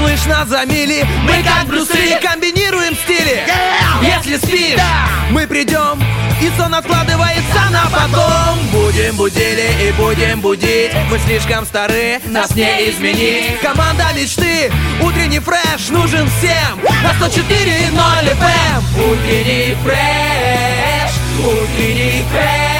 слышно за мили Мы как Брюсы комбинируем стили. Если спишь, мы придем и сон откладывается на потом. Будем будили и будем будить. Мы слишком стары, нас не изменить. Команда мечты, утренний фреш нужен всем. На 104.0 FM Утренний фреш, утренний фреш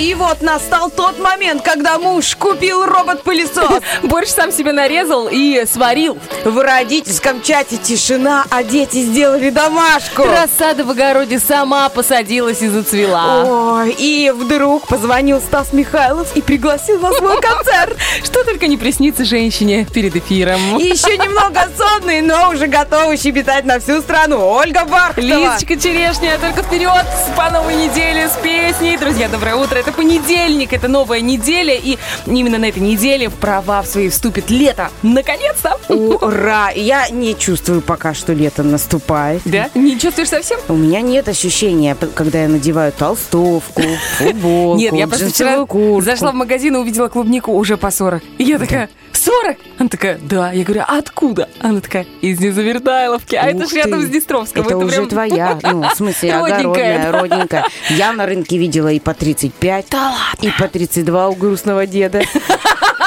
И вот настал тот момент, когда муж купил робот-пылесос. Борщ сам себе нарезал и сварил. В родительском чате тишина, а дети сделали домашку. Рассада в огороде сама посадилась и зацвела. Ой, и вдруг позвонил Стас Михайлов и пригласил на свой концерт. Что только не приснится женщине перед эфиром. И еще немного сонный, но уже готовы щебетать на всю страну. Ольга Бархтова. Лизочка Черешня, только вперед по новой неделе с песней. Друзья, доброе утро. Это понедельник, это новая неделя. И именно на этой неделе в права в свои вступит лето. Наконец-то! Ура! Я не чувствую пока, что лето наступает. Да? Не чувствуешь совсем? У меня нет ощущения, когда я надеваю толстовку, футболку, Нет, я просто вчера куртку. зашла в магазин и увидела клубнику уже по 40. И я такая, 40? Она такая, да. Я говорю, а откуда? Она такая, из Незавертайловки. А это Ух же рядом с Днестровском. Это, уже прям- твоя, ну, в смысле, Родненькая, огородная, да. родненькая. Я на рынке видела и по 35, Да ладно. и по 32 у грустного деда.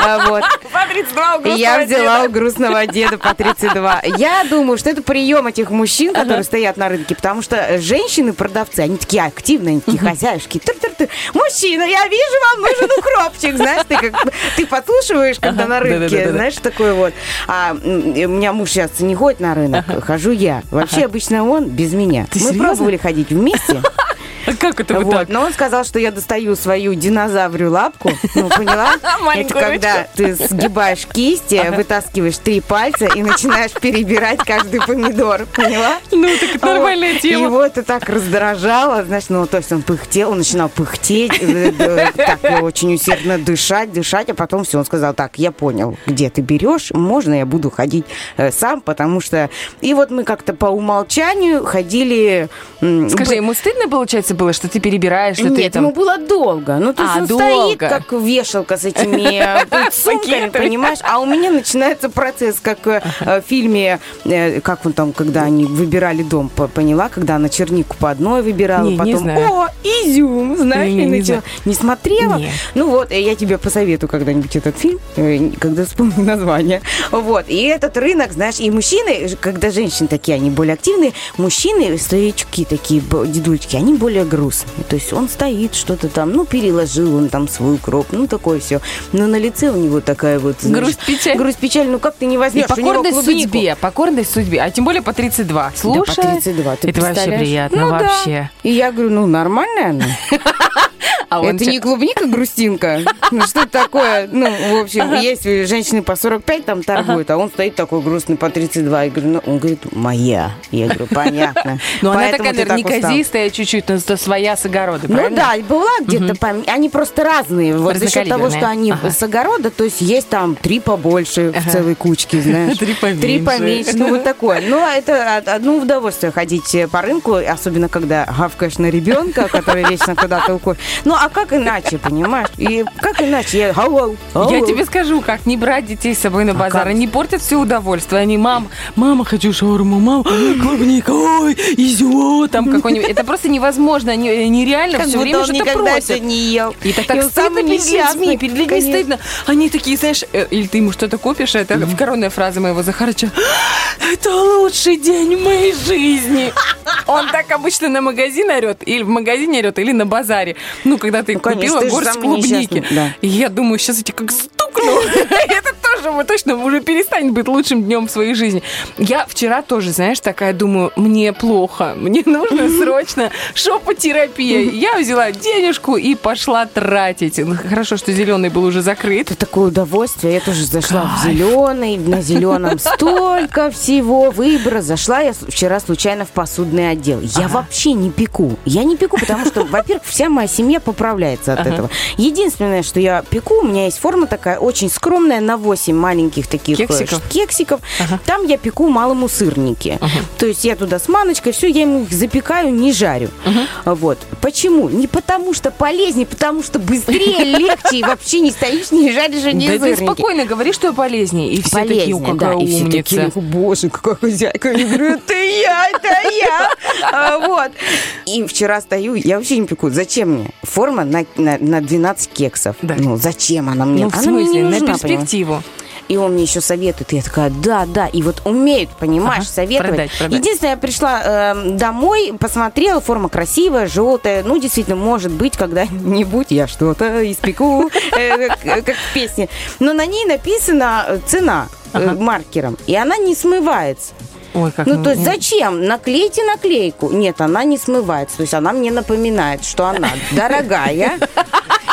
А вот. По 32 у И я грустного взяла у грустного деда по 32. Я думаю, что это прием этих мужчин, которые стоят на рынке, потому что женщины-продавцы, они такие активные, они такие хозяюшки. Мужчина, я вижу, вам нужен укропчик. Знаешь, ты как ты подслушиваешь, когда на рынке, знаешь, такой вот. А у меня муж сейчас не ходит на рынок, хожу я. Вообще обычно он без меня. Мы пробовали ходить вместе. А как это Вот, так? но он сказал, что я достаю свою динозаврию лапку. Ну, поняла? Это когда ты сгибаешь кисти, вытаскиваешь три пальца и начинаешь перебирать каждый помидор. Поняла? Ну, так это нормальная тема. Его это так раздражало, знаешь, ну, то есть он пыхтел, он начинал пыхтеть, э, э, так э, очень усердно дышать, дышать, а потом все, он сказал, так, я понял, где ты берешь, можно я буду ходить сам, потому что... И вот мы как-то по умолчанию ходили... Скажи, ему стыдно, получается, было, что ты перебираешь, что ты нет, там... ему было долго. Ну, то есть А, он долго. стоит, как вешалка с этими э, сумками, понимаешь? А у меня начинается процесс, как э, э, в фильме, как он там, когда они выбирали дом, по- поняла? Когда она чернику по одной выбирала, потом, о, изюм, знаешь, Не, и не начала. знаю. Не смотрела? Ну вот, я тебе посоветую когда-нибудь этот фильм, когда вспомню название. Вот, и этот рынок, знаешь, и мужчины, когда женщины такие, они более активные, мужчины, старички такие, дедульки, они более грустные. То есть он стоит, что-то там, ну, переложил он там свой укроп, ну, такое все. Но на лице у него такая вот... знаешь, Грусть, печаль. Грусть, печаль, ну, как ты не возьмешь него покорность судьбе, покорность судьбе, а тем более по 32. Слушай, Да, по 32, ты это вообще приятно, Ну да. вообще. И я говорю, ну, нормальная она. А это чё- не клубника, грустинка. Ну, что такое? Ну, в общем, есть женщины по 45 там торгуют, а он стоит такой грустный по 32. Я говорю, ну, он говорит, моя. Я говорю, понятно. Ну, она такая, наверное, неказистая чуть-чуть, но зато своя с огорода, Ну правильно? да, была где-то пом- Они просто разные. Вот за счет того, что они Разнокалиберные. с огорода, то есть есть там три побольше в целой кучке, знаешь. Три поменьше. Три поменьше, ну вот такое. Ну, это од- одно удовольствие ходить по рынку, особенно когда гавкаешь на ребенка, который вечно куда-то уходит. Ну, а как иначе, понимаешь? И как иначе? Я, «Ау-ау, Я ау-ау». тебе скажу, как не брать детей с собой на базар. как? Они портят все удовольствие. Они, мам, мама, хочу шаурму, мам, клубника, ой, изюм, там какой-нибудь. Это просто невозможно. Они, они реально Как все время он что-то просят. не ел. И так, И так он стыдно перед людьми, перед людьми конечно. стыдно. Они такие, знаешь, э, или ты ему что-то купишь, это в коронная фраза моего Захарыча. Это лучший день в моей жизни. Он так обычно на магазин орет, или в магазине орет, или на базаре. Ну, когда ты Ну, конечно, купила ты же горсть клубники. да. И я думаю, сейчас я тебе как стукну. Это тоже вот точно уже перестанет быть лучшим днем в своей жизни. Я вчера тоже, знаешь, такая думаю, мне плохо, мне нужно срочно шопотерапия. Я взяла денежку и пошла тратить. Ну, Хорошо, что зеленый был уже закрыт. Это такое удовольствие. Я тоже зашла в Кайф. зеленый, на зеленом столько всего выбора. Зашла я вчера случайно в посудный отдел. Я вообще не пеку. Я не пеку, потому что, во-первых, вся моя семья поправляется от этого. Единственное, что я пеку, у меня есть форма такая очень скромная на 8 8 маленьких таких э, Кексиков? кексиков. Ага. Там я пеку малому сырники. То есть я туда с маночкой, все, я ему их запекаю, не жарю. Вот. Почему? Не потому что полезнее, потому что быстрее, легче, и вообще не стоишь, не жаришь одни Да ты спокойно говори, что полезнее. И все такие, «О, Полезнее, какая да, и все умница. такие, «О, боже, какая хозяйка. Я говорю, это я, это я. А, Вот. И вчера стою, я вообще не пеку. Зачем мне? Форма на, на, на 12 кексов. Ну, зачем она мне? Ну, в не смысле, на перспективу. И он мне еще советует. И я такая, да, да. И вот умеют, понимаешь, Ага, советовать. продать, продать. Единственное, я пришла э, домой, посмотрела, форма красивая, желтая. Ну, действительно, может быть, когда-нибудь я что-то испеку, э, как как в песне. Но на ней написана э, цена э, Ага. маркером. И она не смывается. Ой, как Ну, то есть зачем? Наклейте наклейку. Нет, она не смывается. То есть она мне напоминает, что она дорогая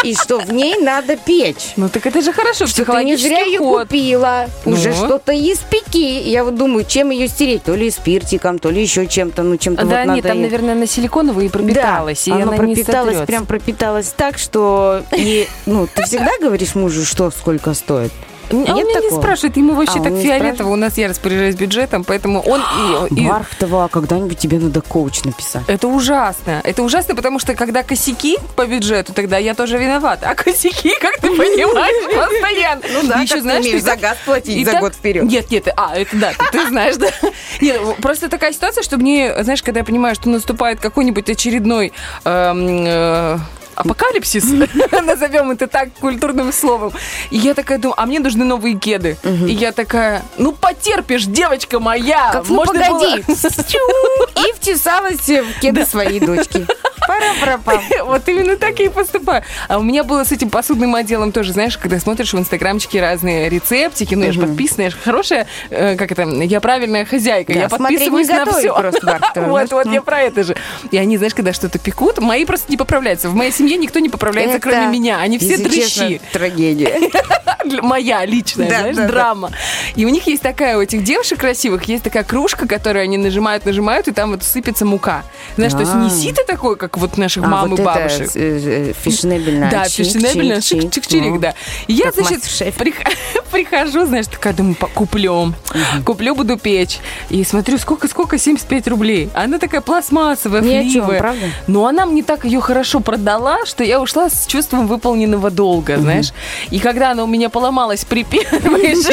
и что в ней надо печь. Ну так это же хорошо, Что ты не зря ее ход. купила. Уже Ну. что-то испеки. Я вот думаю, чем ее стереть? То ли спиртиком, то ли еще чем-то. Ну, чем-то Да, вот нет, надо там, и- наверное, она силиконовая и пропиталась, да, она сотрется. прям пропиталось так, что... И, ну, ты всегда говоришь мужу, что сколько стоит? А он Нет меня не такого? спрашивает, ему вообще А, он так не фиолетово, спрашивает? у нас я распоряжаюсь бюджетом, поэтому он и... и- Марфтова, а когда-нибудь тебе надо коуч написать. Это ужасно. Это ужасно, потому что когда косяки по бюджету, тогда я тоже виновата. А косяки, как ты понимаешь, постоянно. Ну да, И еще, знаешь, ты за газ платить за год вперед. Нет, нет, а, это да, ты- ты знаешь, да. Нет, просто такая ситуация, что мне, знаешь, когда я понимаю, что наступает какой-нибудь очередной эм, э, апокалипсис, назовем это так культурным словом. И я такая думаю, а мне нужны новые кеды. И я такая, ну потерпишь, девочка моя. Как, ну погоди. И втесалась в кеды своей дочки. Вот именно так я и поступаю. А у меня было с этим посудным отделом тоже, знаешь, когда смотришь в инстаграмчике разные рецептики, ну я же подписана, я же хорошая, э, как это, я правильная хозяйка, я подписываюсь на все. Вот, вот, я про это же. И они, знаешь, когда что-то пекут, мои просто не поправляются. В моей семье никто не поправляется, кроме меня. Они все дрыщи. трагедия. Моя личная, знаешь, драма. И у них есть такая, у этих девушек красивых, есть такая кружка, которую они нажимают, нажимают, и там вот сыпется мука. Знаешь, то есть не А. сито такое, как вот наших А, мам вот и это бабушек. э, э, фешенебельно. Да, фешенебельно, чик, чик. чик-чик-чирик, Ну. да. И я, значит, прихожу, знаешь, такая, думаю, куплю, куплю, буду печь. И смотрю, сколько-сколько, 75 рублей. Она такая пластмассовая, фливая. правда? Но она мне так ее хорошо продала, что я ушла с чувством выполненного долга, знаешь. И когда она у меня поломалась при первой же...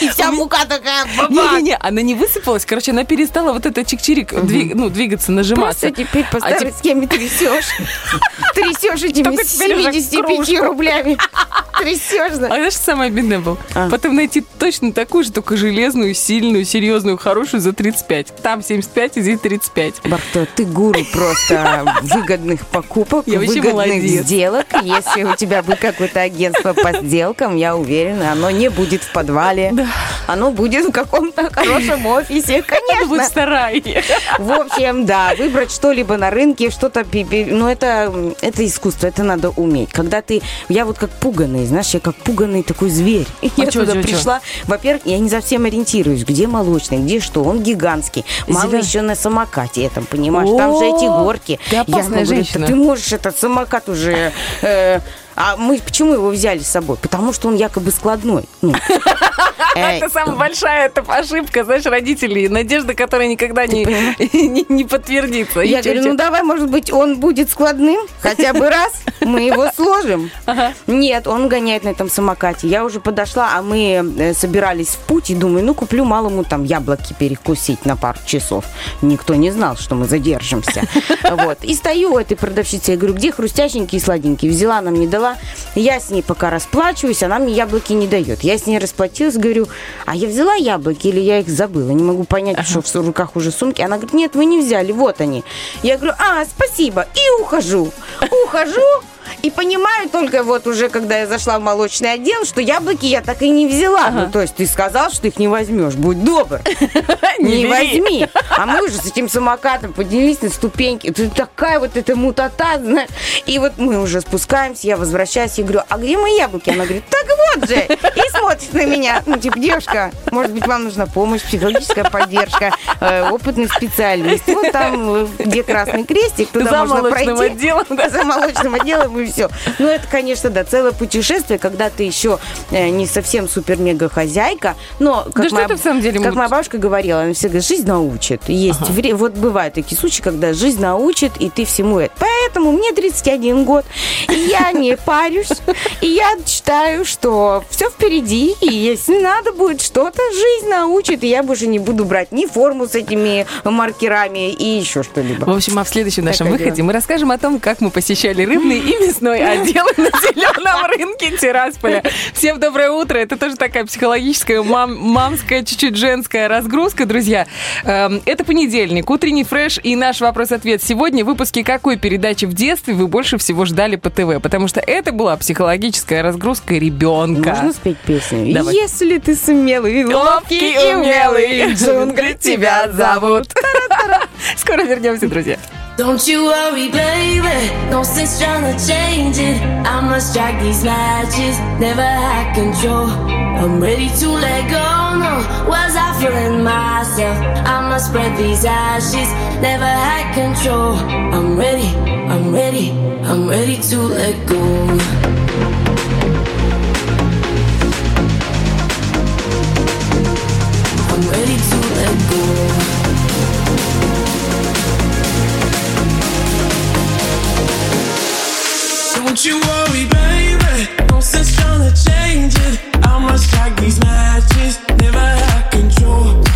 И вся мука такая. Не-не-не, она не высыпалась. Короче, она перестала вот этот чик-чирик ну, двигаться, нажиматься. Просто теперь А старой трясешь. Трясешь этими Только теперь уже 75 кружку. рублями. Трясешь, А да. знаешь, что самое обидное было? А. Потом найти точно такую же, только железную, сильную, серьезную, хорошую за 35. Там 75, и здесь 35. Барто, ты гуру просто выгодных покупок, Я выгодных молодец. сделок. Если у тебя будет какое-то агентство по сделкам, я уверена, оно не будет в подвале. Оно будет в каком-то хорошем офисе, Надо будет конечно. в сарае. В общем, да, выбрать что-либо на рынке, что-то, ну это, это искусство, это надо уметь. Когда ты, я вот как пуганый, знаешь, я как пуганый такой зверь. Я А чё, туда чё, пришла, во-первых, я не совсем ориентируюсь, где молочный, где что, он гигантский. Мало еще на самокате этом, понимаешь, там же эти горки. ты Я опасная ему говорю, женщина. «Да ты можешь этот самокат уже... э, а мы почему его взяли с собой? Потому что он якобы складной. Ну, э, Это самая большая это ошибка, знаешь, родителей. Надежда, которая никогда не, не, не подтвердится. Я говорю, ну давай, может быть, он будет складным хотя бы раз, мы его сложим. Ага. Нет, он гоняет на этом самокате. Я уже подошла, а мы э, собирались в путь и думаю, ну куплю малому там яблоки перекусить на пару часов. Никто не знал, что мы задержимся. Вот. И стою у этой продавщицы, я говорю, где хрустященькие и сладенькие? Взяла, она мне дала. Я с ней пока расплачиваюсь, она мне яблоки не дает. Я с ней расплатилась, говорю, а я взяла яблоки или я их забыла? Не могу понять, что в руках уже сумки. Она говорит, нет, вы не взяли, вот они. Я говорю, а, спасибо, и ухожу. Ухожу, и понимаю только вот уже, когда я зашла в молочный отдел, что яблоки я так и не взяла. Ну, то есть ты сказал, что их не возьмешь. Будь добр. Не возьми. А мы уже с этим самокатом поднялись на ступеньки. Это такая вот эта мутата, знаешь. И вот мы уже спускаемся, я возвращаюсь, я говорю, а где мои яблоки? Она говорит, так вот же. И смотрит на меня. Ну, типа, девушка, может быть, вам нужна помощь, психологическая поддержка, э, опытный специалист. Вот там, э, где красный крестик, туда За можно молочным пройти. отделом, да. За молочным отделом и все. Ну, это, конечно, да, целое путешествие, когда ты еще э, не совсем супер-мега хозяйка, но, как, Да что моя, это в самом деле как моя бабушка говорила, она всегда жизнь научит. Есть вре- вот бывают такие случаи, когда жизнь научит, и ты всему это. Поэтому мне 31 год, и я не парюсь, и я считаю, что все впереди, и если надо будет что-то, жизнь научит, и я больше не буду брать ни форму с этими маркерами и еще что-либо. В общем, а в следующем нашем выходе мы расскажем о том, как мы посещали рыбный и мясной отделы на зеленом рынке Тирасполя. Всем доброе утро. Это тоже такая психологическая, мам- мамская, чуть-чуть женская разгрузка, друзья. Эм, Это понедельник, утренний фреш и наш вопрос-ответ. Сегодня в выпуске какой передачи в детстве вы больше всего ждали по ТВ? Потому что это была психологическая разгрузка ребенка. Можно спеть песню? Давай. Если ты смелый, ловкий и умелый, джунгли тебя зовут. Скоро вернемся, друзья. Don't you worry, baby. No sense trying to change it. I must strike these matches. Never had control. I'm ready to let go. No, was I feeling myself? I must spread these ashes. Never had control. I'm ready. I'm ready. I'm ready to let go. I'm ready to let go. Don't you worry, baby. Change it. I must strike these matches. Never had control.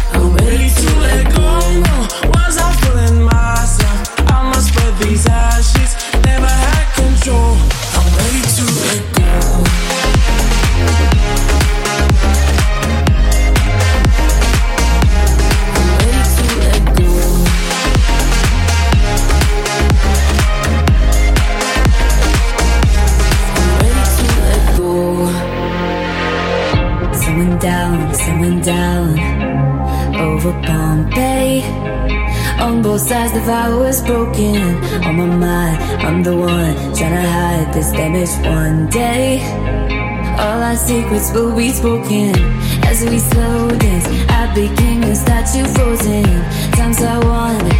The vow was broken. On my mind, I'm the one trying to hide this damage one day. All our secrets will be spoken as we slow dance. I became your statue frozen. Times I wonder,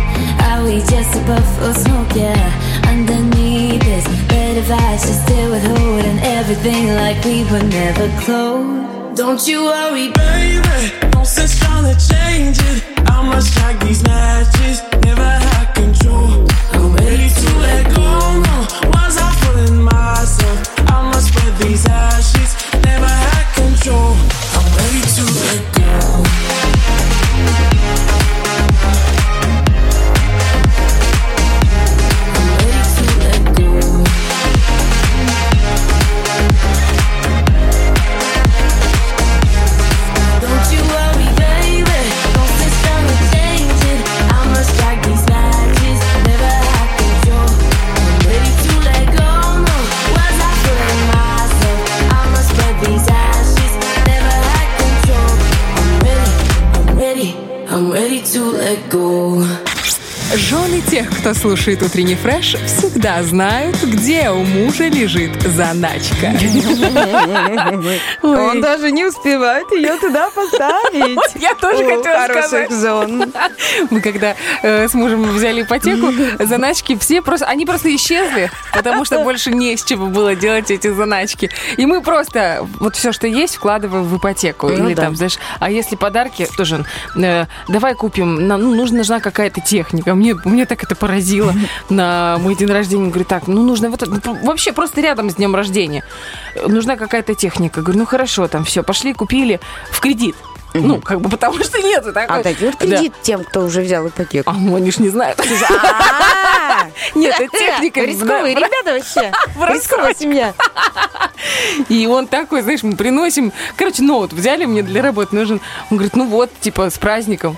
are we just a puff of smoke? Yeah, underneath this bed of ice, just still withholding everything like we were never close. Don't you worry, Baby, no sense trying to change it. I must strike these matches. Never кто слушает утренний фреш, всегда знают, где у мужа лежит заначка. Он даже не успевает ее туда поставить. Я тоже хотела сказать. зон. Мы когда э, с мужем взяли ипотеку, заначки все просто, они просто исчезли, потому что больше не с чего было делать эти заначки. И мы просто вот все, что есть, вкладываем в ипотеку. Ну Или там, знаешь, а если подарки, тоже, э, давай купим, нам ну, нужна, какая-то техника. Мне, мне так это поразило на мой день рождения. Говорю, так, ну нужно вот это, ну, вообще просто рядом с днем рождения. Нужна какая-то техника. Говорю, ну хорошо, там все, пошли, купили в кредит. Ну, как бы потому что нету такой. А дадут Да. кредит тем, кто уже взял ипотеку? А, ну, они ж не знают. А, Нет, это техника. Рисковые Да, ребята вообще. Рисковая семья. И он такой, знаешь, мы приносим... Короче, ноут взяли мне для работы нужен. Он говорит, ну вот, типа, с праздником.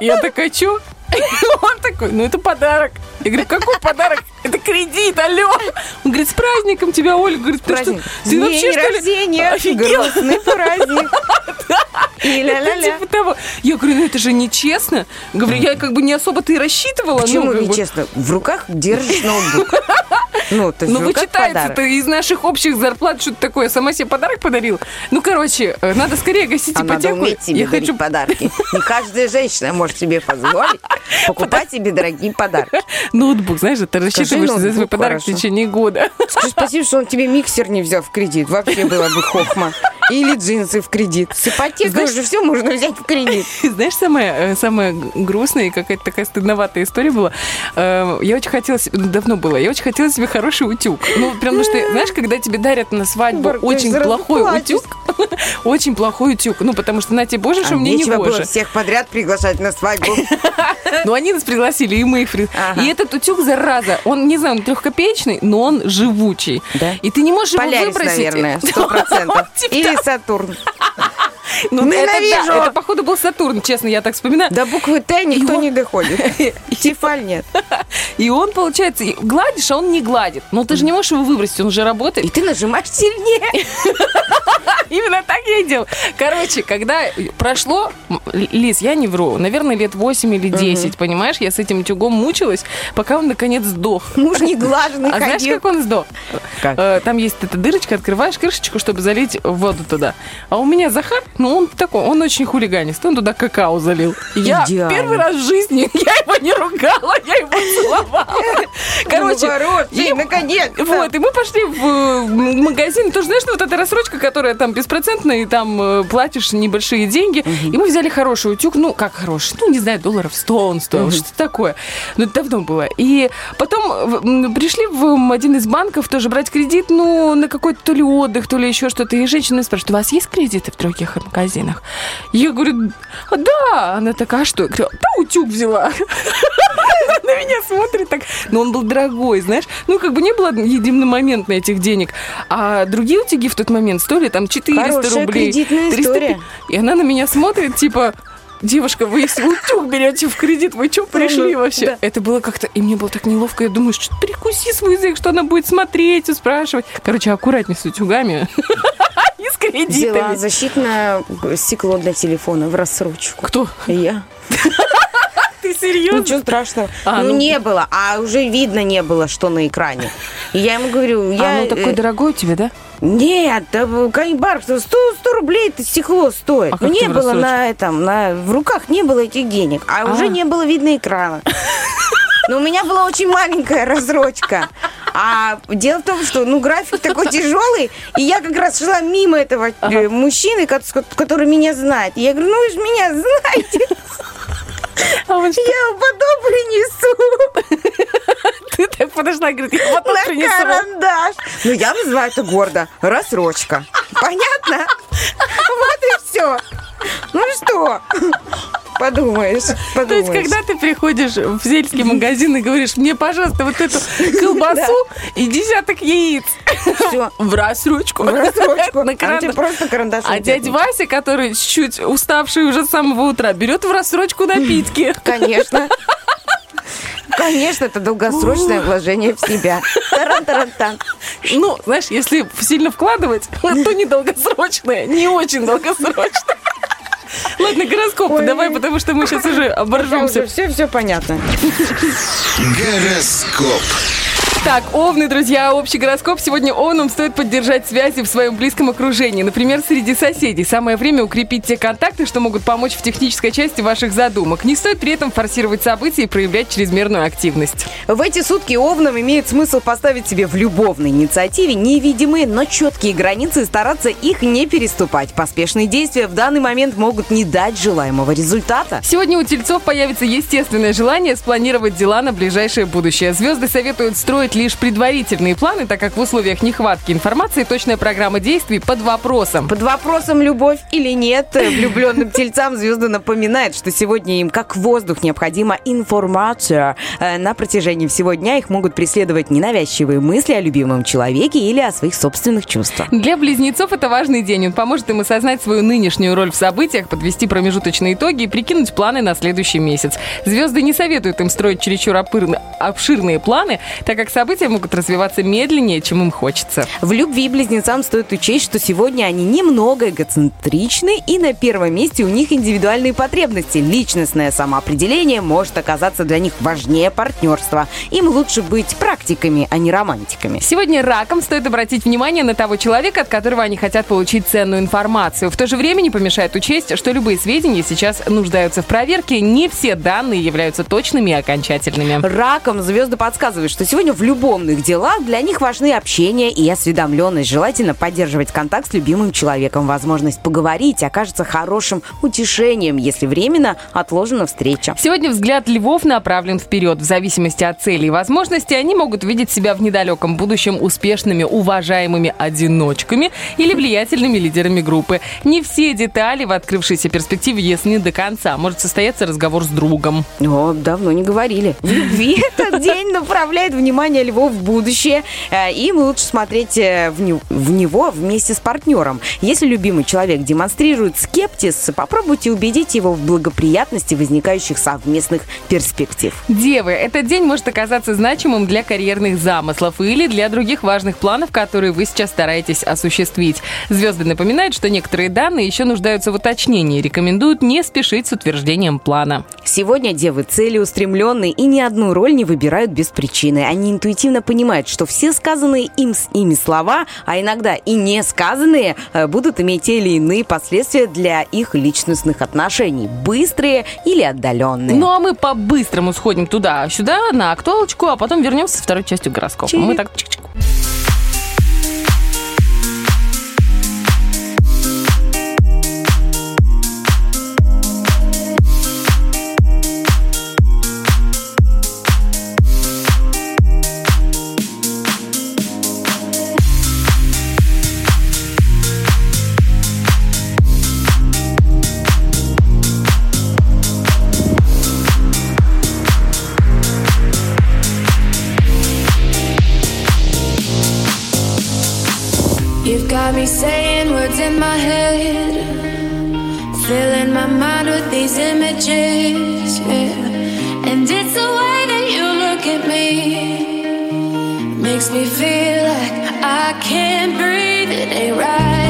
Я такая, чё? Он такой, ну это подарок. Я говорю, какой подарок? Это кредит, алло. Он говорит, с праздником тебя, Оля. Говорит, ты что, ты вообще, что ли? рождения. Офигела? Грустный праздник. Типа того. Я говорю, ну это же нечестно. Говорю, я как бы не особо-то и рассчитывала. Почему нечестно? В руках держишь ноутбук. Ну, то есть, Ну, как вычитается подарок. ты из наших общих зарплат что-то такое. Сама себе подарок подарил. Ну, короче, э, надо скорее гасить А надо ипотеку. уметь себе Я хочу подарки. Не каждая женщина может себе позволить покупать себе дорогие подарки. ноутбук, знаешь, ты рассчитываешь за свой подарок в течение года. Скажи спасибо, что он тебе миксер не взял в кредит. Вообще было бы хохма. Или джинсы в кредит. С ипотекой Знаешь- уже все можно взять в кредит. Знаешь, самая, э, самая грустная и какая-то такая стыдноватая история была. Э, Я очень хотела, ну, давно было, я очень хотела себе хороший утюг. Ну, прям, потому что, знаешь, когда тебе дарят на свадьбу Барк, очень плохой плачешь. утюг, очень плохой утюг, ну, потому что, на тебе, боже, что А мне не было всех подряд приглашать на свадьбу. Ну, они нас пригласили, и мы их при- Ага. И этот утюг, зараза, он, не знаю, он трехкопеечный, но он живучий. Да? И ты не можешь его Полярис, выбросить. наверное, сто процентов. Типа Или Сатурн. Ну, это, Ненавижу! да, это, походу, был Сатурн, честно, я так вспоминаю. До буквы Т никто Его- не доходит. Тефаль нет. И он, получается, гладишь, а он не гладит. Но ты же не можешь его выбросить, он же работает. И ты нажимаешь сильнее. Именно так я и делал. Короче, когда прошло, Лиз, я не вру, наверное, лет 8 или 10, понимаешь, я с этим утюгом мучилась, пока он наконец сдох. Муж не глаженный А знаешь, как он сдох? Как? Э, Там есть эта дырочка, открываешь крышечку, чтобы залить воду туда. А у меня Захар, ну он такой, он очень хулиганист, он туда какао залил. Я Идеально. первый раз в жизни, я его не ругала, я его целовала. Короче, Ну, хороший, и- наконец Вот, и мы пошли в э, магазин. Тоже знаешь, вот эта рассрочка, которая там беспроцентная, и там э, платишь небольшие деньги. И мы взяли хороший утюг, ну, как хороший, ну, не знаю, долларов 100 он стоил, что-то такое. Ну, это давно было. И потом пришли в один из банков тоже брать кредит, ну, на какой-то то ли отдых, то ли еще что-то. И женщина спрашивает, у вас есть кредиты в других магазинах? Я говорю, «А, да. Она такая, а что? Я говорю, да, утюг взяла. Она на меня смотрит так. Но он был дорогой, знаешь. Ну, как бы не было единомоментно этих денег. А другие утюги в тот момент стоили там 400 Хорошая рублей. кредитная 300. история. И она на меня смотрит, типа... Девушка, вы если утюг берете в кредит, вы что пришли Ну, вообще? да. Это было как-то... И мне было так неловко. Я думаю, что перекуси свой язык, что она будет смотреть и спрашивать. Короче, аккуратнее с утюгами. И с Взяла кредитами. защитное стекло для телефона в рассрочку. Кто? Я. Ты серьезно? Ничего страшного. А, ну, ну. не было, а уже видно не было, что на экране. И я ему говорю, я... А, ну такой э, дорогой у тебя, да? Нет, да, Канибар, 100, 100 рублей это стекло стоит. А Ну, не было рассрочку? на этом, на, в руках не было этих денег, а, А. уже не было видно экрана. Но у меня была очень маленькая разрочка. А дело в том, что ну, график такой тяжелый, и я как раз шла мимо этого э, мужчины, с ко- который меня знает. И я говорю, ну вы же меня знаете, А он что? я потом принесу Ты так подошла и говорит, я потом на принесу. карандаш. Ну, я называю это гордо. Рассрочка. Понятно? Вот и все. Ну что? Подумаешь, То подумаешь. есть, когда ты приходишь в сельский магазин и говоришь, мне, пожалуйста, вот эту колбасу и десяток яиц Всё. в рассрочку. В рассрочку. На А карандаш. просто карандашом. А дядя Вася, который чуть уставший уже с самого утра, берет в рассрочку напитки. Конечно. Конечно, это долгосрочное вложение в себя. Таран-таран-тан. Ну, знаешь, если сильно вкладывать, то недолгосрочное, не очень долгосрочное. Ладно, гороскопы Ой. давай, потому что мы сейчас уже оборжемся. Все, все понятно. Гороскоп. Так, овны, друзья, общий гороскоп. Сегодня овнам стоит поддержать связи в своем близком окружении. Например, среди соседей. Самое время укрепить те контакты, что могут помочь в технической части ваших задумок. Не стоит при этом форсировать события и проявлять чрезмерную активность. В эти сутки овнам имеет смысл поставить себе в любовной инициативе невидимые, но четкие границы и стараться их не переступать. Поспешные действия в данный момент могут не дать желаемого результата. Сегодня у тельцов появится естественное желание спланировать дела на ближайшее будущее. Звезды советуют строить лишь предварительные планы, так как в условиях нехватки информации точная программа действий под вопросом. Под вопросом любовь или нет, э, влюбленным тельцам звезды напоминают, что сегодня им как воздух необходима информация. Э, На протяжении всего дня их могут преследовать ненавязчивые мысли о любимом человеке или о своих собственных чувствах. Для близнецов это важный день. Он поможет им осознать свою нынешнюю роль в событиях, подвести промежуточные итоги и прикинуть планы на следующий месяц. Звезды не советуют им строить чересчур обширные планы, так как события могут развиваться медленнее, чем им хочется. В любви близнецам стоит учесть, что сегодня они немного эгоцентричны, и на первом месте у них индивидуальные потребности. Личностное самоопределение может оказаться для них важнее партнерства. Им лучше быть практиками, а не романтиками. Сегодня раком стоит обратить внимание на того человека, от которого они хотят получить ценную информацию. В то же время не помешает учесть, что любые сведения сейчас нуждаются в проверке. Не все данные являются точными и окончательными. Раком звезды подсказывают, что сегодня в любовных делах для них важны общение и осведомленность. Желательно поддерживать контакт с любимым человеком. Возможность поговорить окажется хорошим утешением, если временно отложена встреча. Сегодня взгляд львов направлен вперед. В зависимости от целей и возможностей они могут видеть себя в недалеком будущем успешными, уважаемыми одиночками или влиятельными лидерами группы. Не все детали в открывшейся перспективе ясны до конца. Может состояться разговор с другом. О, давно не говорили. В любви этот день направляет внимание львов в будущее. Э, Им лучше смотреть э, в не- в него вместе с партнером. Если любимый человек демонстрирует скептиз, попробуйте убедить его в благоприятности возникающих совместных перспектив. Девы, этот день может оказаться значимым для карьерных замыслов или для других важных планов, которые вы сейчас стараетесь осуществить. Звезды напоминают, что некоторые данные еще нуждаются в уточнении. Рекомендуют не спешить с утверждением плана. Сегодня девы целеустремленные и ни одну роль не выбирают без причины. Они интуитивно понимают, что все сказанные им с ими слова, а иногда и не сказанные, э, будут иметь те или иные последствия для их личностных отношений, быстрые или отдаленные. Ну а мы по-быстрому сходим туда-сюда на актуалочку, а потом вернемся со второй частью гороскопа. Чик. Мы так чик-чик. Got me saying words in my head, filling my mind with these images, yeah. And it's the way that you look at me, makes me feel like I can't breathe. It ain't right, right,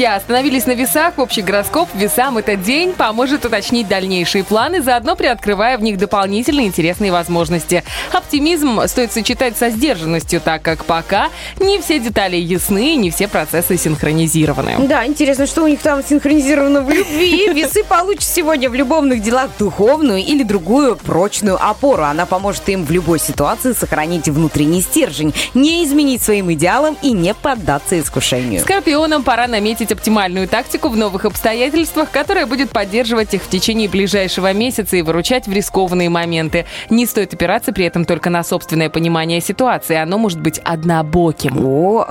друзья. Остановились на весах. Общий гороскоп весам этот день поможет уточнить дальнейшие планы, заодно приоткрывая в них дополнительные интересные возможности. Оптимизм стоит сочетать со сдержанностью, так как пока не все детали ясны, не все процессы синхронизированы. Да, интересно, что у них там синхронизировано в любви. Весы получат сегодня в любовных делах духовную или другую прочную опору. Она поможет им в любой ситуации сохранить внутренний стержень, не изменить своим идеалам и не поддаться искушению. Скорпионам пора наметить оптимальную тактику в новых обстоятельствах, которая будет поддерживать их в течение ближайшего месяца и выручать в рискованные моменты. Не стоит опираться при этом только на собственное понимание ситуации. Оно может быть однобоким. О,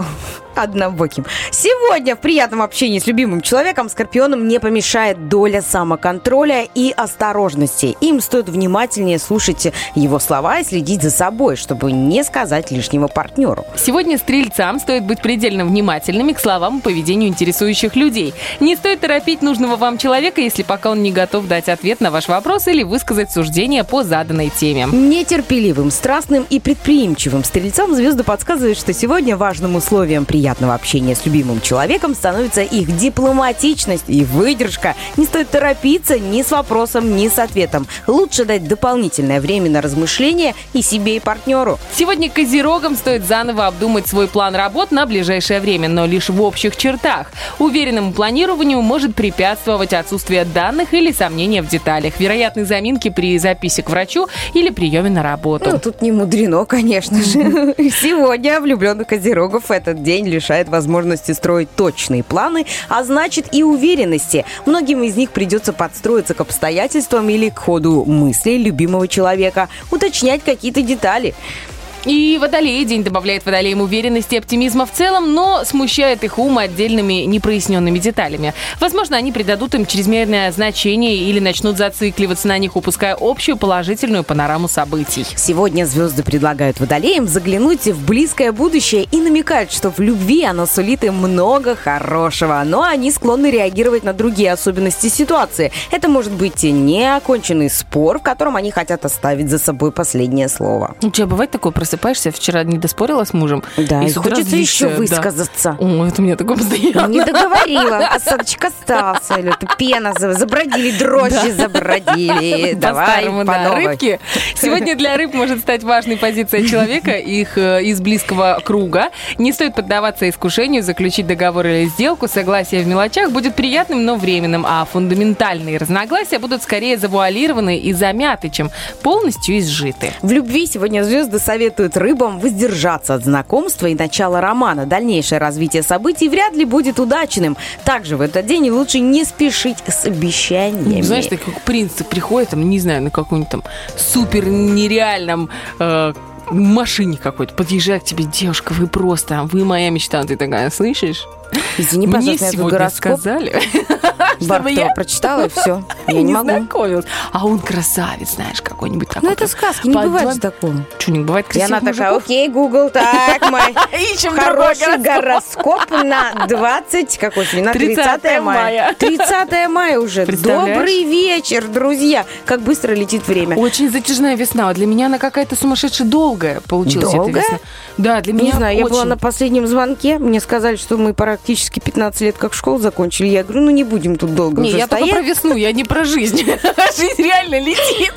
однобоким. Сегодня в приятном общении с любимым человеком скорпионам не помешает доля самоконтроля и осторожности. Им стоит внимательнее слушать его слова и следить за собой, чтобы не сказать лишнего партнеру. Сегодня стрельцам стоит быть предельно внимательными к словам и поведению интересующих людей. Не стоит торопить нужного вам человека, если пока он не готов дать ответ на ваш вопрос или высказать суждение по заданной теме. Нетерпеливым, страстным и предприимчивым стрельцам звезды подсказывают, что сегодня важным условием приятного общения с любимым человеком становится их дипломатичность и выдержка. Не стоит торопиться ни с вопросом, ни с ответом. Лучше дать дополнительное время на размышления и себе, и партнеру. Сегодня козерогам стоит заново обдумать свой план работ на ближайшее время, но лишь в общих чертах. Уверенному планированию может препятствовать отсутствие данных или сомнения в деталях, вероятные заминки при записи к врачу или приеме на работу. Ну, тут не мудрено, конечно же. Сегодня влюбленных козерогов этот день лишает возможности строить точные планы, а значит и уверенности. Многим из них придется подстроиться к обстоятельствам или к ходу мыслей любимого человека, уточнять какие-то детали. И водолей день добавляет водолеям уверенности и оптимизма в целом, но смущает их ум отдельными непроясненными деталями. Возможно, они придадут им чрезмерное значение или начнут зацикливаться на них, упуская общую положительную панораму событий. Сегодня звезды предлагают водолеям заглянуть в близкое будущее и намекают, что в любви оно сулит им много хорошего, но они склонны реагировать на другие особенности ситуации. Это может быть неоконченный спор, в котором они хотят оставить за собой последнее слово. У тебя бывает такое, просыпаешься, вчера не доспорила с мужем? Да, и, утра хочется еще да. высказаться. О, это у меня такое постоянно. Не договорила, осадочек остался, или пена, за- забродили, дрожжи забродили. Давай по да. Рыбки. Сегодня для рыб может стать важной позиция человека, их э, из близкого круга. Не стоит поддаваться искушению заключить договор или сделку. Согласие в мелочах будет приятным, но временным, а фундаментальные разногласия будут скорее завуалированы и замяты, чем полностью изжиты. В любви сегодня звезды советуют рыбам воздержаться от знакомства и начала романа. Дальнейшее развитие событий вряд ли будет удачным. Также в этот день лучше не спешить с обещаниями. Знаешь, так как принц приходит, там, не знаю, на каком-нибудь там супер нереальном э, машине какой-то, подъезжает к тебе девушка, вы просто, вы моя мечта, ты такая, слышишь? Извини, Мне пожалуйста, сегодня гороскоп сказали, чтобы Бархатова я прочитала, и все. Я не могу. А он красавец, знаешь, какой-нибудь такой. Ну, это сказки, не бывает же такого. Что, не бывает И красивых она такая, окей, Google, так, мой хороший гороскоп на 20, какой сегодня, на 30 30 мая. мая. 30 мая уже. Добрый вечер, друзья. Как быстро летит время. Очень затяжная весна. Для меня она какая-то сумасшедше долгая получилась Долгая? эта весна. Да, для меня Не знаю, я была на последнем звонке. Мне сказали, что мы практически 15 лет как школу закончили. Я говорю, ну не будем тут долго Не, уже я только про весну, я не про жизнь. Жизнь реально летит.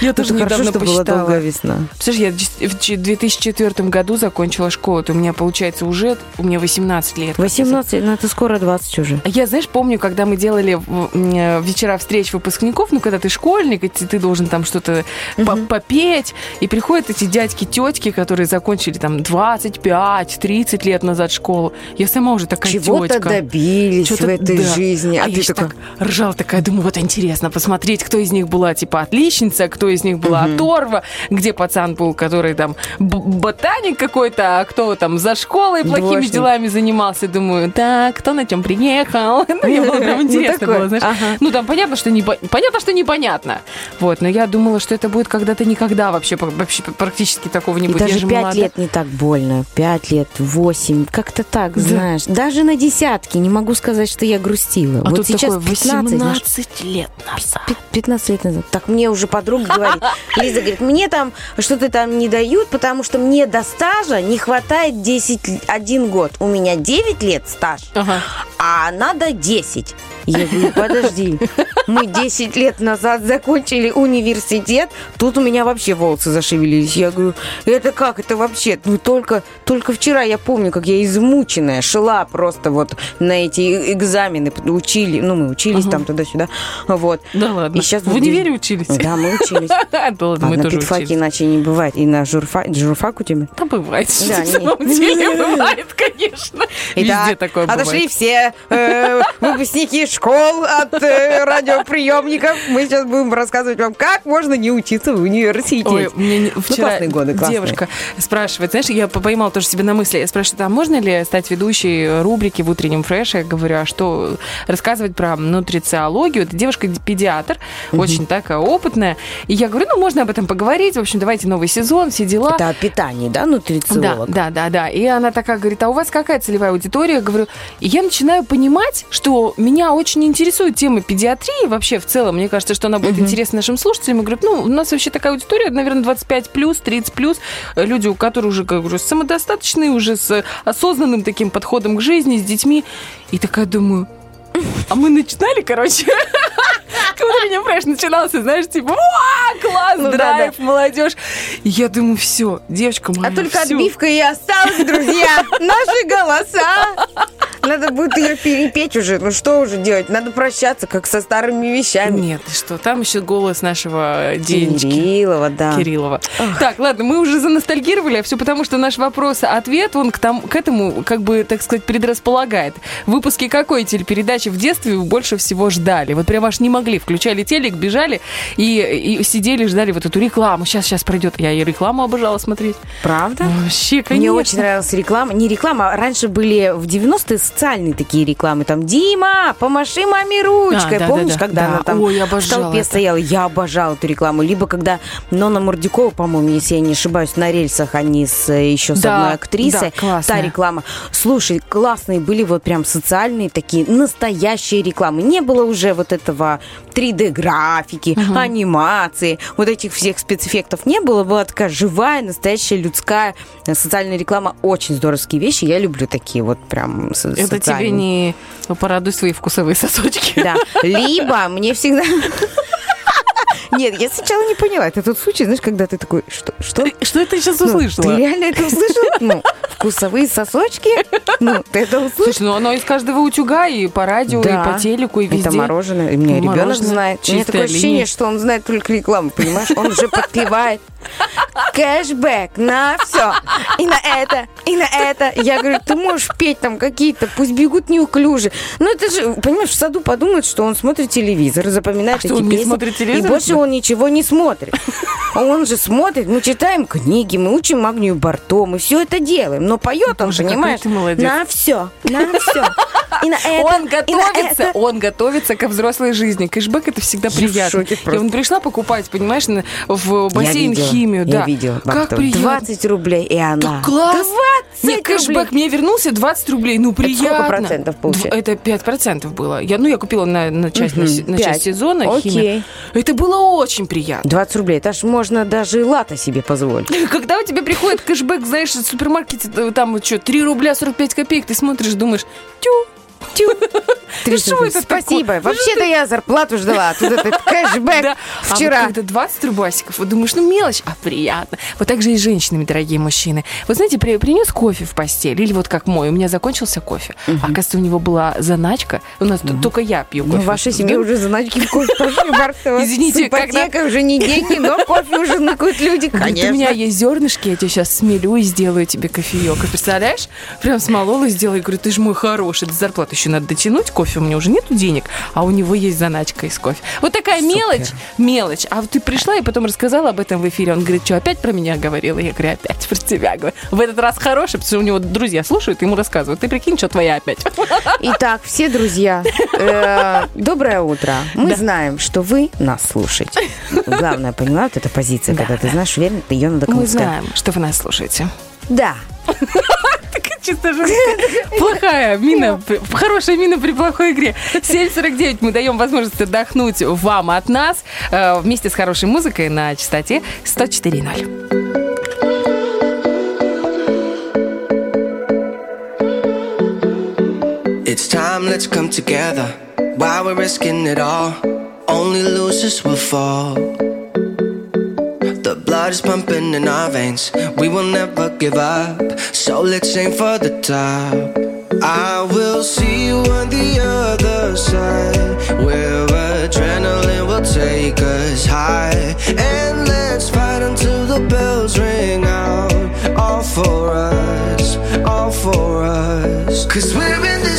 Я тоже Тоже хорошо, недавно что была посчитала. долгая весна. Слушай, я в ч- 2004 году закончила школу. У меня, получается, уже у меня 18 лет. 18, ну это скоро 20 уже. Я, знаешь, помню, когда мы делали э, вечера встреч выпускников, ну, когда ты школьник, и ты, должен там что-то по- попеть, и приходят эти дядьки, тетки, которые закончили там 25-30 лет назад школу. Я сама уже такая Чего-то тетка. добились Чё-то- в этой да. Жизни. А, А, ты такой, так ржала такая, думаю, вот интересно посмотреть, кто из них была, типа, отличница, кто из них была оторва, где пацан был, который там ботаник какой-то, а кто там за школой плохими Двоечник. делами занимался. Думаю, так, кто на чем приехал? Ну, мне было прям Ну, интересно было, знаешь. Ну, там понятно, что понятно, что непонятно. Вот, но я думала, что это будет когда-то никогда вообще, вообще практически такого не будет. Даже же пять лет не так больно. Пять лет, восемь, как-то так, знаешь. Даже на десятки не могу сказать, что я грустила. А вот тут сейчас такое 15, знаешь, 18 лет назад. Пи- 15 лет назад. Так мне уже подруга говорит. Лиза говорит, мне там что-то там не дают, потому что мне до стажа не хватает 10, л- один год. У меня 9 лет стаж, Ага. а надо 10. Я говорю, подожди, мы 10 лет назад закончили университет, тут у меня вообще волосы зашевелились. Я говорю, это как, это вообще? Ну, только, только вчера я помню, как я измученная шла просто вот на эти экзамены, учили, ну, мы учились там туда-сюда, вот. Да ладно. И сейчас в универе учились? Да, мы учились. Да ладно, мы на тоже учились. иначе не бывает. И на журфа... журфак у тебя? Да бывает, на самом деле бывает, конечно. Везде такое отошли бывает. все э, выпускники школ от э, радиоприемников. Мы сейчас будем рассказывать вам, как можно не учиться в университете. Ой, мне не- Ну, вчера годы, девушка спрашивает, знаешь, я поймала тоже себе на мысли, я спрашиваю, а можно ли стать ведущей рубрики в утреннем фреше? Я говорю, а что рассказывать про нутрициологию? Это девушка-педиатр, очень такая опытная. И я говорю, ну, можно об этом поговорить, в общем, давайте новый сезон, все дела. Это о питании, да, Да, нутрициолог? да, да, да. И она такая говорит, а у вас какая целевая аудитория? Я говорю, и я начинаю понимать, что меня очень интересует тема педиатрии вообще в целом. Мне кажется, что она будет интересна нашим слушателям. Я говорю, ну, у нас вообще такая аудитория, наверное, 25 плюс, 30 плюс. Э, Люди, у которых уже, как говорю, самодостаточные, уже с осознанным таким подходом к жизни, с детьми. И такая думаю, а мы начинали, короче, как утренний фреш начинался, знаешь, типа, «Уа, класс, Ну да, драйв, молодежь. И я думаю, все, девочка моя, А только отбивка и осталась, друзья. Наши голоса. Надо будет ее перепеть уже. Ну что уже делать? Надо прощаться, как со старыми вещами. Нет, что, там еще голос нашего Денечки. Кириллова, да. Кириллова. Так, ладно, мы уже заностальгировали, а все потому, что наш вопрос-ответ, он к, тому, к этому, как бы, так сказать, предрасполагает. Выпуски какой телепередачи в детстве вы больше всего ждали? Вот прям аж не могли. Включали телек, бежали и, и сидели, ждали вот эту рекламу. Сейчас, сейчас пройдет. Я и рекламу обожала смотреть. Правда? Вообще, конечно. Мне очень нравилась реклама. Не реклама, а раньше были в 90-е социальные такие рекламы. Там, Дима, помаши маме ручкой. А, да, Помнишь, да, да. когда Да. она там Ой, в толпе это. стояла? Я обожала эту рекламу. Либо когда Нона Мордюкова, по-моему, если я не ошибаюсь, на рельсах они с, э, еще с Да, одной актрисой. да, классная. Та реклама. Слушай, классные были вот прям социальные такие настоящие рекламы. Не было уже вот этого 3D-графики, анимации, вот этих всех спецэффектов не было. Была такая живая, настоящая людская э, социальная реклама. Очень здоровские вещи. Я люблю такие вот прям Это тебе не порадуй свои вкусовые сосочки. Да. Либо мне всегда... Нет, я сначала не поняла. Это тот случай, знаешь, когда ты такой, что? Что? Что ты сейчас Ну, услышала? ты реально это услышал? Ну, вкусовые сосочки? Ну, ты это услышал? Слушай, ну оно из каждого утюга и по радио, Да. и по телеку, и везде. Это мороженое. И меня ребенок знает. У меня такое ощущение, линия. что он знает только рекламу, понимаешь? Он уже подпевает. Кэшбэк на все. И на это, и на это. Я говорю, ты можешь петь там какие-то, пусть бегут неуклюже. Ну, это же, понимаешь, в саду подумают, что он смотрит телевизор, запоминает А что, эти он не песни. смотрит телевизор? И больше он ничего не смотрит. А Он же смотрит, мы читаем книги, мы учим магнию Барто, мы все это делаем. Но поет он, Боже, понимаешь, на все, на все. И на это, Он готовится, это. он готовится ко взрослой жизни. Кэшбэк это всегда Я приятно. шоке Я просто. вон пришла покупать, понимаешь, в бассейн химию. Я да. видела. Как приятно. 20 рублей, и она. Да класс! 20 Нет, кэшбэк мне вернулся 20 рублей. Ну, сколько приятно. процентов получается? Дв- Это 5 процентов было. Я, ну, я купила на, на часть, на, се- на Пять. часть сезона Окей. химию. Это было очень приятно. 20 рублей. Это ж можно даже и лата себе позволить. Когда у тебя приходит кэшбэк, знаешь, в супермаркете, э, там что, 3 рубля 45 копеек, ты смотришь, думаешь, тю, тю. Ну, 30 что это Спасибо. Ну, Вообще-то я зарплату ждала. а Тут этот кэшбэк. А вчера. вот когда 20 рубасиков, вот думаешь, ну мелочь, а приятно. Вот так же и с женщинами, дорогие мужчины. Вот знаете, при- принес кофе в постель, или вот как мой, у меня закончился кофе. А оказывается, у него была заначка. У нас т- только я пью кофе. Ну, в вашей семье уже заначки в кофе пошли. Извините, когда- уже не деньги, но кофе уже накуют люди, Говорит, у меня конечно. есть зернышки, я тебе сейчас смелю и сделаю тебе кофеек. Представляешь? Прям смолола и сделала. Я говорю, ты же мой хороший, до зарплаты еще надо дотянуть, кофе у меня уже нету денег, а у него есть заначка из кофе. Вот такая Супер. мелочь, мелочь. А ты пришла и потом рассказала об этом в эфире. Он говорит, что опять про меня говорила? Я говорю, опять про тебя. Говорю. В этот раз хороший, потому что у него друзья слушают, ему рассказывают. Ты прикинь, что твоя опять. Итак, все друзья, э, доброе утро. Мы знаем, что вы нас слушаете. Главное, поняла, вот эта позиция, когда ты знаешь, уверен, ее надо кому-то Мы знаем, что вы нас слушаете. Да. Чисто. Плохая мина, хорошая мина при плохой игре. 7.49 мы даем возможность отдохнуть вам от нас э, вместе с хорошей музыкой на частоте 104.0. It's time, let's come together. While we're risking it all, only losers will fall. The blood is pumping in our veins. We will never give up. So let's aim for the top. I will see you on the other side. Where adrenaline will take us high. And let's fight until the bells ring out. All for us, all for us. Cause we're in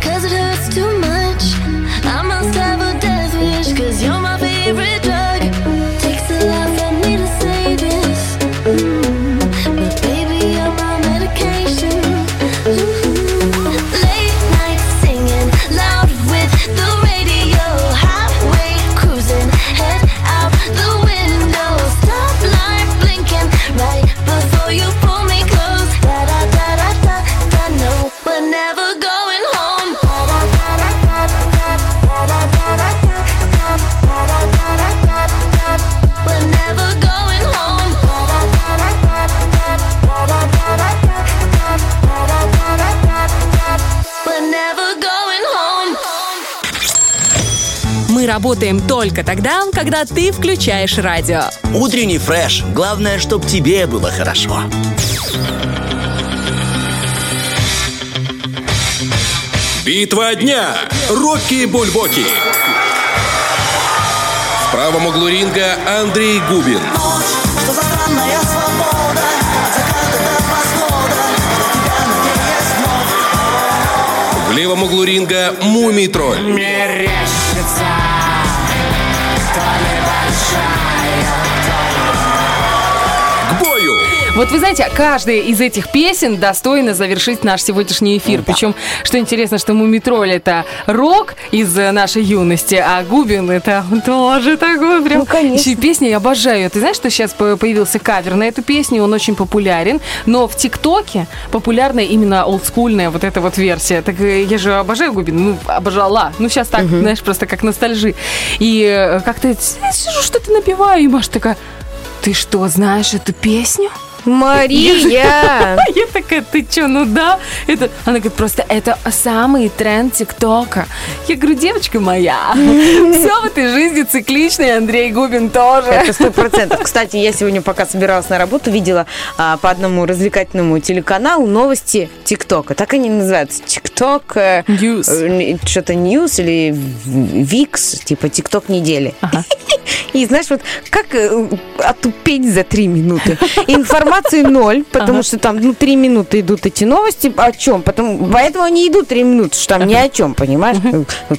cause it hurts too much. Работаем только тогда, когда ты включаешь радио. Утренний фреш. Главное, чтоб тебе было хорошо. Битва дня. Рокки Бульбоки. В правом углу ринга Андрей Губин. В левом углу ринга Мумий Тролль. Вот вы знаете, каждая из этих песен достойна завершить наш сегодняшний эфир. Причем, что интересно, что Мумитроль это рок из э, нашей юности, а Губин это тоже такой прям... Ну, конечно. Еще и песня я обожаю. Ты знаешь, что сейчас по- появился кавер на эту песню, он очень популярен, но в ТикТоке популярна именно олдскульная вот эта вот версия. Так э, я же обожаю Губин, ну, обожала. Ну, сейчас так, знаешь, просто как ностальжи. И э, как-то сижу, что-то напеваю, и Маша такая, ты что, знаешь эту песню? Мария! Я такая, ты чё, ну да? Это, она говорит, просто это самый тренд ТикТока. Я говорю, девочка моя, все в этой жизни цикличный, Андрей Губин тоже. Это сто процентов. Кстати, я сегодня, пока собиралась на работу, видела а, по одному развлекательному телеканалу новости ТикТока. Так они называются. ТикТок... э, News. э, Что-то News или Weeks, типа ТикТок недели. И знаешь, вот как э, отупеть за три минуты? Информации ноль, потому что там ну, три минуты идут эти новости. О чем? Потому, поэтому они идут три минуты, что там ни о чем, понимаешь?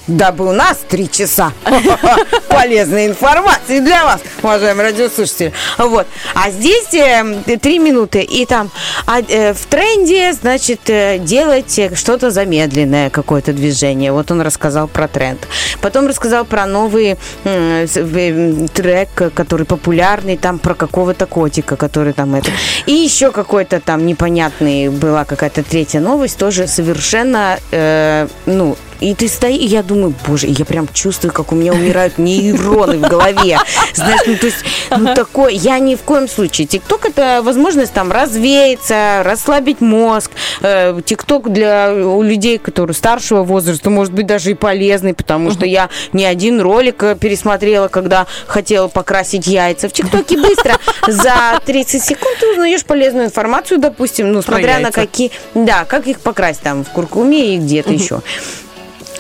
Дабы у нас три часа полезной информации для вас, уважаемые радиослушатели. Вот. А здесь э, три минуты, и там а, э, в тренде, значит, э, делать что-то замедленное, какое-то движение. Вот он рассказал про тренд. Потом рассказал про новый трек, который популярный, там про какого-то котика, который там это. И еще какой-то там непонятный была какая-то третья новость, тоже совершенно, э, ну, и ты стоишь, и я думаю, боже, я прям чувствую, как у меня умирают нейроны в голове. Знаешь, ну то есть, ну такое, я ни в коем случае. ТикТок это возможность там развеяться, расслабить мозг. Э, ТикТок для у людей, которые старшего возраста, может быть даже и полезный, потому что я не один ролик э, пересмотрела, когда хотела покрасить яйца. В ТикТоке быстро за 30 секунд ты узнаешь полезную информацию, допустим, ну, Про смотря на какие... Да, как их покрасить там в куркуме и где-то еще.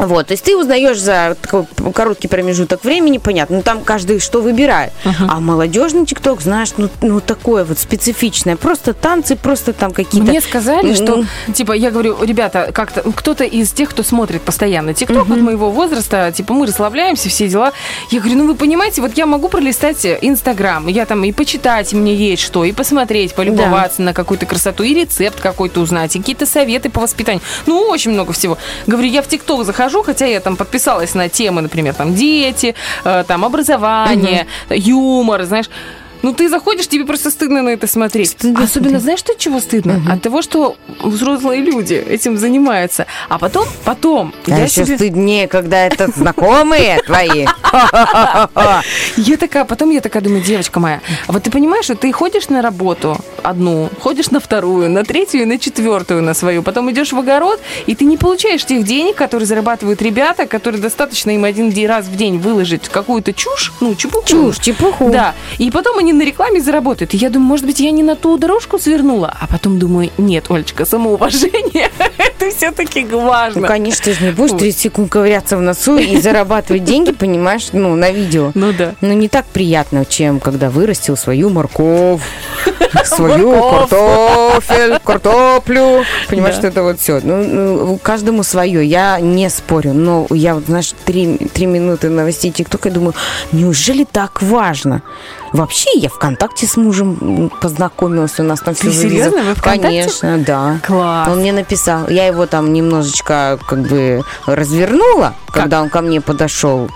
Вот, то есть ты узнаешь за такой короткий промежуток времени, понятно, ну там каждый что выбирает. А молодежный ТикТок, знаешь, ну, ну такое вот специфичное, просто танцы, просто там какие-то... Мне сказали, что, типа, я говорю, ребята, как-то кто-то из тех, кто смотрит постоянно ТикТок от моего возраста, типа, мы расслабляемся, все дела. Я говорю, ну вы понимаете, вот я могу пролистать Инстаграм, я там и почитать, мне есть что, и посмотреть, полюбоваться на какую-то красоту, и рецепт какой-то узнать, и какие-то советы по воспитанию. Ну, очень много всего. Говорю, я в ТикТок захожу, хотя я там подписалась на темы, например, там дети, э, там образование, юмор, знаешь. Ну, ты заходишь, тебе просто стыдно на это смотреть. Стыдно Особенно, смотреть. знаешь, что от чего стыдно? От того, что взрослые люди этим занимаются. А потом, потом, А я еще себе- стыднее, когда это знакомые твои. Я такая, потом я такая думаю, девочка моя, а вот ты понимаешь, что ты ходишь на работу одну, ходишь на вторую, на третью и на четвертую на свою, потом идешь в огород, и ты не получаешь тех денег, которые зарабатывают ребята, которые достаточно им один раз в день выложить какую-то чушь, ну, чепуху. Чушь, чепуху. Да, и потом они на рекламе заработают. И я думаю, может быть, я не на ту дорожку свернула, а потом думаю, нет, Олечка, самоуважение, это все-таки Ну, важно. конечно, ты же не будешь 30 секунд ковыряться в носу и зарабатывать деньги, понимаешь, ну, на видео. Ну да. Ну, не так приятно, чем когда вырастил свою морковь. свою картофель, картоплю. Понимаешь, что это вот все. Ну, ну, каждому свое. Я не спорю. Но я вот, знаешь, три, три минуты новостей ТикТока, я думаю, неужели так важно? Вообще, я ВКонтакте с мужем познакомилась, у нас там все серьезно? Вы ВКонтакте? Конечно, да. Класс. Он мне написал. Я его там немножечко как бы развернула, когда он ко мне подошел.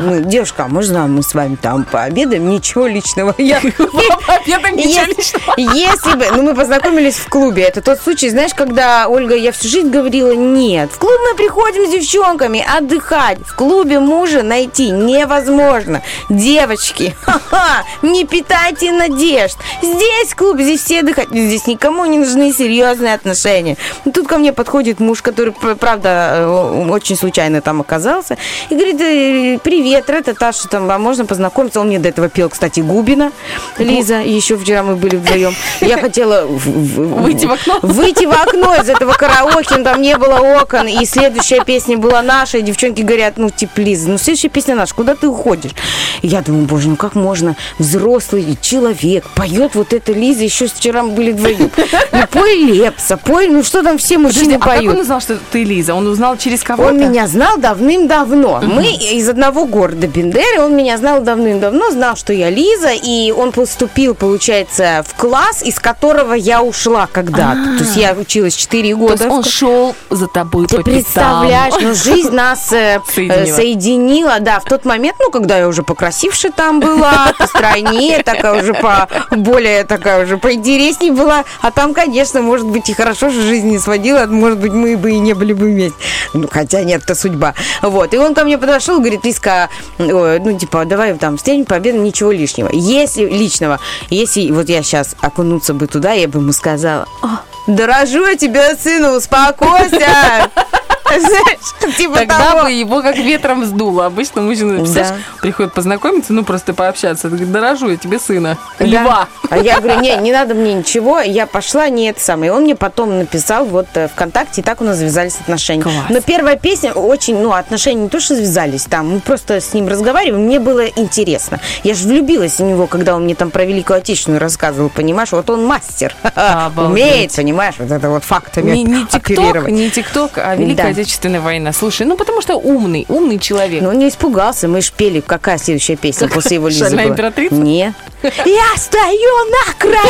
Ну, девушка, а можно мы с вами там пообедаем? Ничего личного. Я... Победа ничего личного. если бы, ну мы познакомились в клубе, это тот случай, знаешь, когда Ольга, я всю жизнь говорила, нет, в клуб мы приходим с девчонками отдыхать, в клубе мужа найти невозможно. Девочки, ха-ха, не питайте надежд. Здесь клуб, здесь все отдыхать, здесь никому не нужны серьезные отношения. Тут ко мне подходит муж, который, правда, э, очень случайно там оказался, и говорит, «Э, привет, это Таша, там, а можно познакомиться? Он мне до этого пел, кстати, Губина, Лиза, еще вчера мы были вдвоем. Я хотела Выйти в окно? Выйти в окно из этого караоке, там не было окон, и следующая песня была наша, и девчонки говорят, ну, типа, Лиза, ну, следующая песня наша, куда ты уходишь? И я думаю, боже, ну как можно взрослый человек поет вот это Лиза, еще вчера мы были вдвоем. Ну, пой Лепса, пой, ну, что там все Подожди, мужчины а как он поют? узнал, что ты Лиза? Он узнал через кого-то? Он меня знал давным-давно. Мы из одного города Бендеры, он меня знал давным-давно, знал, что я Лиза, и он поступил, получается, в класс, из которого я ушла когда-то. То есть я училась 4 То года. есть в он шел за тобой ты по представляешь, но жизнь нас э, э, Соединила. соединила. да, в тот момент, ну, когда я уже покрасивше там была, постройнее, такая уже по более такая уже поинтересней была, а там, конечно, может быть и хорошо, что жизнь не сводила, может быть, мы бы и не были бы вместе. Ну, хотя нет, это судьба. Вот, и он ко мне подошел, говорит, Лиска, ой, ну, типа, давай там встретим, пообедаем, ничего лишнего. Если личного, если вот я сейчас окунуться бы туда, я бы ему сказала, «О, дорожу я тебя, сына, успокойся. Знаешь, типа Тогда того. бы его как ветром сдуло. Обычно мужчина, представляешь, Да. приходит познакомиться, ну просто пообщаться. Ты говоришь, дорожу я тебе сына. Да. Льва. А я говорю, не, не надо мне ничего. Я пошла, не это самое. И он мне потом написал вот э, ВКонтакте, и так у нас завязались отношения. Класс. Но первая песня очень, ну, отношения не то, что завязались там, мы просто с ним разговаривали, мне было интересно. Я же влюбилась в него, когда он мне там про Великую Отечественную рассказывал, понимаешь? Вот он мастер. Обалдеть. Умеет, понимаешь, вот это вот фактами Не, не ТикТок, не ТикТок, а Великая Да. Отечественная война. Слушай, ну потому что умный, умный человек. Но он не испугался, мы ж пели, какая следующая песня Как? после его Лизы «Шальная была? императрица»? Не. Я стою на краю на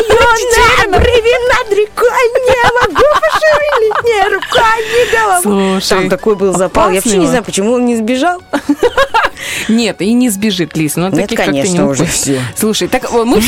обрыве над рекой, не могу пошевелить ни рукой, ни головой. Слушай, Там такой был запал. Я вообще не знаю, почему он не сбежал. Нет, и не сбежит, Лиз. Ну, Нет, таких, конечно, не уже всё. Слушай, так э, мы...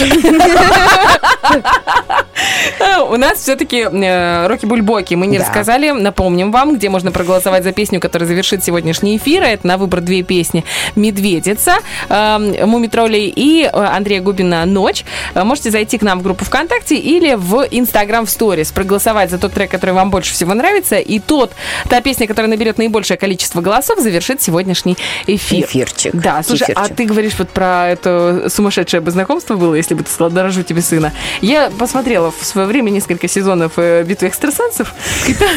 У нас все-таки Роки Бульбоки мы не рассказали. Напомним вам, где можно проголосовать за песню, которая завершит сегодняшний эфир. Это на выбор две песни «Медведица», э, «Мумитролей» и Андрея Губина «Ночь». Э, Можете зайти к нам в группу ВКонтакте или в Инстаграм в сторис, проголосовать за тот трек, который вам больше всего нравится, и тот, та песня, которая наберет наибольшее количество голосов, завершит сегодняшний эфир. Эфирчик. Да, слушай, а Эфирчик. ты говоришь вот про это сумасшедшее бы знакомство было, если бы ты сказала, дорожу тебе сына. Я посмотрела в свое время несколько сезонов э, «Битвы экстрасенсов». И там-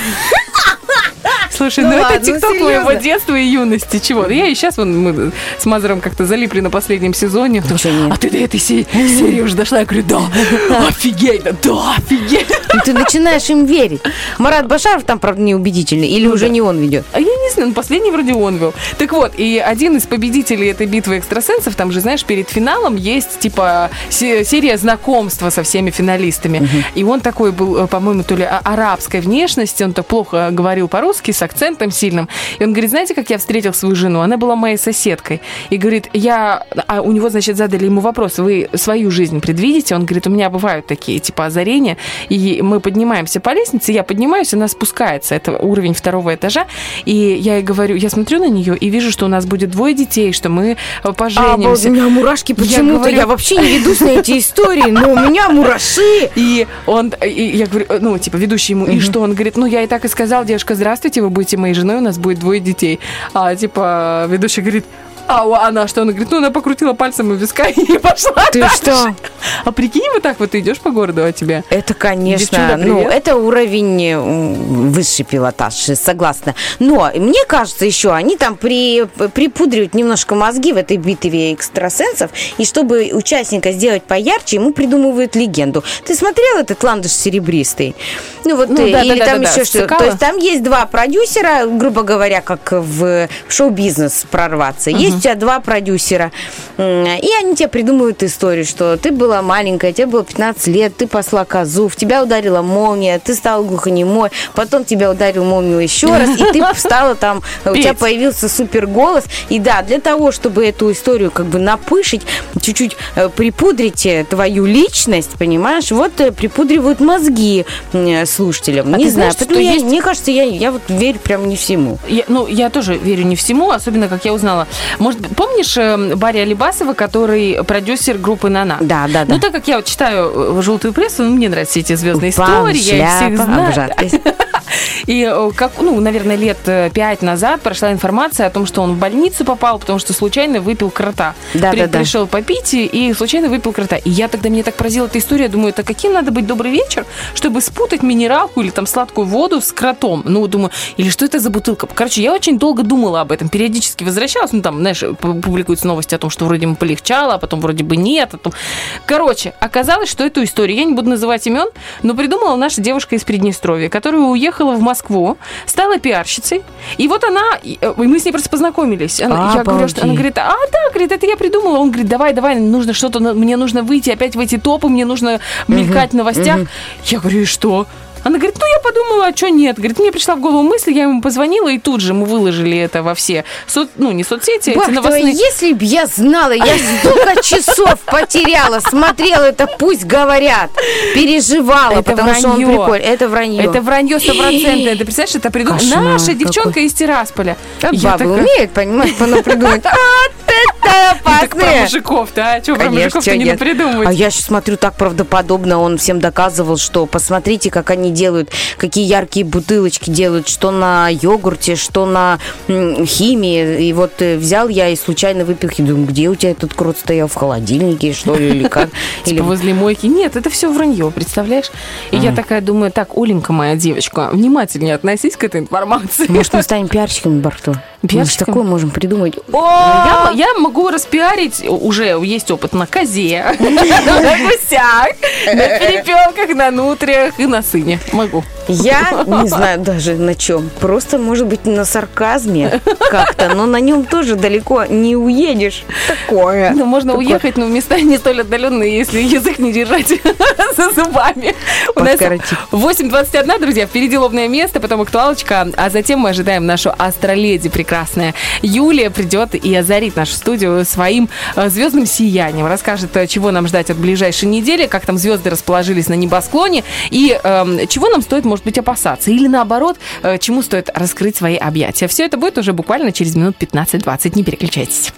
Слушай, ну, Ну это ладно, ну тикток моего серьезно? детства и юности. Чего? Я и сейчас вон, мы с Мазером как-то залипли на последнем сезоне. Потому а ты до этой се- серии уже дошла? Я говорю, да, офигенно, да, офигенно. Ну, ты начинаешь им верить. Марат Башаров там, правда, неубедительный. Или уже не он ведет? А я не знаю, ну, последний вроде он вел. Так вот, и один из победителей этой битвы экстрасенсов, там же, знаешь, перед финалом есть, типа, се- серия знакомства со всеми финалистами. И он такой был, э, по-моему, то ли а- арабской внешности, он так плохо говорил по-русски, с акцентом сильным. И он говорит, знаете, как я встретил свою жену? Она была моей соседкой. И говорит, я... А у него, значит, задали ему вопрос, вы свою жизнь предвидите? Он говорит, у меня бывают такие, типа, озарения, и мы поднимаемся по лестнице, я поднимаюсь, она спускается. Это уровень второго этажа. И я ей говорю, я смотрю на нее и вижу, что у нас будет двое детей, что мы э, поженимся. у меня мурашки почему-то. говорю- Я вообще не ведусь на эти истории, но у меня мураши. И он, и я говорю, э, ну, типа, ведущий ему, и что? Он говорит, ну, я и так и сказал, девушка, здравствуйте, вы будете моей женой, у нас будет двое детей. А, типа, ведущий говорит, А она что? Она говорит, ну, она покрутила пальцем у виска и пошла Ты дальше. что? А прикинь, вот так вот ты идешь по городу, а тебе... Это, конечно, ну, это уровень э, высший пилотаж, согласна. Но мне кажется, еще они там при, припудривают немножко мозги в этой битве экстрасенсов, и чтобы участника сделать поярче, ему придумывают легенду. Ты смотрел этот ландыш серебристый? Ну вот, Ну, э, да, да, или да, там да, да, еще что? Цикало. То есть там есть два продюсера, грубо говоря, как в шоу-бизнес прорваться. Есть у тебя два продюсера, и они тебе придумывают историю, что ты была маленькая, тебе было 15 лет, ты посла козу, в тебя ударила молния, ты стала глухонемой, потом тебя ударил молнию еще раз, и ты стала там, у тебя появился супер голос. И да, для того, чтобы эту историю как бы напышить, чуть-чуть э, припудрить э, твою личность, понимаешь, вот э, припудривают мозги слушателям. А не знаю, знаешь, поэтому я, есть- мне кажется, я, я вот верю прям не всему. Я, ну, я тоже верю не всему, особенно, как я узнала. Может, помнишь э, Барри Алибасова, который продюсер группы «Нана»? Да, да, да. Ну, так как я вот читаю э, «Желтую прессу», ну, мне нравятся эти звездные Пам, истории, я их всех шляпа, знаю. И э, как, ну, наверное, лет э, пять назад прошла информация о том, что он в больницу попал, потому что случайно выпил крота. Да, При- да, да. Пришел попить и, и случайно выпил крота. И я тогда, мне так поразила эта история, думаю, это каким надо быть добрый вечер, чтобы спутать минералку или там сладкую воду с кротом. Ну, думаю, или что это за бутылка? Короче, я очень долго думала об этом, периодически возвращалась, ну, там, знаешь, пу- публикуются новости о том, что вроде бы полегчало, а потом вроде бы нет. а потом- Короче, оказалось, что эту историю, я не буду называть имен, но придумала наша девушка из Приднестровья, которая уехала в Москву, стала пиарщицей, и вот она, и э, и мы с ней просто познакомились. Она- я говорю, что она говорит, а, да, говорит, это я придумала. Он говорит, давай, давай, нужно что-то, мне нужно выйти опять в эти топы, мне нужно мелькать в новостях. Я говорю, и что? Она говорит, ну я подумала, а что нет? Говорит, мне пришла в голову мысль, я ему позвонила, и тут же мы выложили это во все, со- ну не соцсети, а эти Бах, новостные. если б я знала, я столько часов потеряла, смотрела это, пусть говорят, переживала, Это потому что он вранье. прикольный. Это вранье. Это вранье стопроцентное. Ты представляешь, это придумала наша девчонка из Тирасполя. Я бабы умеют, понимаешь, придумать. Это «Ну, так про опасные. мужиков-то, а? Что про мужиков-то не нет. напридумывать? А я сейчас смотрю так правдоподобно, он всем доказывал, что посмотрите, как они делают, какие яркие бутылочки делают, что на йогурте, что на химии. И вот э, взял я и случайно выпил, и думаю, где у тебя этот крот стоял, в холодильнике, что ли, или как? Или Типа возле мойки. Нет, это все вранье, представляешь? И я такая думаю, так, Оленька моя девочка, внимательнее относись к этой информации. Может, мы станем пиарщиками? Мы же Пиарщиками? такое можем придумать. Я, я могу распиарить, уже есть опыт на козе, на гусях, на перепелках, на нутриях и на сыне. Могу. Я не знаю даже на чем. Просто, может быть, на сарказме как-то, но на нем тоже далеко не уедешь. Такое. Ну, можно Такое. уехать, но в места не столь отдаленные, если язык не держать за зубами. У нас Подкоротить. 8.21, друзья, впереди лобное место, потом актуалочка, а затем мы ожидаем нашу астроледи прекрасная. Юлия придет и озарит нашу студию своим э, звездным сиянием, расскажет, э, чего нам ждать от ближайшей недели, как там звезды расположились на небосклоне и эм, чего нам стоит, может быть, опасаться. Или наоборот, э, чему стоит раскрыть свои объятия. Все это будет уже буквально через минут 15-20. Не переключайтесь.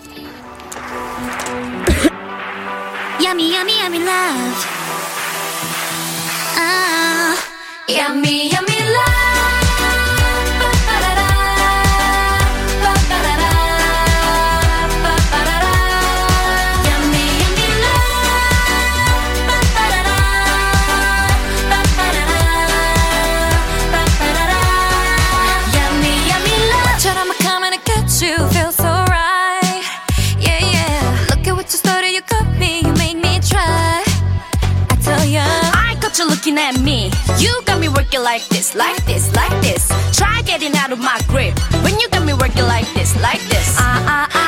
Looking at me. You got me working like this, like this, like this. Try getting out of my grip when you got me working like this, like this. Ah ah ah.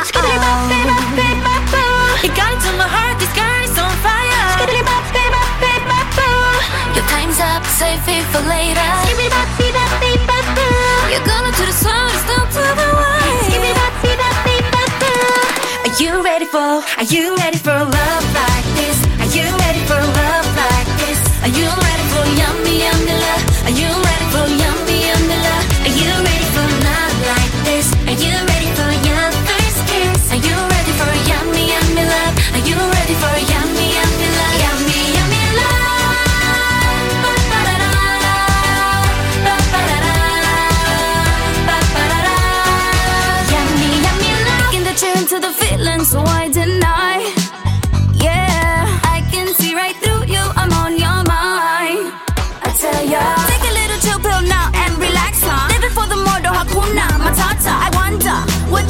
You got into my heart, this girl is on fire. Your time's up, save it for later. You're gonna do the it's down to the wire. Are you ready for? Are you ready for love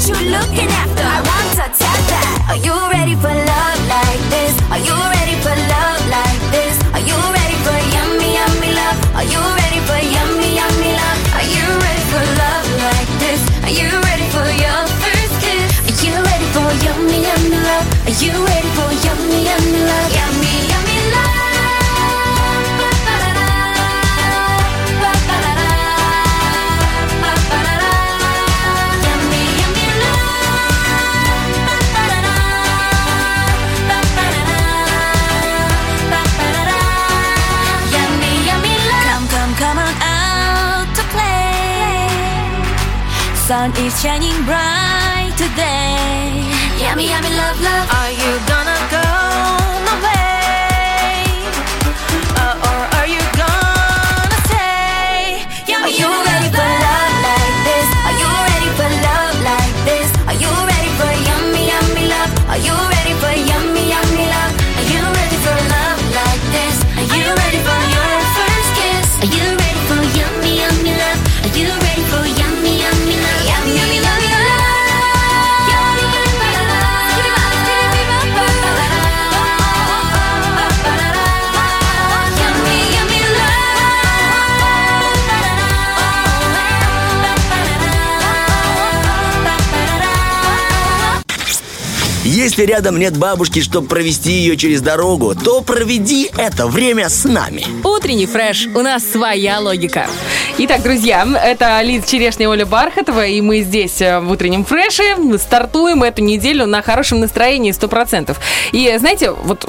you looking after. I want to tell that. Are you ready for love like this? Are you ready Sun is shining bright today. Yummy, yummy love, love. Если рядом нет бабушки, чтобы провести ее через дорогу, то проведи это время с нами. Утренний фреш. У нас своя логика. Итак, друзья, это Лиз Черешня Оля Бархатова, и мы здесь э, в утреннем фреше стартуем эту неделю на хорошем настроении 100%. И знаете, вот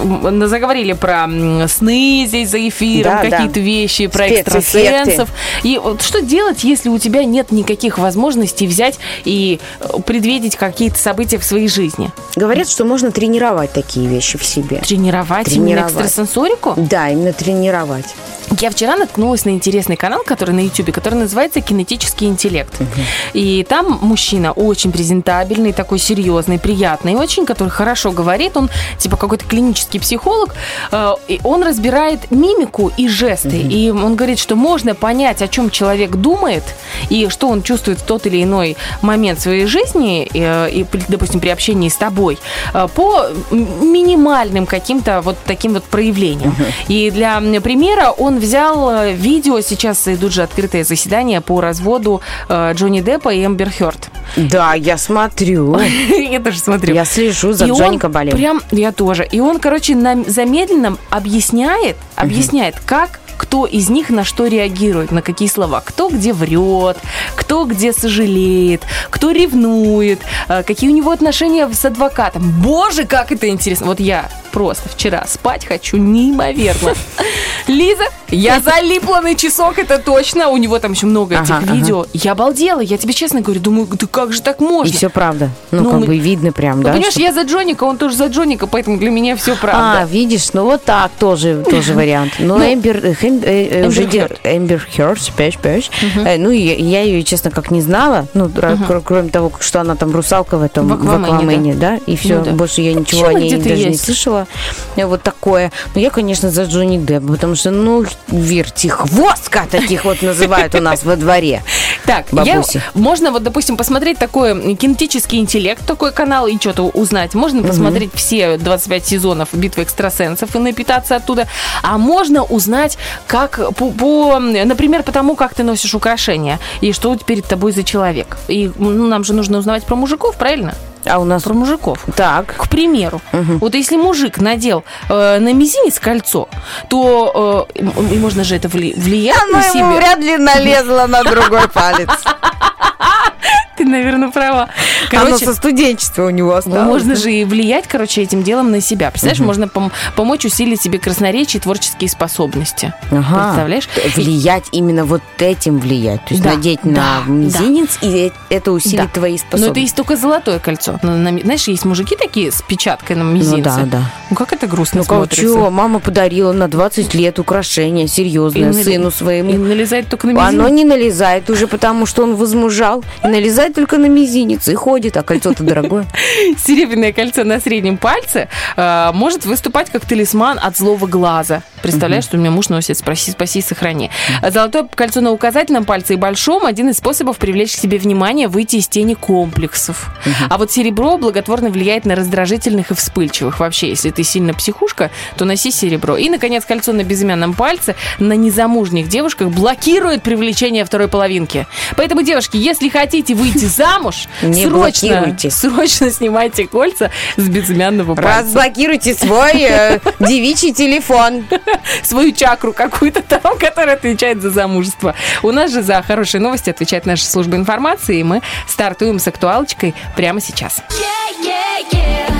заговорили про сны здесь за эфиром, Да, да. какие-то вещи, про экстрасенсов. И вот что делать, если у тебя нет никаких возможностей взять и э, предвидеть какие-то события в своей жизни? Говорят, что можно тренировать такие вещи в себе. Тренировать, именно Тренировать. экстрасенсорику? Да, именно тренировать. Я вчера наткнулась на интересный канал, который на YouTube, который называется «Кинетический интеллект». И там мужчина очень презентабельный, такой серьезный, приятный очень, который хорошо говорит. Он типа какой-то клинический психолог. э, и он разбирает мимику и жесты. И он говорит, что можно понять, о чем человек думает и что он чувствует в тот или иной момент своей жизни, э, и, допустим, при общении с тобой, э, по минимальным каким-то вот таким вот проявлениям. И для примера он взял э, видео, сейчас идут же открытые заседания по разводу э, Джонни Деппа и Эмбер Хёрд. Да, я смотрю. Я тоже смотрю. Я слежу за И он Джонни Кабалем. Прям, я тоже. И он, короче, на замедленном объясняет, объясняет, как кто из них на что реагирует, на какие слова. Кто где врет, кто где сожалеет, кто ревнует, э, какие у него отношения с адвокатом. Боже, как это интересно. Вот я просто вчера спать хочу неимоверно. Лиза, я залипла на часок, это точно. У него там еще много этих Ага, ага. видео. Я обалдела, я тебе честно говорю, думаю, да как же так можно? И все правда. Ну, Ну, как мы- бы видно прям, Ну, да? понимаешь, что- я за Джоника, он тоже за Джоника, поэтому для меня все А, правда. видишь, ну вот так тоже, тоже вариант. Но Ну, Эмбер, э, Хэм- э, э, Эмбер уже Хёрд. Эмбер Хёрд, пеш, пеш. Э, Ну, я, я ее, честно, как не знала. Ну, кроме того, что она там русалка в этом В Аквамене, да? И все, Ну больше я ничего Почему о ней даже не слышала. Э, Вот такое. Но я, конечно, за Джонни Деппа, потому что, ну, вертихвостка таких вот называют у нас во дворе. Так, я, можно вот, допустим, посмотреть такой кинетический интеллект, такой канал, и что-то узнать. Можно посмотреть все 25 сезонов «Битвы экстрасенсов» и напитаться оттуда. А можно узнать, как, по, по, например, по тому, как ты носишь украшения, и что перед тобой за человек. И ну, нам же нужно узнавать про мужиков, правильно? А у нас... Про мужиков. Так. К примеру, вот если мужик надел э, на мизинец кольцо, то э, можно же это вли- влиять на Она ему себя. вряд ли налезла на другой палец. Ты, наверное, права. Оно Короче, со студенчества у него ну, осталось. можно же и влиять, короче, этим делом на себя. Представляешь, можно пом- помочь усилить себе красноречие и творческие способности. Ага. Представляешь? Влиять, именно вот этим влиять. То есть Да, надеть да, на мизинец, и э- это усилит Да. твои Но это способности. есть только золотое кольцо. Ми- знаешь, есть мужики такие с печаткой на мизинце. Ну да, да. Ну как это грустно Ну смотрится? чё, мама подарила на 20 лет украшение серьезное И сыну И своему. налезает только на Оно мизинец. не налезает уже, потому что он возмужал. И налезает только на мизинец и ходит, а кольцо-то дорогое. Серебряное кольцо на среднем пальце э, может выступать как талисман от злого глаза. Представляешь, что у меня муж носит, спроси, спаси, сохрани. А Золотое кольцо на указательном пальце и большом один из способов привлечь к себе внимание, выйти из тени комплексов. А вот серебро благотворно влияет на раздражительных и вспыльчивых. Вообще, если ты сильно психушка, то носи серебро. И, наконец, кольцо на безымянном пальце на незамужних девушках блокирует привлечение второй половинки. Поэтому, девушки, если хотите выйти замуж, Не срочно, блокируйте. срочно снимайте кольца с безымянного пальца. Разблокируйте свой э, девичий телефон. Свою чакру какую-то там, которая отвечает за замужество. У нас же за хорошие новости отвечает наша служба информации, и мы стартуем с актуалочкой прямо сейчас. Yeah, yeah, yeah.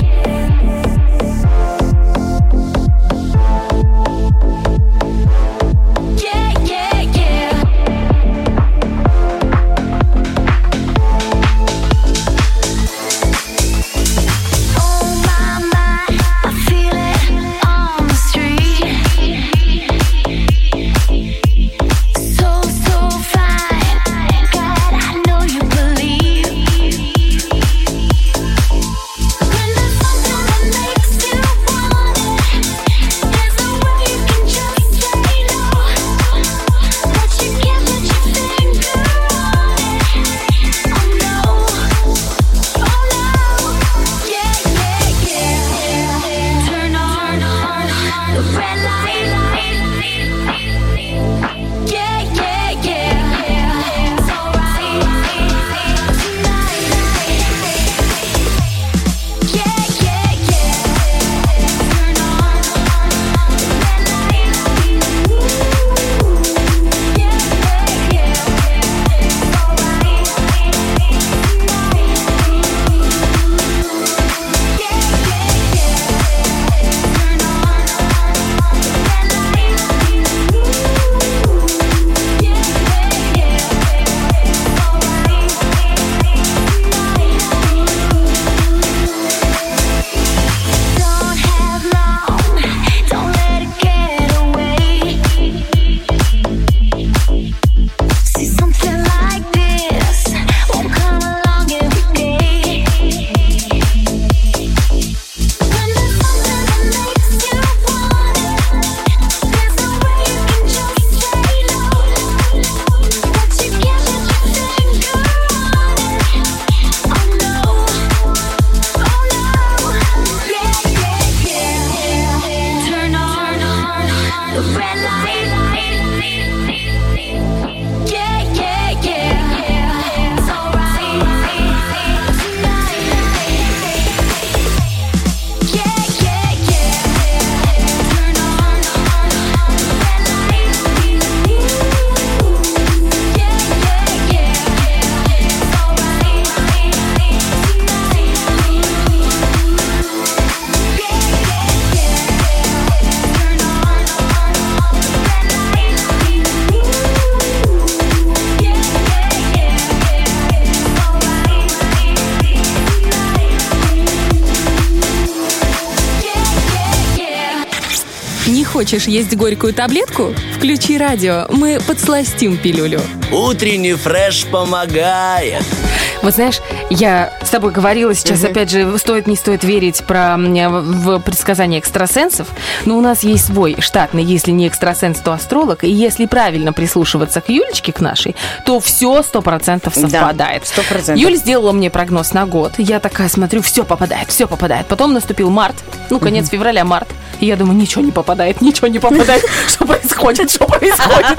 Хочешь есть горькую таблетку? Включи радио, мы подсластим пилюлю. Утренний фреш помогает. Вот знаешь, я с тобой говорила сейчас, опять же, стоит не стоит верить про м, в предсказания экстрасенсов, но у нас есть свой штатный, если не экстрасенс, то астролог, и если правильно прислушиваться к Юлечке, к нашей, то все сто процентов Да, совпадает. 100%. Юля сделала мне прогноз на год, я такая смотрю, все попадает, все попадает. Потом наступил март, ну, конец февраля, март, и я думаю, ничего не попадает, ничего не попадает. Что происходит, что происходит?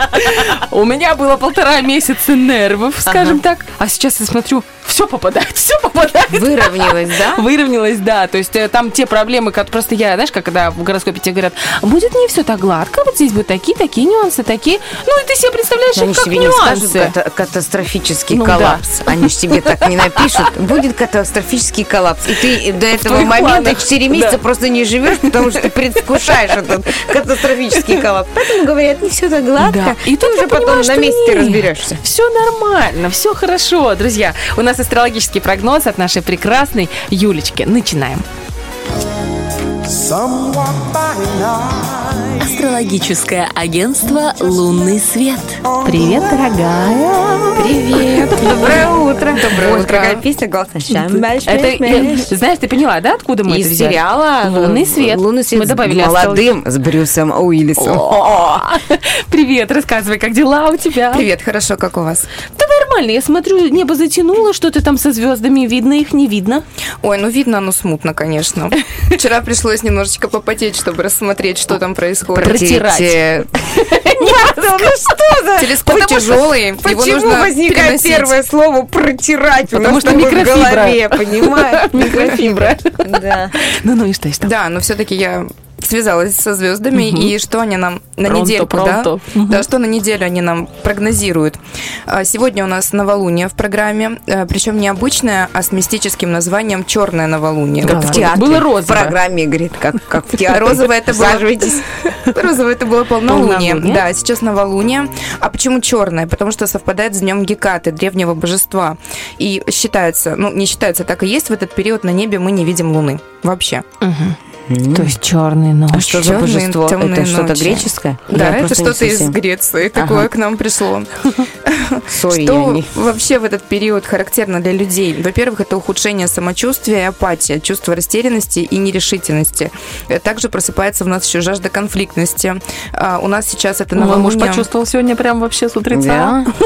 У меня было полтора месяца нервов, скажем так, а сейчас я смотрю, все попадает, все попадает. Выровнялась, да? Выровнялась, да. То есть э, там те проблемы, как просто я, знаешь, как когда в гороскопе тебе говорят, будет не все так гладко, вот здесь будут такие, такие нюансы, такие. Ну, и ты себе представляешь, Они как тебе не скажут нюансы. ката- катастрофический Ну да. коллапс. Они же тебе так не напишут. Будет катастрофический коллапс. И ты до этого момента планах. 4 месяца Да. Просто не живешь, потому что ты предвкушаешь этот катастрофический коллапс. Поэтому говорят, не все так гладко. Да. И ты уже потом на месте разберешься. Все нормально, все хорошо, друзья. У нас астрологический прогноз от нашей прекрасной Юлечки. Начинаем. Some walk by night. Астрологическое агентство «Лунный свет». Привет, дорогая. Привет. Доброе утро. Доброе утро. Какая песня голоса? Это, знаешь, ты поняла, да, откуда мы Из это взяли? сериала «Лунный свет». Лунный свет Мы с добавили молодым с Брюсом Уиллисом. О, Привет, рассказывай, как дела у тебя? Привет, хорошо, как у вас? Да нормально, я смотрю, небо затянуло, что-то там со звездами, видно их, не видно. Ой, ну видно оно смутно, конечно. Вчера пришлось немножечко попотеть, чтобы рассмотреть, что там происходит. Протирать. Эти- Ну что за... Телескоп тяжелый, его Почему нужно возникает первое слово протирать? Потому что в микрофибра. голове, понимаешь? Микрофибра. Да. Ну, ну и что, и что? Да, но все-таки я связалась со звездами, и что они нам на Пронто, недельку, пронто. да? Да, что на неделю они нам прогнозируют. А, Сегодня у нас новолуние в программе, причем не обычное, а с мистическим названием «Черное новолуние». Как в театре. Было В розовое. программе, говорит, как, как в театре. Розовое это было-. Розовое это было полнолуние. Полнолуние. Да, сейчас новолуние. А почему черное? Потому что совпадает с днем Гекаты, древнего божества. И считается, ну не считается, так и есть, в этот период на небе мы не видим луны вообще. То есть черный ночь. А что за божество? Это что-то греческое? Да, Я это что-то из Греции, Ага. такое к нам пришло. Сори, Что не- вообще в этот период характерно для людей? Во-первых, это ухудшение самочувствия и апатия, чувство растерянности и нерешительности. Э, Также просыпается в нас еще жажда конфликтности. А, У нас сейчас это Мой муж новолуние. почувствовал сегодня прям вообще с утреца. Да?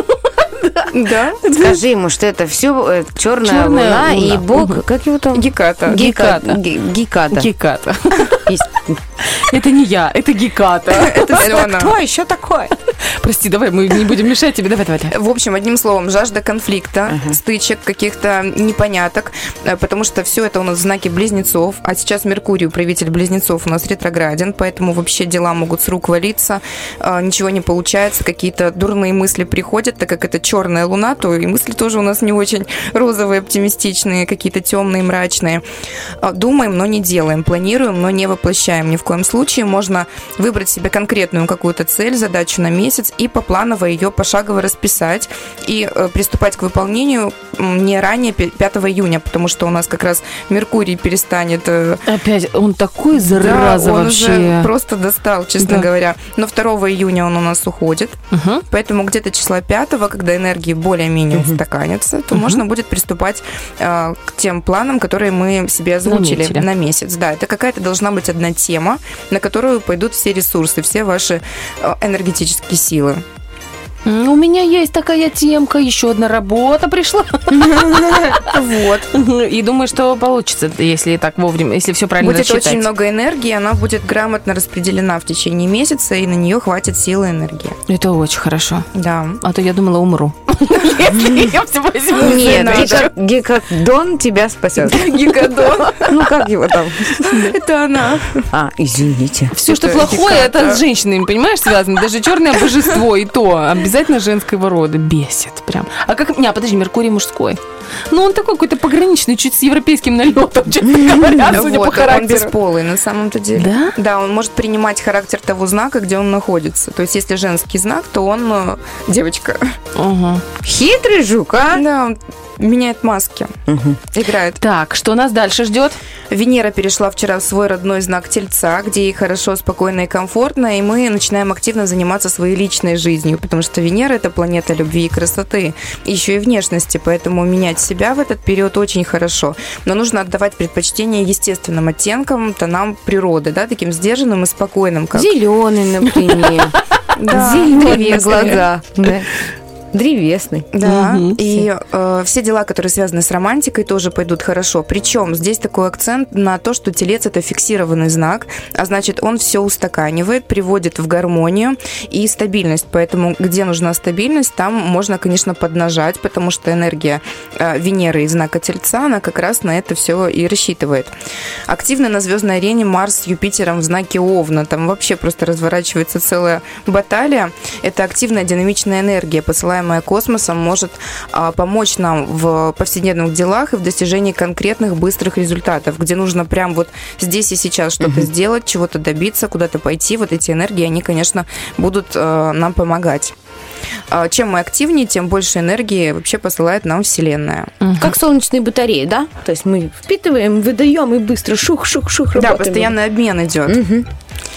Да, Скажи ему, что это все черная Чёрная луна, и бог, как его там? Геката. Геката. Геката. Ге- Геката. Это не я, это Геката. Это все она. Кто еще такой? Прости, давай, мы не будем мешать тебе. Давай, давай. В общем, одним словом, жажда конфликта, стычек, каких-то непоняток, э, потому что все это у нас в знаке близнецов, а сейчас Меркурий, управитель близнецов, у нас ретрограден, поэтому вообще дела могут с рук валиться, э, ничего не получается, какие-то дурные мысли приходят, так как это черная луна, то и мысли тоже у нас не очень розовые, оптимистичные, какие-то темные, мрачные. Э, Думаем, но не делаем, планируем, но не воплощаем ни в коем случае. Можно выбрать себе конкретную какую-то цель, задачу на месяц и попланово ее пошагово расписать и э, приступать к выполнению не ранее пи- 5 июня, потому что у нас как раз Меркурий перестанет э, Опять, он такой зараза да, он вообще. уже просто достал, честно Да. говоря. Но 2 июня он у нас уходит, Мгм. поэтому где-то числа 5, когда энергии более-менее устаканятся, то можно будет приступать э, к тем планам, которые мы себе озвучили Наметили. на месяц. Да, это какая-то должна быть одна тема, на которую пойдут все ресурсы, все ваши э, энергетические силы. У меня есть такая темка, еще одна работа пришла. Вот. И думаю, что получится, если так вовремя, если все правильно Будет рассчитать. очень много энергии, она будет грамотно распределена в течение месяца, и на нее хватит силы и энергии. Это очень хорошо. Да. А то я думала, умру. Если я все возьму. Нет, гекадон тебя спасет. Гигадон. Ну, как его там? Это она. А, извините. Все, что плохое, это с женщинами, понимаешь, связано. Даже черное божество и то обязательно женского рода. Бесит прям. А как... Не, подожди, Меркурий мужской. Ну, он такой какой-то пограничный, чуть с европейским налетом, честно говоря, судя по Вот, он характеру. бесполый на самом-то деле. Да? Да, он может принимать характер того знака, где он находится. То есть, если женский знак, то он э, девочка. Хитрый жук, а? Да, он меняет маски. Играет. Так, что нас дальше ждет? Венера перешла вчера в свой родной знак Тельца, где ей хорошо, спокойно и комфортно, и мы начинаем активно заниматься своей личной жизнью, потому что Венера – это планета любви и красоты, еще и внешности, поэтому менять себя в этот период очень хорошо. Но нужно отдавать предпочтение естественным оттенкам, тонам природы, да, таким сдержанным и спокойным, как Зеленый, например. Да, глаза. Древесный. Да, Мгм. и э, все дела, которые связаны с романтикой, тоже пойдут хорошо. Причем здесь такой акцент на то, что телец это фиксированный знак, а значит, он все устаканивает, приводит в гармонию и стабильность. Поэтому, где нужна стабильность, там можно, конечно, поднажать, потому что энергия э, Венеры из знака Тельца, она как раз на это все и рассчитывает. Активно на звездной арене Марс с Юпитером в знаке Овна. Там вообще просто разворачивается целая баталия. Это активная динамичная энергия, посылаемая космосом, может а, помочь нам в повседневных делах и в достижении конкретных быстрых результатов, где нужно прям вот здесь и сейчас что-то сделать, чего-то добиться, куда-то пойти. Вот эти энергии, они, конечно, будут э, нам помогать. А, Чем мы активнее, тем больше энергии вообще посылает нам Вселенная. Как солнечные батареи, да? То есть мы впитываем, выдаем и быстро шух-шух-шух Да, работаем. постоянный обмен идет. Мгм.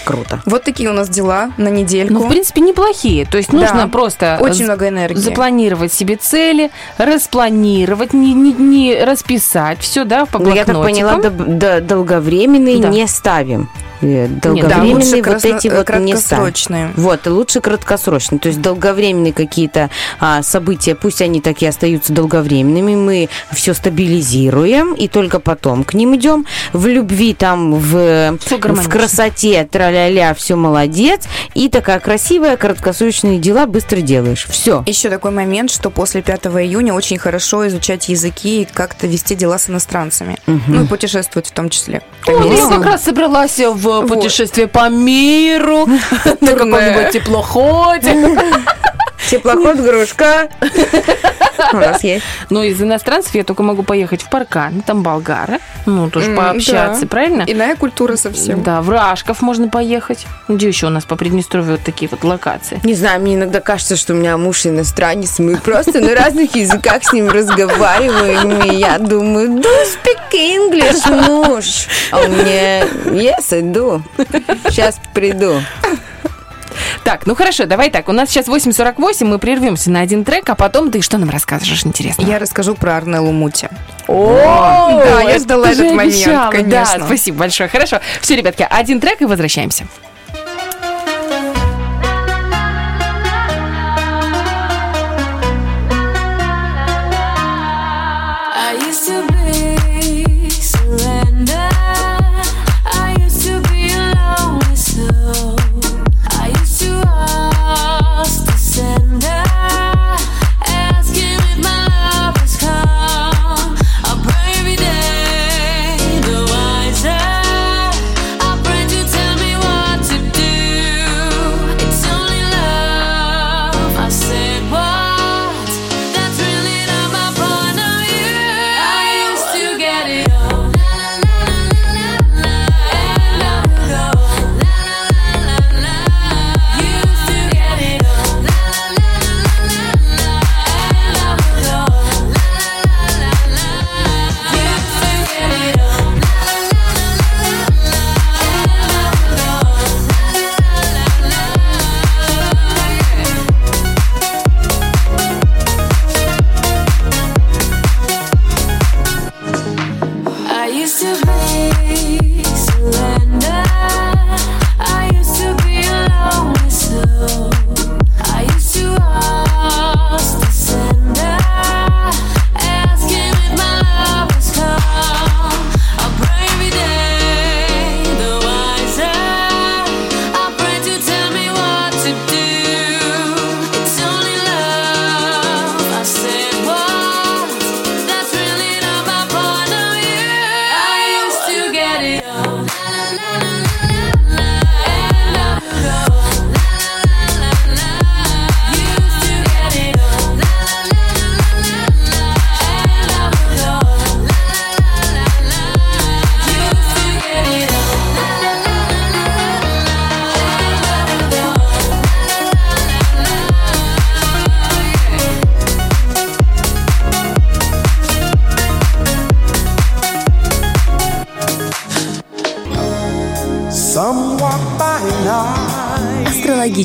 Круто. Вот такие у нас дела на недельку. Ну, в принципе, неплохие. То есть Да. нужно просто Очень з- много энергии. запланировать себе цели, распланировать, не, не, не расписать все, да, по Ну, я так поняла, до- до- долговременные Да. не ставим. Э, Да, Долговременные лучше вот красно- эти вот не ставим. краткосрочные. Вот, и лучше краткосрочные. То есть долговременные какие-то а, события, пусть они так и остаются долговременными, мы все стабилизируем, и только потом к ним идем. В любви там, в, в красоте, тра-ля-ля, все молодец. И такая красивая, краткосрочные дела быстро делаешь. Все. Еще такой момент, что после 5 июня очень хорошо изучать языки и как-то вести дела с иностранцами. Ну и путешествовать в том числе. Ой, я как раз собралась в путешествие по миру на каком-нибудь теплоходе. Теплоход, игрушка. У нас есть. Ну, из иностранцев я только могу поехать в Паркан, там болгары, ну, тоже пообщаться, правильно? Иная культура совсем. Да, в Рашков можно поехать. Где еще у нас по Приднестровью вот такие вот локации? Не знаю, мне иногда кажется, что у меня муж иностранец, мы просто на разных языках с ним разговариваем, и я думаю, do speak English, муж. А меня, yes, I do. Сейчас приду. Так, ну хорошо, давай так. У нас сейчас 8.48, мы прервемся на один трек, а потом ты что нам расскажешь интересно? Я расскажу про Арнеллу Мути. О, да, я ждала этот момент, обещала. Да, конечно. спасибо большое. Хорошо. Все, ребятки, один трек и возвращаемся.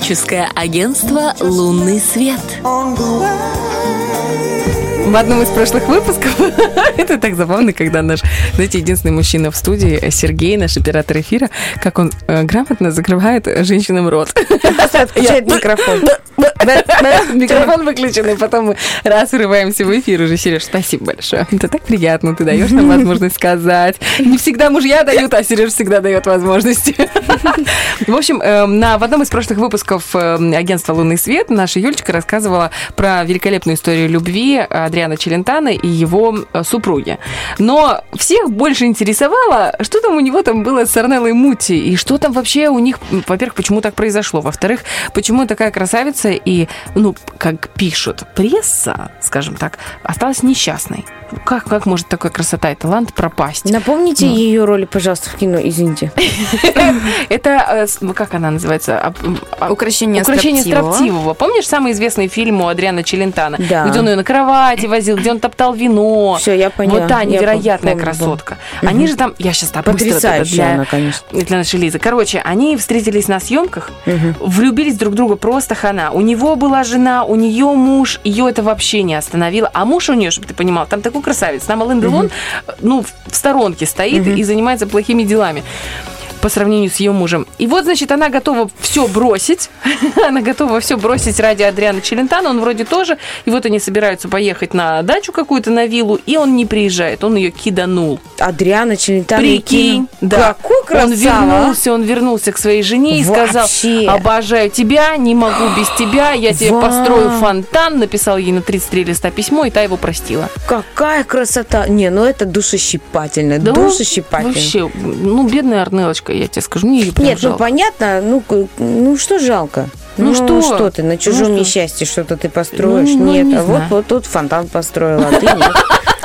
Астрологическое агентство «Лунный свет». В одном из прошлых выпусков это так забавно, когда наш, знаете, единственный мужчина в студии, Сергей, наш оператор эфира, как он э, грамотно закрывает женщинам рот. Отключает микрофон. Микрофон выключен, и потом мы раз врываемся в эфир уже. Сереж, спасибо большое. Это так приятно, ты даешь нам возможность сказать. Не всегда мужья дают, а Сереж всегда дает возможности. В общем, э, на, в одном из прошлых выпусков э, агентства «Лунный свет» наша Юлечка рассказывала про великолепную историю любви Адриана Челентана и его э, супруги. Но всех больше интересовало, что там у него там было с Арнеллой Мути, и что там вообще у них, во-первых, почему так произошло, во-вторых, почему такая красавица и, ну, как пишут, пресса, скажем так, осталась несчастной. Как, как может такая красота и талант пропасть? Напомните Ну. ее роли, пожалуйста, в кино, извините. Это, э, как она называется? А- Украшение Украшение строптивого. строптивого. Помнишь самый известный фильм у Адриана Челентана? Да. Где он ее на кровати возил, где он топтал вино. Все, я поняла. Вот та невероятная помню, красотка. Мгм. Они же там, я сейчас так быстро Потрясающая для, она, конечно. для нашей Лизы. Короче, они встретились на съемках, Мгм. влюбились друг в друга просто хана. У него была жена, у нее муж, ее это вообще не остановило. А муж у нее, чтобы ты понимал, там такой красавец. Там Ален Делон, ну, в сторонке стоит и занимается плохими делами по сравнению с ее мужем. И вот, значит, она готова все бросить. она готова все бросить ради Адриана Челентана. Он вроде тоже. И вот они собираются поехать на дачу какую-то, на виллу, и он не приезжает. Он ее киданул. Адриана Челентано. Прикинь, да. Какой красава. Он вернулся, он вернулся к своей жене и сказал, Вообще. обожаю тебя, не могу без тебя, я тебе Вау. построю фонтан, написал ей на 33 листа письмо, и та его простила. Какая красота. Не, ну это душещипательно. Да душещипательно. Вообще, ну, бедная Арнелочка, я тебе скажу, мне ее прям Нет, ну жалко. понятно, ну, ну что жалко? Ну что? что ты, на чужом Ну несчастье что-то ты построишь? Ну, ну, нет, не а вот, вот тут фонтан построила, а ты нет.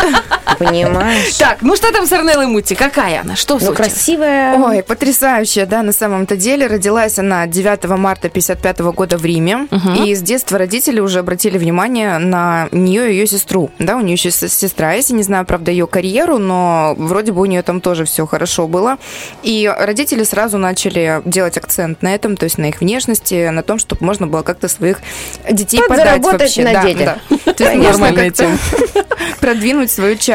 Понимаешь? Так, ну что там с Арнеллой Мути? Какая она? Что Ну, красивая. Ой, потрясающая, да, на самом-то деле. Родилась она 9 марта 55 года в Риме. И с детства родители уже обратили внимание на нее и ее сестру. Да, у нее еще сестра есть. Я не знаю, правда, ее карьеру, но вроде бы у нее там тоже все хорошо было. И родители сразу начали делать акцент на этом, то есть на их внешности, на том, чтобы можно было как-то своих детей подать вообще. на да, детях. да. То есть можно как-то продвинуть свое чадо.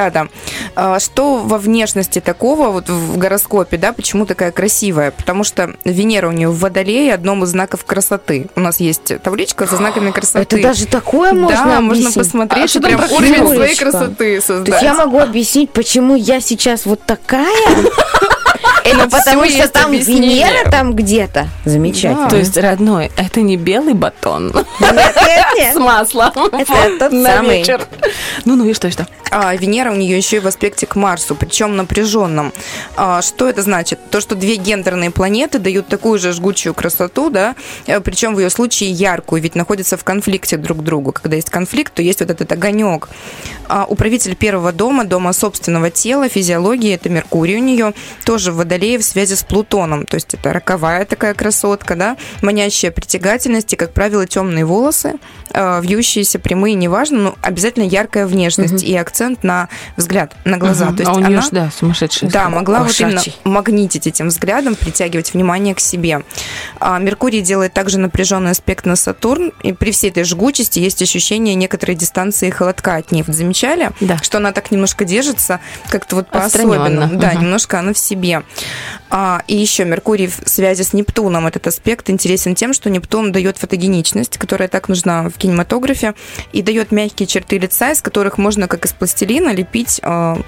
А, Что во внешности такого, вот в гороскопе, да, почему такая красивая? Потому что Венера у нее в Водолее, одном из знаков красоты. У нас есть табличка со знаками красоты. Это даже такое можно Да, можно посмотреть А что прям уровень своей красоты То создать. есть я могу объяснить, почему я сейчас вот такая? Это Ну, потому что там. Венера там где-то. Замечательно. То есть, родной, это не белый батон с маслом Это тот самый. Ну, ну и что, и что? А, Венера у нее еще и в аспекте к Марсу, причем напряженном. А, что это значит? То, что две гендерные планеты дают такую же жгучую красоту, да, э, причем в ее случае яркую, ведь находятся в конфликте друг к другу. Когда есть конфликт, то есть вот этот огонек. А, управитель первого дома, дома собственного тела, физиологии, это Меркурий у нее, тоже в Водолее в связи с Плутоном. То есть это роковая такая красотка, да, манящая притягательность и, как правило, темные волосы, э, вьющиеся, прямые, неважно, но обязательно яркая внешность и акцент на взгляд, на глаза. Мгм. То есть а у нее она... ж, да, сумасшедшая. Да, могла вот именно магнитить этим взглядом, притягивать внимание к себе. А, Меркурий делает также напряженный аспект на Сатурн, и при всей этой жгучести есть ощущение некоторой дистанции и холодка от ней. Замечали, Да. что она так немножко держится, как-то вот по-особенному. Да, Мгм. немножко она в себе. А, и еще Меркурий в связи с Нептуном. Этот аспект интересен тем, что Нептун дает фотогеничность, которая так нужна в кинематографе, и дает мягкие черты лица, из которых можно, как из пластилина, лепить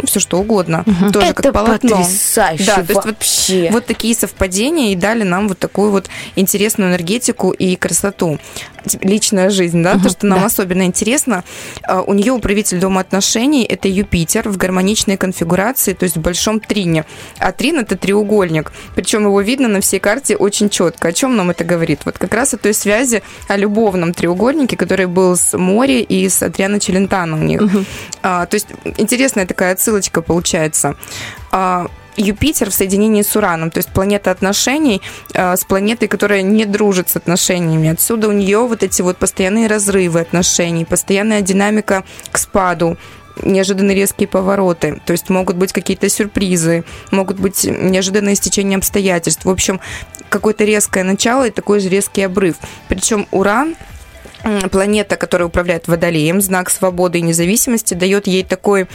все что угодно. Тоже Это как полотно. потрясающе Да, то есть вот вообще. вот такие совпадения и дали нам вот такую вот интересную энергетику и красоту. Типа, Личная жизнь, да, то, что нам особенно интересно. А, У нее управитель дома отношений это Юпитер в гармоничной конфигурации, то есть в большом трине. А трин это треугольник. Причем его видно на всей карте очень четко. О чем нам это говорит? Вот как раз о той связи, о любовном треугольнике, который был с Мори и с Адриано Челентано у них. А, то есть интересная такая отсылочка получается. А, Юпитер в соединении с Ураном, то есть планета отношений э, с планетой, которая не дружит с отношениями. Отсюда у нее вот эти вот постоянные разрывы отношений, постоянная динамика к спаду, неожиданные резкие повороты, то есть могут быть какие-то сюрпризы, могут быть неожиданные стечения обстоятельств. В общем, какое-то резкое начало и такой же резкий обрыв. Причем Уран планета, которая управляет Водолеем, знак свободы и независимости, дает ей такой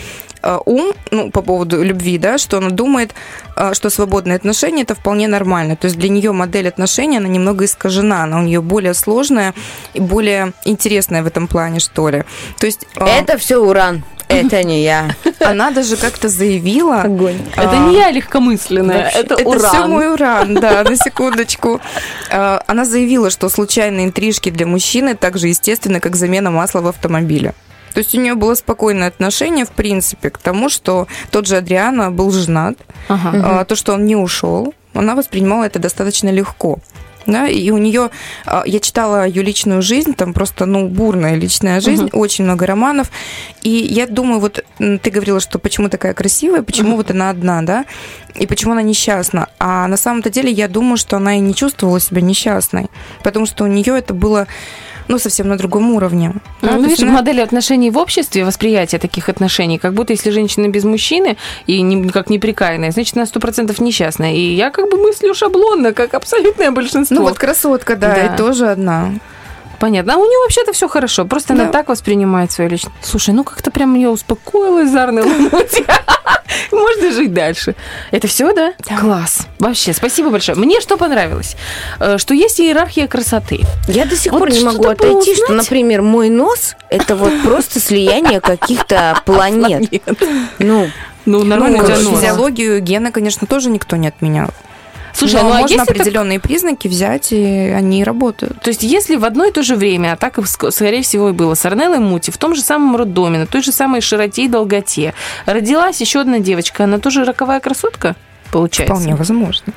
э, ум, ну, по поводу любви, да, что она думает, э, что свободные отношения это вполне нормально. То есть для нее модель отношений, она немного искажена, она у нее более сложная и более интересная в этом плане, что ли. То есть э, Это все уран. Это не я. она даже как-то заявила... Огонь. Это а, не я легкомысленная, это, это уран. все мой уран, да, на секундочку. Э, Она заявила, что случайные интрижки для мужчины так же естественны, как замена масла в автомобиле. То есть у нее было спокойное отношение, в принципе, к тому, что тот же Адриана был женат, Ага. а, то, что он не ушел, она воспринимала это достаточно легко. Да, и у нее, а, я читала ее личную жизнь, там просто, ну, бурная личная жизнь, очень много романов. И я думаю, вот ты говорила, что почему такая красивая, почему вот она одна, да, и почему она несчастна. А на самом-то деле я думаю, что она и не чувствовала себя несчастной, потому что у нее это было, ну, совсем на другом уровне. Да, Ну, видишь, она- модели отношений в обществе, восприятие таких отношений, как будто если женщина без мужчины и не- никак неприкаянная, значит, она сто процентов несчастная. И я как бы мыслю шаблонно, как абсолютное большинство. Ну, вот красотка, да, Да. и тоже одна. Понятно. А у нее вообще-то все хорошо. Просто она Да. так воспринимает свою личность. Слушай, ну как-то прям ее успокоилась, зарныла. Можно жить дальше. Это все, да? Класс. Вообще, спасибо большое. Мне что понравилось? Э, Что есть иерархия красоты. Я до сих пор не могу отойти, что, например, мой нос это вот просто слияние каких-то планет. Ну, Ну, нормально Ну, физиологию гена, конечно, тоже никто не отменял. Слушай, Но ну а можно если так- определенные признаки взять, и они работают. То есть, если в одно и то же время, а так, и ск- скорее всего, и было с Арнеллой Мути, в том же самом роддоме, на той же самой широте и долготе, родилась еще одна девочка, она тоже роковая красотка, получается? Вполне возможно.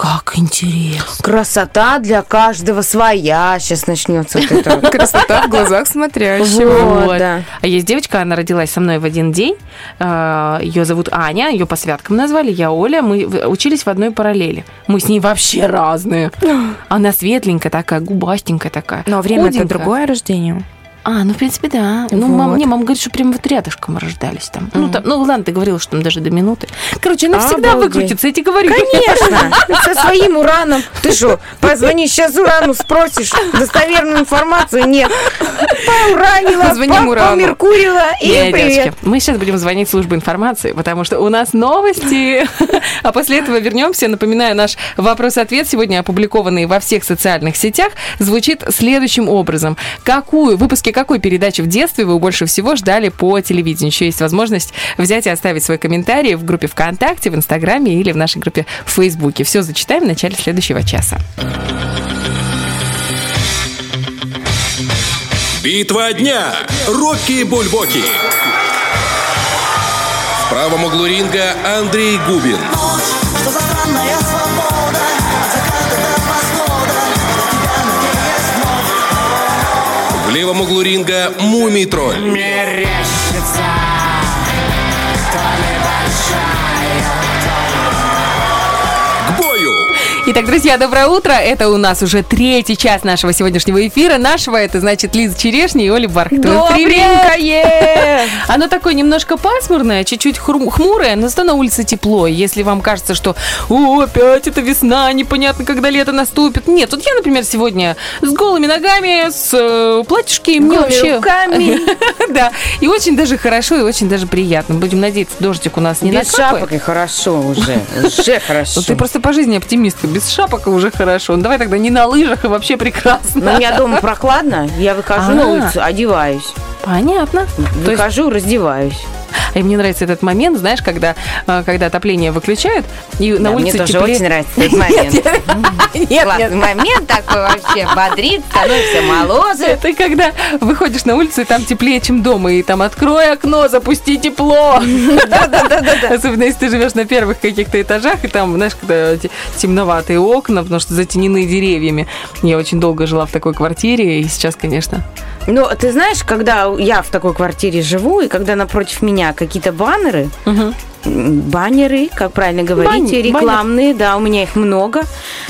Как интересно. красота для каждого своя. Сейчас начнется вот это. Красота в глазах смотрящего. Вот, да. А есть девочка, она родилась со мной в один день. Ее зовут Аня, ее по святкам назвали, я Оля. Мы учились в одной параллели. Мы с ней вообще разные. Она светленькая такая, губастенькая такая. Но время это другое рождение. А, ну, в принципе, да. Ну, мама, Вот. не, мама говорит, что прямо вот рядышком рождались там. Ну, там, ну, ладно, ты говорила, что там даже до минуты. Короче, она всегда Обалдеть. выкрутится, я тебе говорю. Конечно, со своим ураном. Ты что, позвони сейчас урану, спросишь достоверную информацию? Нет. Поуранила, померкурила и Не, привет. девочки, мы сейчас будем звонить в службу информации, потому что у нас новости. А после этого вернемся. Напоминаю, наш вопрос-ответ сегодня опубликованный во всех социальных сетях звучит следующим образом. Какую, выпуске какой передачи в детстве вы больше всего ждали по телевидению? Еще есть возможность взять и оставить свой комментарий в группе ВКонтакте, в Инстаграме или в нашей группе в Фейсбуке. Все зачитаем в начале следующего часа. Битва дня. Рокки Бульбоки. В правом углу ринга Андрей Губин. Что за странная левом углу ринга Мумий Тролль. мерещится Итак, друзья, доброе утро. Это у нас уже третий час нашего сегодняшнего эфира. Нашего это значит Лиза Черешня и Оля Бархатова. Привет! Оно такое немножко пасмурное, чуть-чуть хмурое, но зато на улице тепло. Если вам кажется, что «О, опять это весна, непонятно, когда лето наступит». Нет, вот я, например, сегодня с голыми ногами, с э, платьишки, мне вообще... руками. Да, и очень даже хорошо, и очень даже приятно. Будем надеяться, дождик у нас не Без накапает. шапок и хорошо уже. Уже хорошо. Ты просто по жизни оптимистка. Без шапок уже хорошо. Ну, давай тогда не на лыжах, и вообще прекрасно. Но у меня дома прохладно, я выхожу А. на улицу, одеваюсь. Понятно. Выхожу, раздеваюсь. И мне нравится этот момент, знаешь, когда, э, когда отопление выключают, и на Да, улице мне тоже теплее. очень нравится этот момент. Нет, Классный момент такой вообще. Бодрит, становится моложе. Это когда выходишь на улицу, и там теплее, чем дома, и там открой окно, запусти тепло. Да-да-да-да. Особенно если ты живешь на первых каких-то этажах, и там, знаешь, когда те- темноватые окна, потому что затенены деревьями. Я очень долго жила в такой квартире, и сейчас, конечно, Ну, ты знаешь, когда я в такой квартире живу, и когда напротив меня какие-то баннеры, м, баннеры, как правильно говорить, Бан- рекламные, да, у меня их много.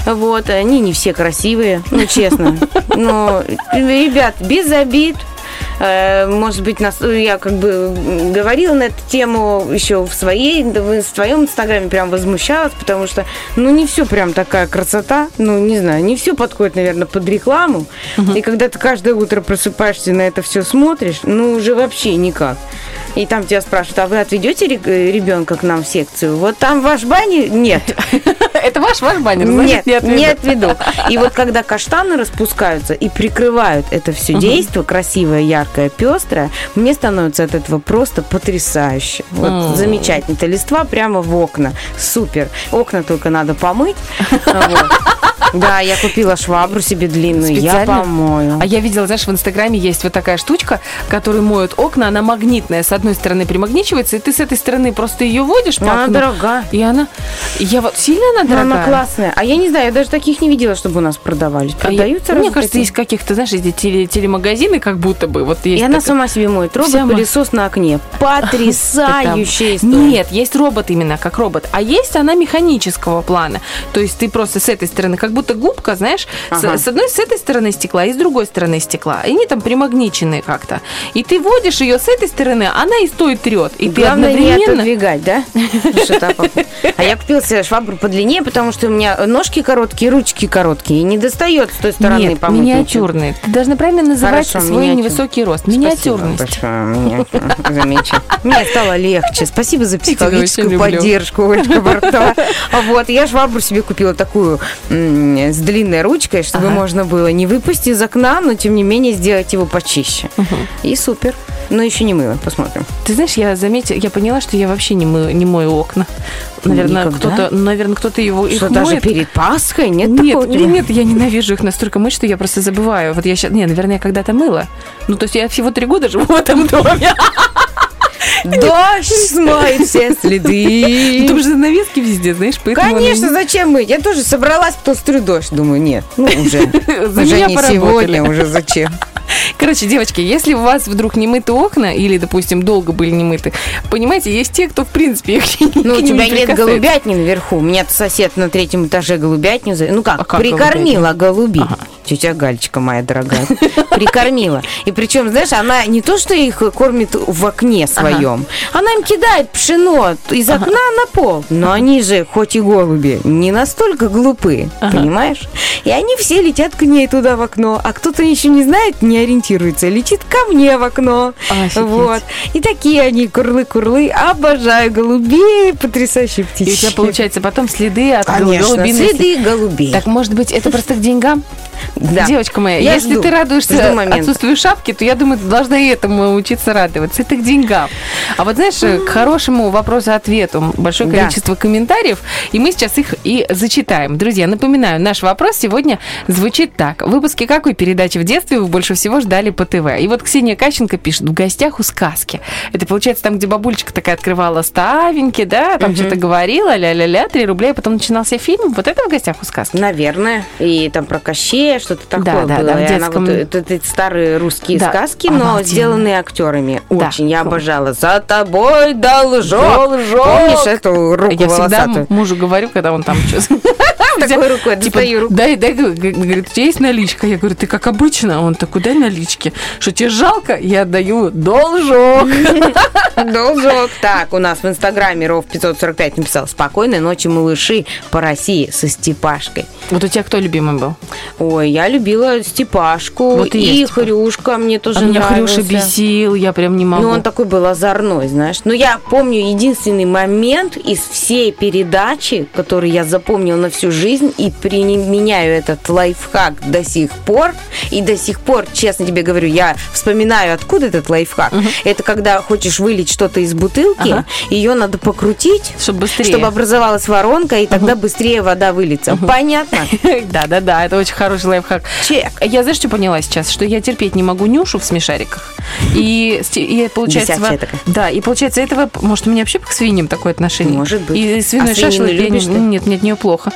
Вот, они не все красивые, ну, честно. Но, ребят, без обид. Э, Может быть, нас, я как бы говорила на эту тему еще в своей, в своем инстаграме прям возмущалась, потому что, ну, не все прям такая красота, ну, не знаю, не все подходит, наверное, под рекламу. И когда ты каждое утро просыпаешься и на это все смотришь, ну, уже вообще никак. И там тебя спрашивают, а вы отведете ребенка к нам в секцию? Вот там ваш бани? Нет. Это ваш, ваш баннер, Нет, значит, не отведу. не отведу. И вот когда каштаны распускаются и прикрывают это все действо, красивое, яркое, пестрое, мне становится от этого просто потрясающе. Вот замечательно. Это листва прямо в окна. Супер. Окна только надо помыть. Вот. Да, я купила швабру себе длинную, я Специально? помою. А я видела, знаешь, в Инстаграме есть вот такая штучка, которую моют окна, она магнитная, с одной стороны примагничивается, и ты с этой стороны просто ее водишь по Она окну. дорога. И она, я вот сильно она Но дорогая? она классная. А я не знаю, я даже таких не видела, чтобы у нас продавались. А я- Продаются Мне кажется, такие? есть каких-то, знаешь, эти теле- телемагазины, как будто бы. Вот есть И она такая- сама себе моет. Робот-пылесос на окне. Потрясающая история. Нет, есть робот именно, как робот. А есть она механического плана. То есть ты просто с этой стороны, как будто губка, знаешь, с- Ага. с, одной с этой стороны стекла и с другой стороны стекла. И они там примагничены как-то. И ты водишь ее с этой стороны, она и стоит трет. И ты Главное не одновременно... отодвигать, да? А я купила себе швабру подлиннее, потому что у меня ножки короткие, ручки короткие. И не достает с той стороны Нет, миниатюрный. Ты должна правильно называть Хорошо, свой миниатюр. невысокий рост. Миниатюрность. Замечательно. Мне стало легче. Спасибо за психологическую поддержку, Олечка Бортова. Вот, я швабру себе купила такую с длинной ручкой, чтобы Ага. можно было не выпасть из окна, но тем не менее сделать его почище. И супер. Но еще не мыло, посмотрим. Ты знаешь, я заметила, я поняла, что я вообще не, мою, не мою окна. Наверное, кто-то, наверное, кто-то его их Что, даже моет. перед Пасхой? Нет Нет, такого? нет, нет, я ненавижу их настолько мыть, что я просто забываю. Вот я сейчас, не, наверное, я когда-то мыла. Ну, то есть я всего три года живу в этом доме. Дождь смоет все следы. Там же занавески везде, знаешь, поэтому... Конечно, не- зачем мыть? Я тоже собралась, потом смотрю дождь. Думаю, нет, ну уже. Уже не сегодня, уже зачем? Короче, девочки, если у вас вдруг не мыты окна, или, допустим, долго были не мыты, понимаете, есть те, кто, в принципе, их не Ну, у тебя нет голубятни наверху. У меня сосед на третьем этаже голубятню... Ну как, А как прикормила голубей. Тетя Галечка моя дорогая. Прикормила. И причем, знаешь, она не то, что их кормит в окне своем, она им кидает пшено из окна на пол. Но они же, хоть и голуби, не настолько глупы, понимаешь? И они все летят к ней туда в окно, а кто-то еще не знает, не ориентируется, летит ко мне в окно. Вот. И такие они курлы-курлы. Обожаю голубей, потрясающие И птички. у тебя, получается, потом следы от Конечно, голубиной... следы голубей. Так, может быть, это просто к деньгам? Да. Девочка моя, Я если жду. ты радуешься отсутствию шапки, то я думаю, ты должна и этому учиться радоваться. Это к деньгам. А вот знаешь, к хорошему вопросу-ответу большое Да. количество комментариев, и мы сейчас их и зачитаем. Друзья, напоминаю, наш вопрос сегодня звучит так. В выпуске какой передачи в детстве вы больше всего ждали по ТВ? И вот Ксения Кащенко пишет, в гостях у сказки. Это получается там, где бабульчика такая открывала ставеньки, да, там что-то говорила, ля-ля-ля, 3 рубля, и потом начинался фильм. Вот это в гостях у сказки? Наверное. И там про Кощея что-то такое Да, да, было. да, в И она детском- вот, это, это старые русские Да, сказки, но обалденно. сделанные актерами. Да. Очень. Я обожала. За тобой должок. Должок. Помнишь эту руку Я всегда волосатую? мужу говорю, когда он там что Такой рукой достаю руку. Дай, дай, говорит, у тебя есть наличка? Я говорю, ты как обычно. Он такой, дай налички. Что тебе жалко? Я даю должок. Должок. Так, у нас в Инстаграме Ров 545 написал «Спокойной ночи, малыши, по России со Степашкой». Вот у тебя кто любимый был? Ой, я любила Степашку Вот и и, есть. Хрюшка, мне тоже А меня. Хрюша бесил, я прям не могу. Ну, он такой был озорной, знаешь. Но я помню единственный момент из всей передачи, который я запомнила на всю жизнь и применяю этот лайфхак до сих пор. И до сих пор, честно тебе говорю, я вспоминаю, откуда этот лайфхак. Это когда хочешь вылить что-то из бутылки, Ага. ее надо покрутить, Чтобы быстрее. чтобы образовалась воронка, и тогда быстрее вода выльется. Понятно? Да, да, да, это очень хороший лайфхак. Чек. Я знаешь, что поняла сейчас? Что я терпеть не могу Нюшу в смешариках. И, получается... Во-. Да, и получается этого... Может, у меня вообще к свиньям такое отношение? Может быть. И свиной А свинину шашлык... любишь не- ты? Нет, нет, не плохо.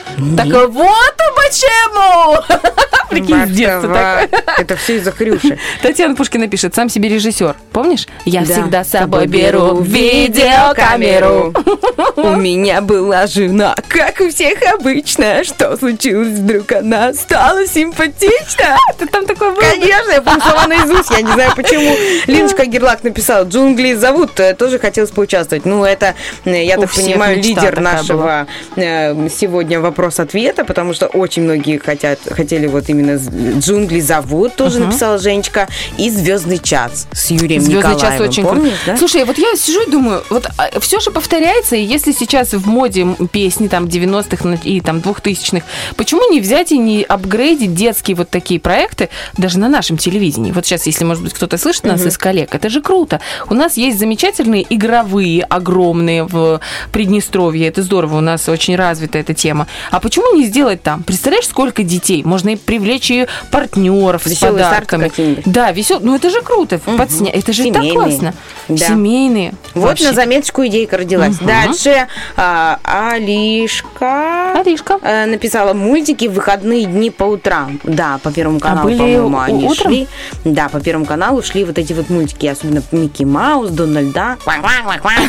Так вот почему! Прикинь, с детства такое. Это все из-за Хрюши. Татьяна Пушкина пишет, сам себе режиссер. Помнишь? Я Да. всегда с собой беру видеокамеру. У меня была жена, как у всех обычно. Что случилось, вдруг она стала симпатична? Ты там такой был? Конечно, я помню наизусть, я не знаю почему. Линочка Герлак написала, джунгли зовут, э, тоже хотелось поучаствовать. Ну, это, э, я так понимаю, лидер нашего э, сегодня вопрос-ответа, потому что очень многие хотят, хотели вот именно джунгли зовут, тоже написала Женечка, и Звездный час с Юрием Звездный час Николаевым. очень Помнишь, круто. да? Слушай, вот я сижу и думаю, вот все же повторяется, и если сейчас в моде песни там 90-х на- и там 2000-х, почему не взять и не апгрейдить детские вот такие проекты даже на нашем телевидении? Вот сейчас, если, может быть, кто-то слышит нас из коллег, это же круто. У нас есть замечательные игровые, огромные в Приднестровье, это здорово, у нас очень развита эта тема. А почему не сделать там? Представляешь, сколько детей? Можно и привлечь и партнеров с Весёлые старты подарками. Да, весел. Ну это же круто. Подсня- Это же так Семейные. классно. Да. Семейные. Вот Вообще. на заметочку идейка родилась. Мгм. Дальше а, Алишка, Алишка. э, написала мультики в выходные дни по утрам. Да, по Первому каналу, А были по-моему, они утром? шли. Да, по Первому каналу шли вот эти вот мультики, особенно Микки Маус, Дональда.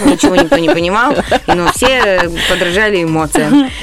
Ничего никто не понимал, но все подражали эмоциям.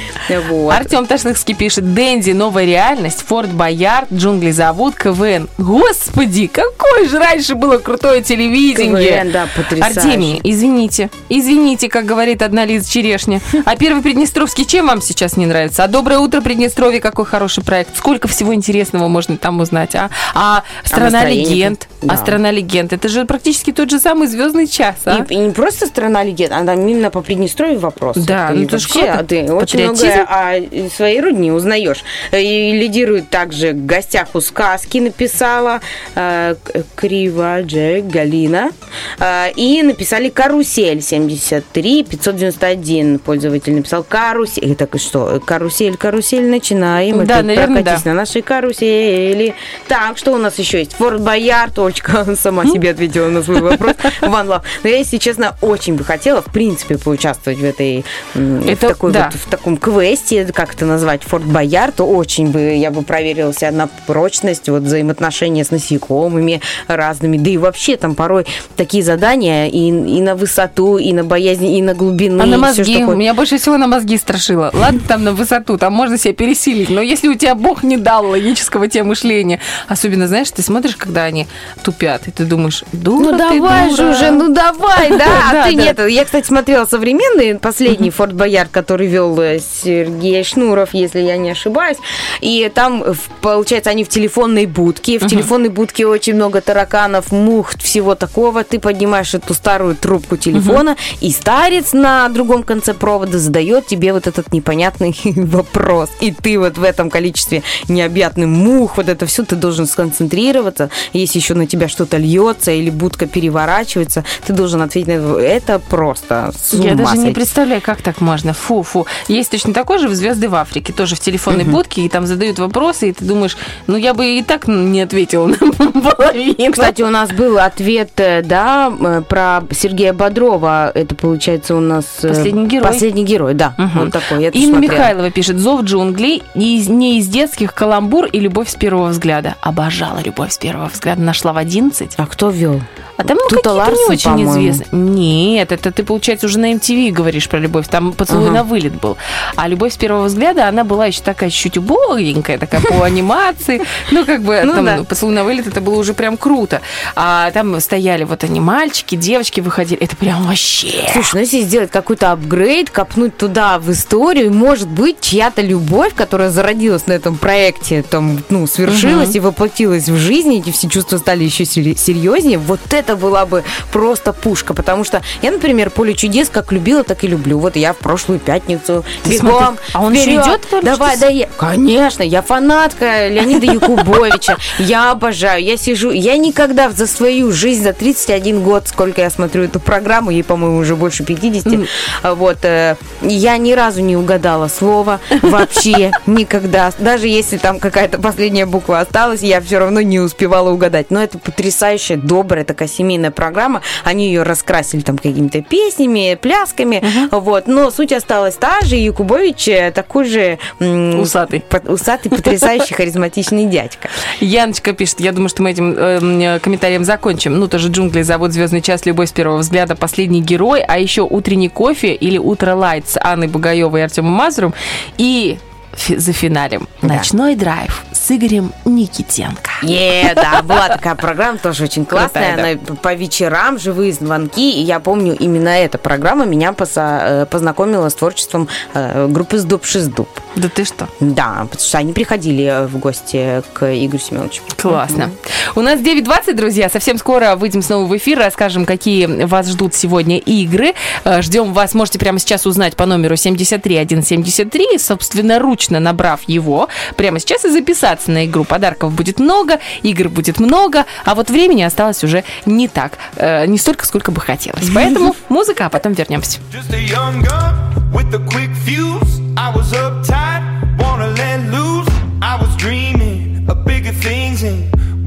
Вот. Артем Ташлыхский пишет, Дэнди, новая реальность, Форт Боярд, Джунгли зовут, КВН. Господи, какое же раньше было крутое телевидение. КВН, да, потрясающе. Артемий, извините, извините, как говорит одна Лиза Черешня. А первый Приднестровский чем вам сейчас не нравится? А Доброе утро, Приднестровье, какой хороший проект. Сколько всего интересного можно там узнать, а? А Страна легенд. Да. А Страна легенд. Это же практически тот же самый звездный час, а? И, и не просто страна легенд, а там именно по Приднестровью вопрос. Да, ну это ж вообще, круто. ты очень многое о своей родине узнаешь. И лидирует также в гостях у сказки написала э, К- Криваджи Галина. Э, и написали карусель 73 591 пользователь написал карусель. Так и что? Карусель, карусель, начинаем. Да, наверное, да. на нашей карусели. Так, что у нас еще есть? Форт Боярд, Олечка сама себе ответила на свой вопрос. One Love. Но я, если честно, очень бы хотела, в принципе, поучаствовать в этой, Это- в, такой да. вот, в таком квесте, как это назвать, Форт Боярд. Очень бы, я бы проверила себя на прочность, вот взаимоотношения с насекомыми разными. Да и вообще там порой такие задания и, и на высоту, и на боязнь, и на глубину. А на мозги? что такое. Меня больше всего на мозги страшило. Ладно, там на высоту, там можно себя пересилить. Но если у тебя Бог не дал логического тебе мышления, особенно, знаешь, ты смотришь, когда они тупят, и ты думаешь, дура Ну ты, давай же дура. уже, ну давай, да, а ты нет. Я, кстати, смотрела современный, последний Форт Боярд, который вел э, Сергей Шнуров, если я не ошибаюсь. И там, получается, они в телефонной будке. В телефонной будке очень много тараканов, мух, всего такого. Ты поднимаешь эту старую трубку телефона, и старец на другом конце провода задает тебе вот этот непонятный вопрос. И ты вот в этом количестве необъятных мух, вот это все, ты должен сконцентрироваться. Если еще на тебя что-то льется или будка переворачивается, ты должен ответить на это. Это просто с Я даже не сойти. представляю, как так можно. Фу, фу. Есть точно такой же в «Звезды в Африке», тоже в телефонной будке, и там задают вопросы, и ты думаешь, ну я бы и так не ответила на половину. Кстати, у нас был ответ, э, да, э, про Сергея Бодрова. Это получается у нас... э, Последний герой. Последний герой, да. Вот такой. Я Инна смотрела. Михайлова пишет, «Зов джунглей» не из, не из детских каламбур и «Любовь с первого взгляда». Обожала «Любовь с первого взгляда», нашла в 11. А кто вел? А там ну, Тута какие-то Ларсон, не очень по-моему. известные. Нет, это ты, получается, уже на MTV говоришь про любовь. Там поцелуй Ага. на вылет был. А любовь с первого взгляда, она была еще такая чуть-чуть убогенькая, такая по анимации. Ну, как бы Ну там да. ну, поцелуй на вылет, это было уже прям круто. А там стояли вот они, мальчики, девочки выходили. Это прям вообще. Слушай, ну если сделать какой-то апгрейд, копнуть туда в историю, может быть, чья-то любовь, которая зародилась на этом проекте, там, ну, свершилась и воплотилась в жизнь, эти все чувства стали еще серьезнее, вот это была бы просто пушка, потому что я, например, «Поле чудес» как любила, так и люблю. Вот я в прошлую пятницу Ты бегом, смотри, а он вперед. Идет, «Поле Давай, чудес»? да я... Конечно, я фанатка Леонида Якубовича, я обожаю, я сижу, я никогда за свою жизнь, за 31 год, сколько я смотрю эту программу, ей, по-моему, уже больше 50, а вот, э, я ни разу не угадала слово, вообще никогда, даже если там какая-то последняя буква осталась, я все равно не успевала угадать, но это потрясающая, добрая такая семейная программа, они ее раскрасили там какими-то песнями, плясками, вот, но суть осталась та же, Якубович э, такой же... Усатый. Усатый, потрясающий, харизматичный дядька. Яночка пишет, я думаю, что мы этим э, комментарием закончим. Ну, тоже джунгли зовут «Звездный час», «Любовь с первого взгляда», «Последний герой», а еще «Утренний кофе» или «Утро лайт» с Анной Бугаевой и Артемом Мазуром. И фи- за финалем «Ночной драйв» с Игорем Никитенко. Е, да, была такая программа, тоже очень классная. Крутая, Она по вечерам, живые звонки. И я помню, именно эта программа меня э, познакомила с творчеством э, группы «Сдуб Шиздуб». Да ты что? Да, потому что они приходили э, в гости к Игорю Семеновичу. Классно. У нас 9.20, друзья. Совсем скоро выйдем снова в эфир, расскажем, какие вас ждут сегодня игры. Ждем вас, можете прямо сейчас узнать по номеру 73173, собственноручно набрав его прямо сейчас и записаться на игру. Подарков будет много, игр будет много, а вот времени осталось уже не так, э, не столько, сколько бы хотелось. Поэтому музыка, а потом вернемся.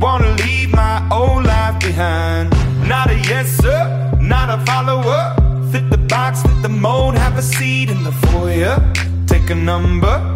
Wanna leave my old life behind. Not a yes sir, not a follower. Fit the box, fit the mold, have a seat in the foyer. Take a number.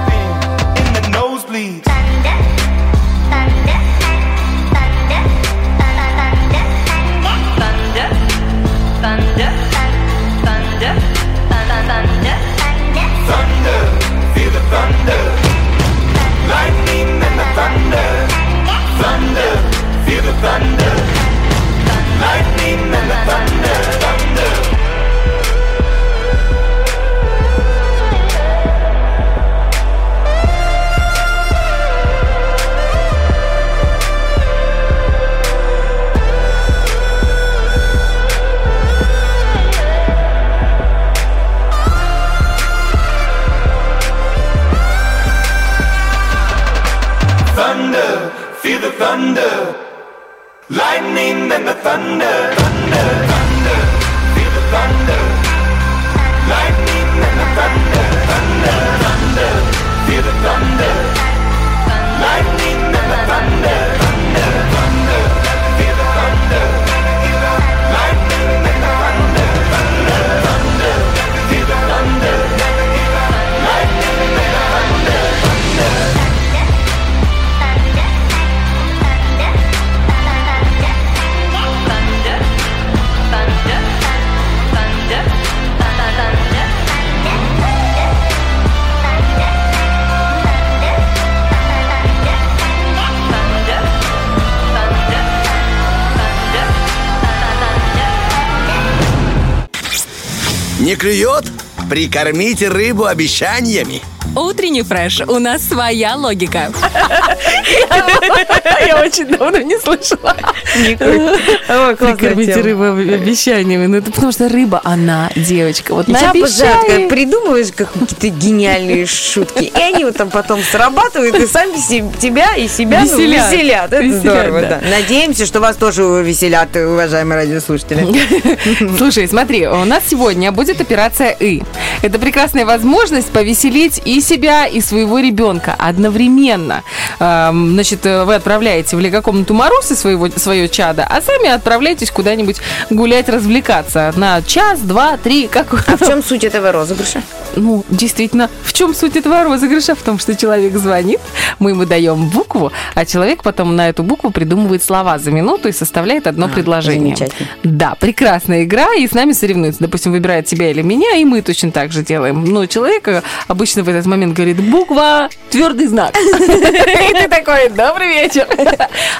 Прикормите рыбу обещаниями. Утренний фреш. У нас своя логика. Я очень давно не слышала. Прикормите рыбу обещаниями. Ну, это потому что рыба, она девочка. Вот Я обожаю, когда придумываешь как какие-то гениальные шутки, и они вот там потом срабатывают, и сами тебя и себя ну, Веселят. Это здорово. Надеемся, что вас тоже веселят, уважаемые радиослушатели. Слушай, смотри, у нас сегодня будет операция «И». Это прекрасная возможность повеселить и себя, и своего ребенка одновременно. Значит, э, вы отправляете в лего-комнату Маруси своего, свое чадо, а сами отправляетесь куда-нибудь гулять, развлекаться на час, два, три, как А в чем суть этого розыгрыша? Ну, действительно, в чем суть этого розыгрыша? В том, что человек звонит, мы ему даем букву, а человек потом на эту букву придумывает слова за минуту и составляет одно А, предложение. Да, прекрасная игра, и с нами соревнуются. Допустим, выбирает тебя или меня, и мы точно так же делаем. Но человек э, обычно в этот момент говорит буква, твердый знак. И ты такой, добрый вечер.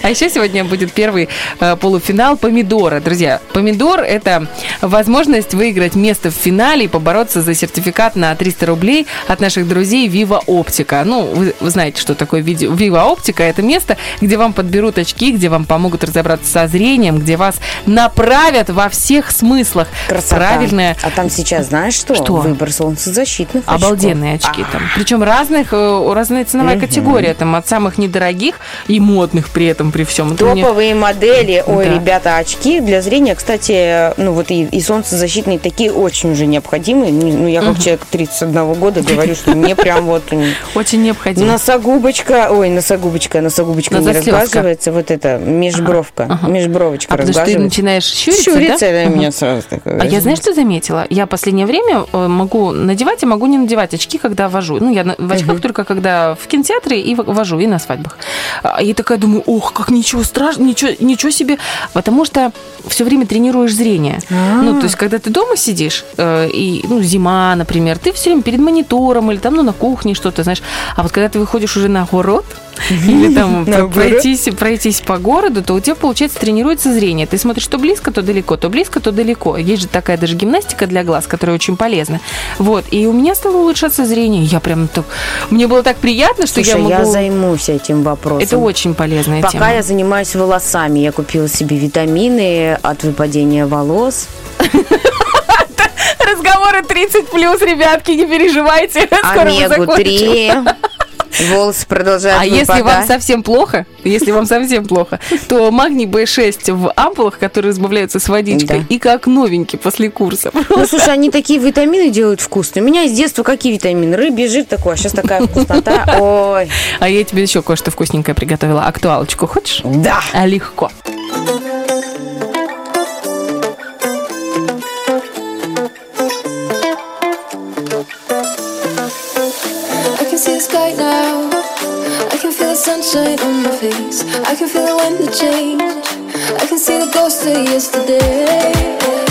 А еще сегодня будет первый э, полуфинал помидора. Друзья, помидор – это возможность выиграть место в финале и побороться за сертификат на 300 рублей от наших друзей Viva Optica. Ну, вы, вы знаете, что такое видео. Viva Optica – это место, где вам подберут очки, где вам помогут разобраться со зрением, где вас направят во всех смыслах. Красота. Правильное А там сейчас знаешь что? Что? Выбор солнцезащитных очков. Обалденные очки там. Причем разных, э, разная ценовая категория. Там от самых недорогих и модных при этом, при всем. Мне- Топовые модели. Ой, Да. ребята, очки для зрения, кстати, ну вот и, и солнцезащитные такие очень уже необходимы. Ну, я как человек 31 года говорю, что мне прям вот Очень необходимо. носогубочка, ой, носогубочка, носогубочка не разглаживается, вот это межбровка, межбровочка А что ты разглаживается. начинаешь щуриться, Щурится, да? меня сразу такое. А я, знаешь, что заметила? Я последнее время э, могу надевать, а могу не надевать очки, когда вожу. Ну, я в очках только когда в кинотеатре и вожу, и на свадьбах. А, И такая думаю, ох, как ничего страшного, ничего, ничего себе. Потому что все время тренируешь зрение. Ну, то есть, когда ты дома сидишь, э, и, ну, зима, например, ты все время перед монитором или там, ну, на кухне что-то, знаешь. А вот когда ты выходишь уже на огород, или там пройтись, пройтись по городу, то у тебя, получается, тренируется зрение. Ты смотришь то близко, то далеко, то близко, то далеко. Есть же такая даже гимнастика для глаз, которая очень полезна. Вот. И у меня стало улучшаться зрение. Я прям так... Мне было так приятно, что Слушай, я я, могу... займусь этим вопросом. Это очень полезная Пока тема. я занимаюсь волосами, я купила себе витамины от выпадения волос. Разговоры 30 плюс, ребятки, не переживайте. Скоро мы закончим. Омегу-3. Волосы продолжают А если вам выпадать. совсем плохо, если вам совсем плохо, то магний B6 в ампулах, которые разбавляются с водичкой, Да. и как новенький после курса. Ну, слушай, они такие витамины делают вкусные. У меня с детства какие витамины? Рыбий жир такой, а сейчас такая вкуснота. Ой. А я тебе еще кое-что вкусненькое приготовила. Актуалочку хочешь? Да. А легко. Sunshine on my face. I can feel the wind that change. I can see the ghost of yesterday.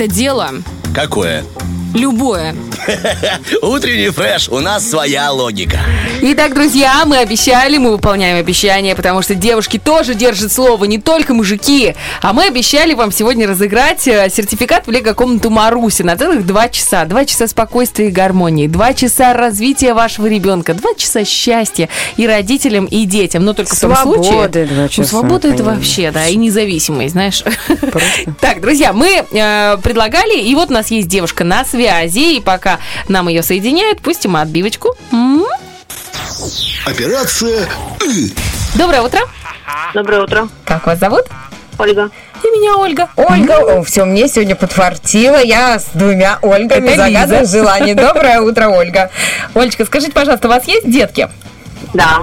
Это дело. Какое? Любое. Утренний фреш, у нас своя логика. Итак, друзья, мы обещали, мы выполняем обещание, потому что девушки тоже держат слово, не только мужики. А мы обещали вам сегодня разыграть э, сертификат в лего-комнату Маруси на целых два часа. Два часа спокойствия и гармонии, два часа развития вашего ребенка, два часа счастья и родителям, и детям. Но только в том случае... два Ну, часа, свобода это вообще, да, и независимость, знаешь. Так, друзья, мы э, предлагали, и вот у нас есть девушка на связи, и пока нам ее соединяют, пустим отбивочку. М? Операция «Ы». Доброе утро. Доброе утро. Как вас зовут? Ольга. И меня Ольга. Ольга, все, мне сегодня подфартило. Я с двумя Ольгами Это загадываю желание. Доброе утро, Ольга. Олечка, скажите, пожалуйста, у вас есть детки? Да.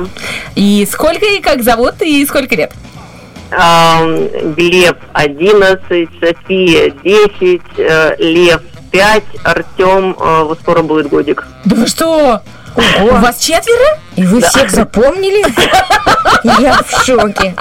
И сколько и как зовут, и сколько лет? Глеб 11, София 10, э, Лев 5, Артем, э, вот скоро будет годик. Да вы что? У вас четверо? И вы всех запомнили? Я в шоке.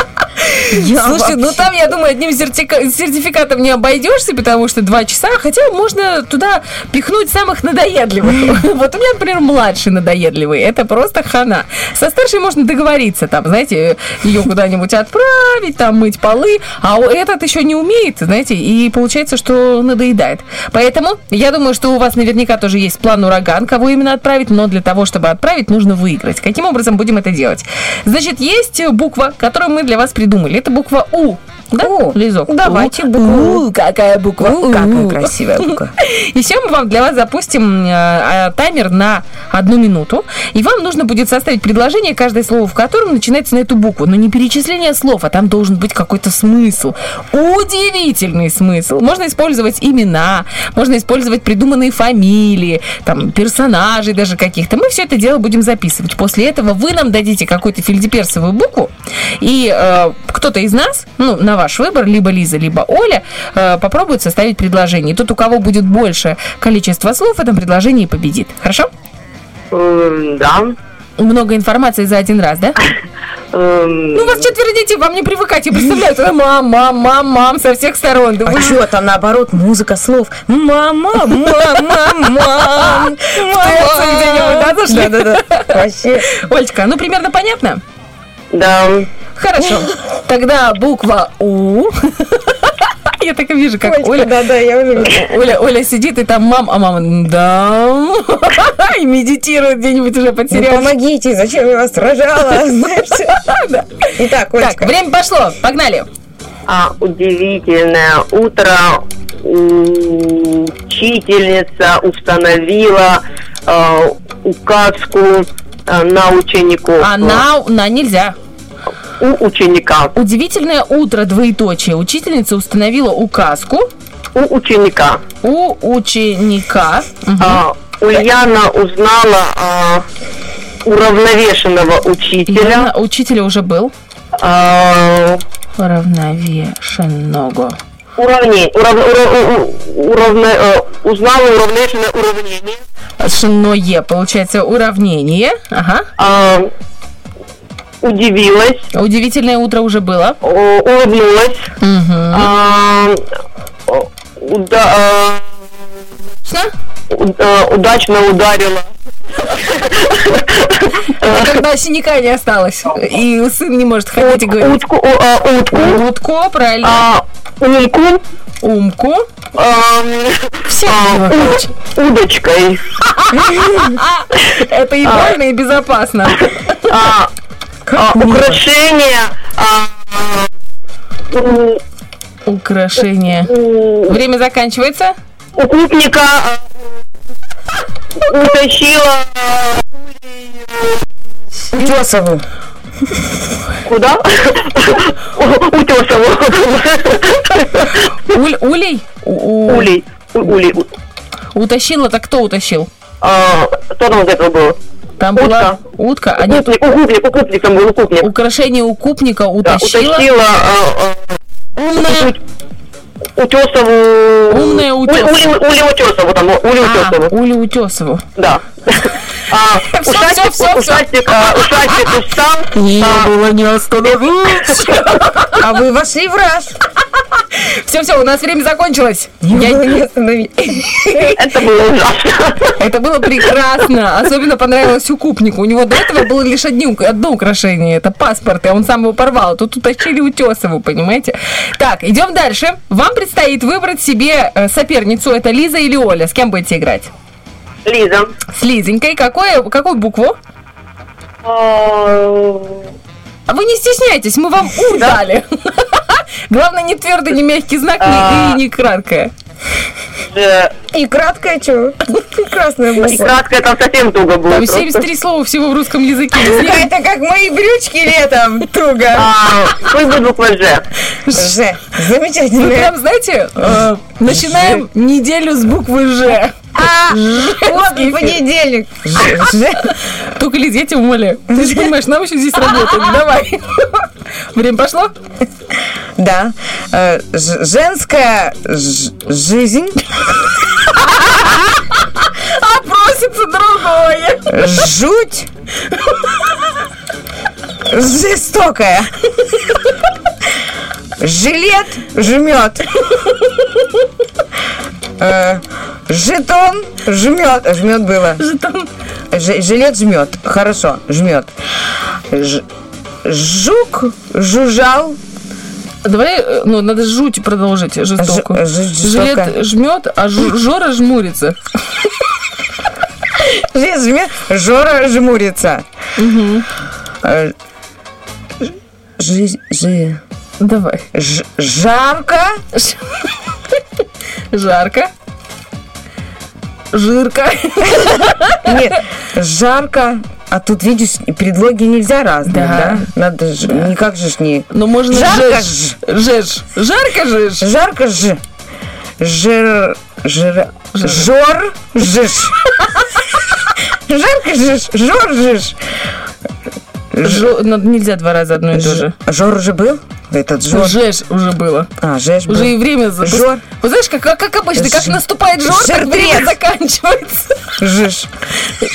Я Слушай, ну вообще- там, я думаю, одним сертика- сертификатом не обойдешься, потому что два часа, хотя можно туда пихнуть самых надоедливых. Вот у меня, например, младший надоедливый, это просто хана. Со старшей можно договориться, там, знаете, ее куда-нибудь отправить, там, мыть полы, а этот еще не умеет, знаете, и получается, что надоедает. Поэтому я думаю, что у вас наверняка тоже есть план ураган, кого именно отправить, но для того, чтобы отправить, нужно выиграть. Каким образом будем это делать? Значит, есть буква, которую мы для вас придумали. Это буква У. Да, Лизок? давайте У. букву У. Какая буква У, какая красивая буква. И все мы вам для вас запустим э, э, таймер на одну минуту. И вам нужно будет составить предложение, каждое слово в котором начинается на эту букву. Но не перечисление слов, а там должен быть какой-то смысл. Удивительный смысл. Можно использовать имена, можно использовать придуманные фамилии, там, персонажей даже каких-то. Мы все это дело будем записывать. После этого вы нам дадите какую-то фельдеперсовую букву, и э, кто-то из нас, ну, на ваш выбор, либо Лиза, либо Оля, э, попробует составить предложение. И тот, у кого будет больше количество слов в этом предложении, победит. Хорошо? Да. Много информации за один раз, да? Ну, у вас четверо детей, вам не привыкать. Я представляю, это мам, мам, мам, мам со всех сторон. Да А вы- что там наоборот музыка слов? Мама, мама, мама, Турции где-нибудь, да, зашли? Да-да-да. Вообще. Олечка, ну примерно понятно? Да. Хорошо. Тогда буква У. Я так и вижу, как Оля... Да, да, я уже Оля, Оля сидит, и там мам, а мама, да, и медитирует где-нибудь уже Ну, потерял. помогите, зачем я вас рожала? Знаешь? Итак, Так, Олечка. время пошло, погнали. А, удивительное утро. Учительница установила э, указку э, на учеников. А на, на нельзя. У ученика. Удивительное утро, двоеточие. Учительница установила указку. У ученика. У ученика. Мгм. А, Ульяна узнала а, уравновешенного учителя. Ильяна, учителя уже был. А, Уравновешенного. уравнение, урав, урав- уравне- узнала уравнешенное уравнение. Шинное, получается, уравнение. Ага. А, удивилась, Удивительное утро уже было. о- улыбнулась. А, уда- а, Что? а, удачно ударила. Когда синяка не осталось. И сын не может ходить и говорить. Утку, утку, Утко, правильно. умку, Умку. Все удочкой. Это и больно, и безопасно. А, а, украшение. а, у- Украшение. у- Время заканчивается. у купника а, утащила а, Утесову. куда? Утесову. Улей? Улей. Улей. Утащил, это кто утащил? А, Что там вот это было? Там была утка, а нет, Укупник, укупник, укупник, там был укупник. украшение у купника Да, утащила. утащила а, Умная. а, Утесову. Умная Утесова. Ули, Ули, Ули Утесову, там, Ули А, Утесову. Улю Утесову. Да. А, ушастик, всё, всё, ушастик, а, ушастик устал. Ее а, было не остановить. А вы вошли в раз. Все, все, у нас время закончилось. Ее Я- не остановить. Это было ужасно. Это было прекрасно. Особенно понравилось укупнику. У него до этого было лишь одни, одно украшение. Это паспорт, и он сам его порвал. Тут утащили Утесову, понимаете? Так, идем дальше. Вам предстоит выбрать себе э, соперницу. Это Лиза или Оля. С кем будете играть? Лиза. С Лизонькой. Какое, какую букву? А, А вы не стесняйтесь, мы вам У дали. Главное, не твердый, не мягкий знак, А. и не краткое. э, И краткое что? Красная И буква. краткое там совсем туго было. Там просто. 73 слова всего в русском языке. Это как мои брючки летом. Туго. А, Пусть будет буква Ж. Ж. Мы Замечательно. прям, знаете, э, начинаем неделю с буквы Ж. А, вот понедельник. Только, Лиз, я тебя умоляю. Ты же понимаешь, нам еще здесь работать. Давай. Время пошло? Да. Э, Женская жизнь. А просится другое. Жуть. Жестокая. Жилет жмет. Э, Жетон жмет. Жмет было. Жетон. Ж- жилет жмет. Хорошо, жмет. Ж- жук жужжал. Давай, э, ну, надо жуть продолжить жестоко. Ж- ж- жестоко. Жилет жмет, а Ж- Жора жмурится. Жилет жмет. Жора жмурится. Э, жи- жи- Давай. ж- жарко. Жарко. Жирка. Нет, жарко. А тут, видишь, предлоги нельзя разные, Да. да? Надо же, никак же ж не... Но можно Жарко жечь. Жечь. Жарко жечь. Жарко же. Жир... Жир... Жор жиж. Жарко жиж. Жор жиж. Жо- ну, Нельзя два раза одно и то же. Жор уже был? Этот жор. Жеж уже было. А, жеж был. Уже и время... за- Жор. Вот знаешь, как, как, обычно, как Ж- наступает жор, так Жиртрец. время заканчивается. Жиж.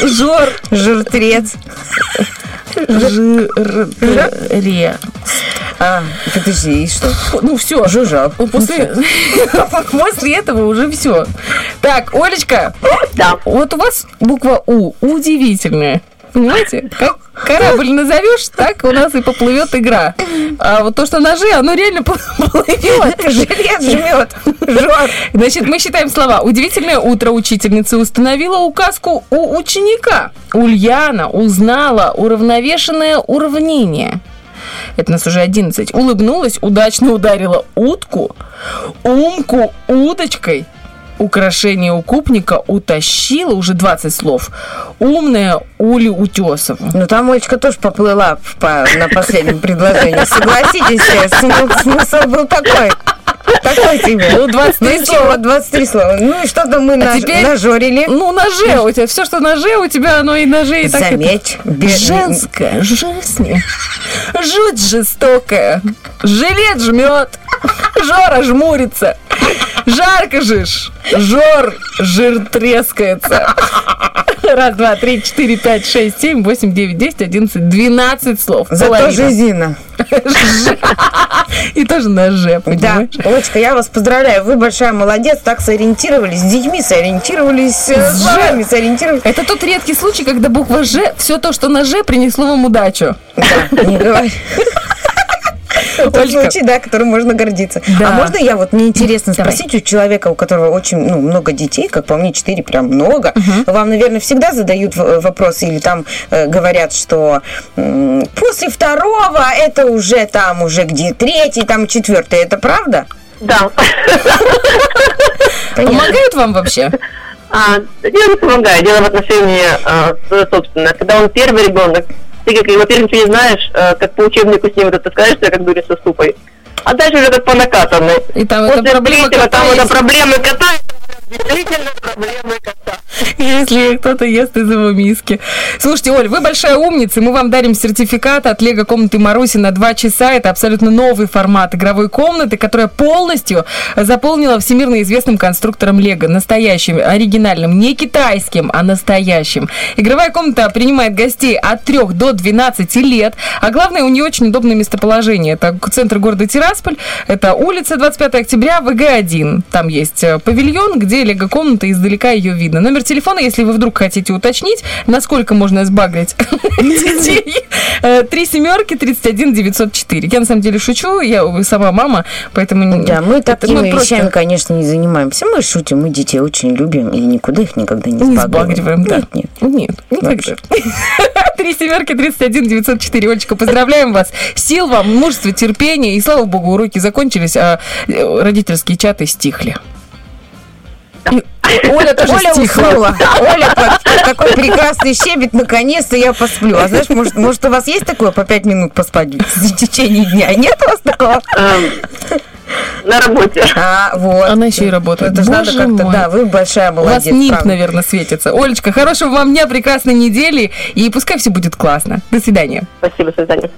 Жор. Жиртрец. Жире. А, подожди, и что? Ну все. Жужжал. После, после этого уже все. Так, Олечка. Да. Вот у вас буква У удивительная. Понимаете? Как корабль назовешь, так у нас и поплывет игра. А вот то, что ножи, оно реально плывет. Жилет жмет. Жор. Значит, мы считаем слова. Удивительное утро учительница установила указку у ученика. Ульяна узнала уравновешенное уравнение. Это нас уже 11. Улыбнулась, удачно ударила утку, умку удочкой. Украшение укупника утащила, уже 20 слов, умная Улю Утесову. Ну, там Олечка тоже поплыла по- на последнем предложении. Согласитесь, смы- смысл был такой. Такой тебе. Ну, 23 Ну, слова. слова, 23 слова. Ну, и что-то мы наж- теперь- нажорили. Ну, ноже у тебя, все, что ноже у тебя, оно и ноже, и так это- Заметь. бе- Женская жизнь. Жуть жестокая. Жилет жмет. Жора жмурится. Жарко жишь. Жор жир трескается. Раз, два, три, четыре, пять, шесть, семь, восемь, девять, десять, одиннадцать, двенадцать слов. Зато жизненно. И тоже на «ж», Да? Олечка, я вас поздравляю. Вы большая молодец. Так сориентировались. С детьми сориентировались. э, С С словами «ж». сориентировались. Это тот редкий случай, когда буква «ж», все то, что на «ж», принесло вам удачу. Да, не говори. Тот случай, да, которым можно гордиться. А можно я вот, мне интересно спросить у человека, у которого очень ну, много детей, как по мне, 4 прям много, вам, наверное, всегда задают в- вопросы или там э, говорят, что после второго это уже там, уже где третий, там четвертый, это правда? Да. Помогают вам вообще? А, дело не помогает, дело в отношении а, свое собственное. Когда он первый ребенок, ты как, во-первых, ничего не знаешь, а, как по учебнику с ним вот таскаешься, как дури со ступой. А дальше уже как по накатанной. И там это После проблема третьего там это проблемы кота, действительно проблемы. Если кто-то ест из его миски. Слушайте, Оль, вы большая умница, мы вам дарим сертификат от Лего комнаты Маруси на 2 часа. Это абсолютно новый формат игровой комнаты, которая полностью заполнила всемирно известным конструктором Лего. Настоящим, оригинальным, не китайским, а настоящим. Игровая комната принимает гостей от 3 до 12 лет, а главное, у нее очень удобное местоположение. Это центр города Тирасполь, это улица 25 октября, ВГ-1. Там есть э, павильон, где лего-комната, издалека ее видно. Номер телефона, если вы вдруг хотите уточнить, насколько можно сбагрить детей, э, три семерки 31 904. Я на самом деле шучу, я сама мама, поэтому... Да, мы такими вещами, конечно, не занимаемся. Мы шутим, мы детей очень любим и никуда их никогда не сбагриваем. да. Нет, нет. Нет, никогда. Три семерки, 31, 904. Олечка, поздравляем вас. Сил вам, мужества, терпения. И, слава богу, уроки закончились, а э, родительские чаты стихли. Оля тоже Оля стихла. уснула. Оля, под такой прекрасный щебет, наконец-то я посплю. А знаешь, может, может, у вас есть такое по пять минут поспать в течение дня? Нет у вас такого? На работе. А, вот. Она еще и работает. Это же надо как-то, мой. да, вы большая У вас молодец. нимб, наверное, светится. Олечка, хорошего вам дня, прекрасной недели, и пускай все будет классно. До свидания. Спасибо, до свидания.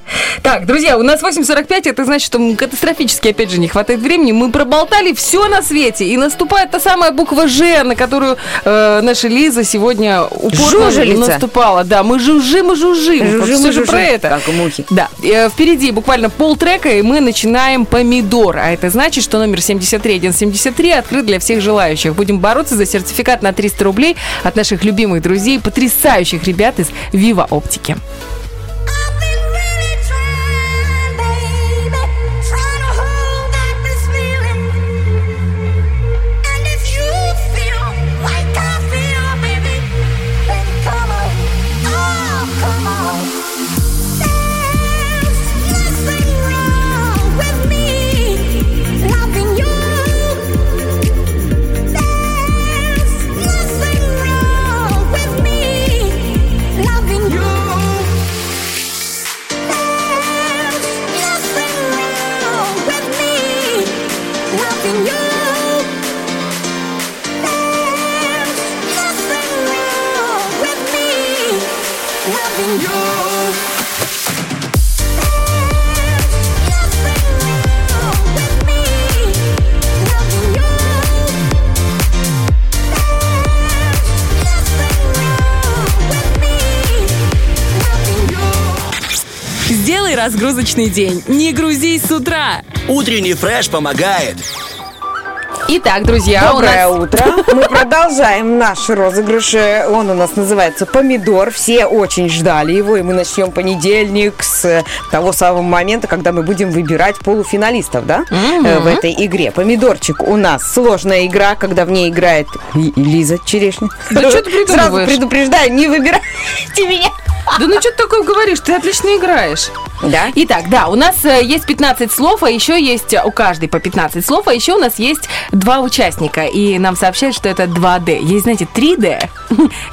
Так, друзья, у нас 8.45, это значит, что катастрофически, опять же, не хватает времени. Мы проболтали все на свете, и наступает та самая буква «Ж», на которую э, наша Лиза сегодня упорно Жужелица. наступала. Да, мы жужжим и жужжим. Жужжим Все и же про это. Как мухи. Да, э, впереди буквально полтрека, и мы начинаем помидор. А это значит, что номер 73173 открыт для всех желающих. Будем бороться за сертификат на 300 рублей от наших любимых друзей, потрясающих ребят из Viva Оптики. Разгрузочный день. Не грузись с утра. Утренний фреш помогает. Итак, друзья, Доброе у нас... утро. Мы продолжаем наш розыгрыш. Он у нас называется «Помидор». Все очень ждали его, и мы начнем понедельник с того самого момента, когда мы будем выбирать полуфиналистов, да, э, в этой игре. Помидорчик у нас сложная игра, когда в ней играет Лиза Черешня. Да что ты Сразу придумываешь? предупреждаю, не выбирайте меня. Да ну что ты такое говоришь? Ты отлично играешь. Да? Итак, да, у нас э, есть 15 слов, а еще есть э, у каждой по 15 слов, а еще у нас есть два участника. И нам сообщают, что это 2D. Есть, знаете, 3D,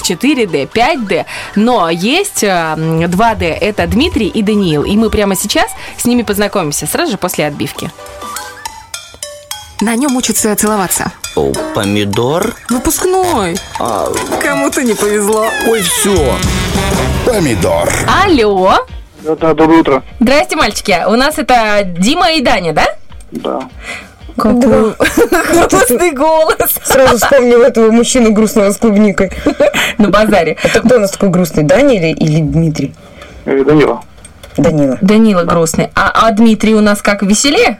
4D, 5D, но есть э, м, 2D. Это Дмитрий и Даниил. И мы прямо сейчас с ними познакомимся, сразу же после отбивки. На нем учатся целоваться. О, помидор? Выпускной. Кому-то не повезло. Ой, все. Помидор. Алло. Да, да, доброе утро. Здрасте, мальчики. У нас это Дима и Даня, да? Да. Какой грустный голос. Сразу вспомнил этого мужчину грустного с клубникой. На базаре. Это кто у нас такой грустный, Даня или, или Дмитрий? Э, Данила. Данила. Данила грустный. А, а Дмитрий у нас как, веселее?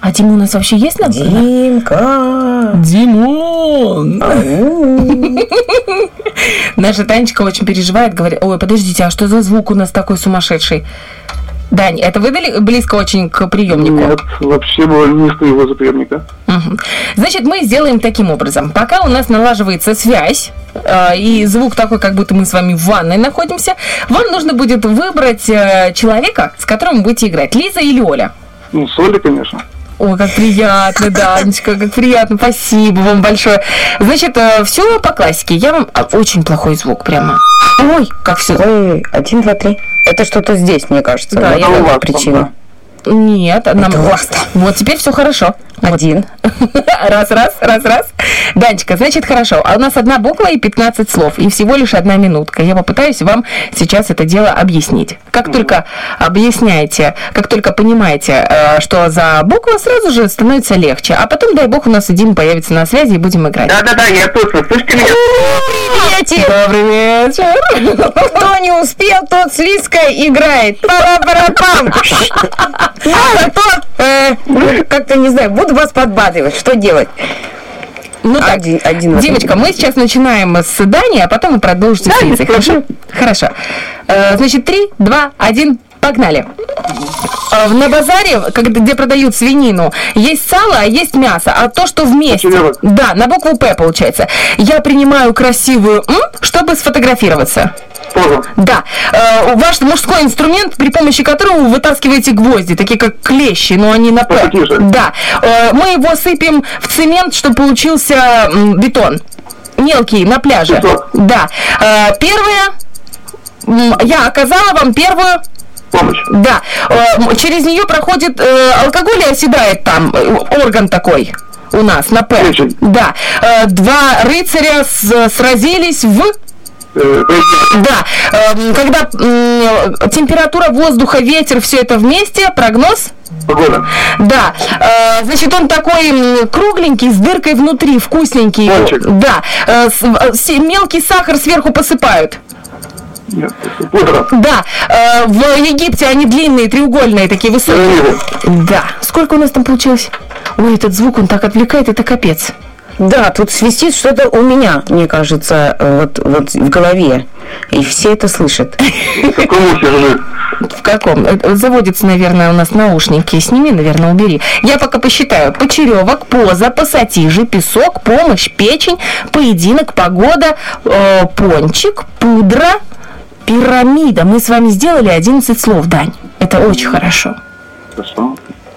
А Дима у нас вообще есть на Димка. Димон! Наша Танечка очень переживает, говорит, ой, подождите, а что за звук у нас такой сумасшедший? Дань, это вы дали близко очень к приемнику? Нет, вообще было не стою возле приемника. Значит, мы сделаем таким образом. Пока у нас налаживается связь, э, и звук такой, как будто мы с вами в ванной находимся, вам нужно будет выбрать э, человека, с которым вы будете играть. Лиза или Оля? Ну, соли, конечно. Ой, как приятно, Данечка, как приятно. Спасибо вам большое. Значит, все по классике. Я вам... а, Очень плохой звук прямо. Ой, как все. Ой, один, два, три. Это что-то здесь, мне кажется. Да, Вот я причина. Нет, нам... Вот теперь все хорошо. Один. Раз, раз, раз, раз. Данечка, значит, хорошо. А у нас одна буква и 15 слов. И всего лишь одна минутка. Я попытаюсь вам сейчас это дело объяснить. Как только объясняете, как только понимаете, э, что за буква, сразу же становится легче. А потом, дай бог, у нас и Дима появится на связи и будем играть. Да-да-да, я тут, слышите меня? Приветик! Добрый вечер. Кто не успел, тот с Лиской играет. Пара-пара-пам! Ну, а тот, э, ну, как-то, не знаю, буду вас подбадривать. Что делать? Ну так, Один, один раз. Димочка, мы сейчас начинаем с Дани, а потом вы продолжите с Лизой. Хорошо? Хорошо. Э, Значит, три, два, один, погнали. Э, На базаре, где продают свинину, есть сало, а есть мясо. А то, что вместе... Да, на букву П получается. Я принимаю красивую «м», чтобы сфотографироваться. Тоже. Да. Э, Ваш мужской инструмент, при помощи которого вы вытаскиваете гвозди, такие как клещи, но они на П. Да. Э, Мы его сыпем в цемент, чтобы получился бетон. Мелкий, на пляже. Песок. Да. Э, Первое. Я оказала вам первую Помощь. Да. Э, через нее проходит э, алкоголь и оседает там э, орган такой у нас на П. Да. Э, два рыцаря с- сразились в да, эм, когда температура воздуха, ветер, все это вместе, прогноз? Погода. Да, э, значит, он такой кругленький, с дыркой внутри, вкусненький. Пончик. Да, э, э, мелкий сахар сверху посыпают. Нет. Да, в Египте они длинные, треугольные, такие высокие. Да, сколько у нас там получилось? Ой, этот звук, он так отвлекает, это капец. Да, тут свистит что-то у меня, мне кажется, э, вот, вот в голове. И все это слышат. В каком? Это Заводится, наверное, у нас наушники. Сними, наверное, убери. Я пока посчитаю. Почеревок, поза, пассатижи, песок, помощь, печень, поединок, погода, э, пончик, пудра, пирамида. Мы с вами сделали 11 слов, Дань. Это очень хорошо.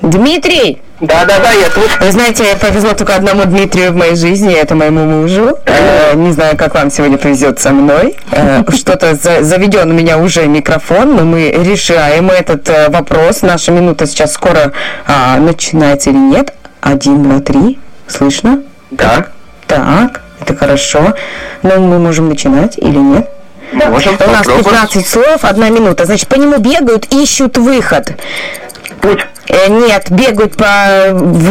Дмитрий! Да, да, да, я тут. Вы знаете, повезло только одному Дмитрию в моей жизни, это моему мужу. Э, не знаю, как вам сегодня повезет со мной. Э, что-то за- заведен у меня уже микрофон, но мы решаем этот э, вопрос. Наша минута сейчас скоро а, начинается или нет? Один, два, три. Слышно? Да. Так, это хорошо. Но мы можем начинать или нет? Можем У нас попробовать. 15 слов, одна минута. Значит, по нему бегают, ищут выход. Путь. Нет, бегают по...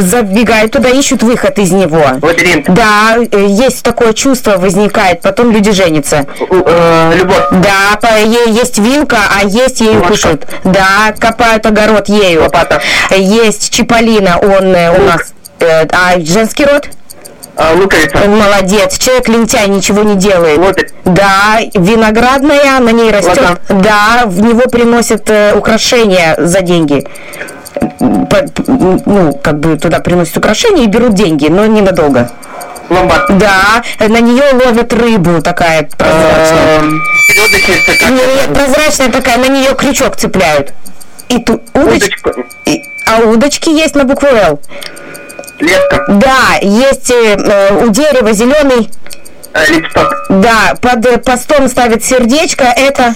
забегают туда, ищут выход из него. Лабиринт. Да, э, есть такое чувство возникает, потом люди женятся. любовь. Да, по- есть вилка, а есть ею кушают. Да, копают огород ею. Лопата. Есть Чиполлино, он э, у нас... э, а женский род? луковица. Молодец. Человек лентяй, ничего не делает. Да, виноградная, на ней растет. Да, в него приносят э, украшения за деньги. Ну, как бы туда приносят украшения и берут деньги, но ненадолго. Ломбард. Да, на нее ловят рыбу такая прозрачная. Нет, прозрачная такая, на нее крючок цепляют. И ту удочку. и- а удочки есть на букву Л. Леска. Да, есть э, э, у дерева зеленый. Да, под э, постом ставят сердечко. Это.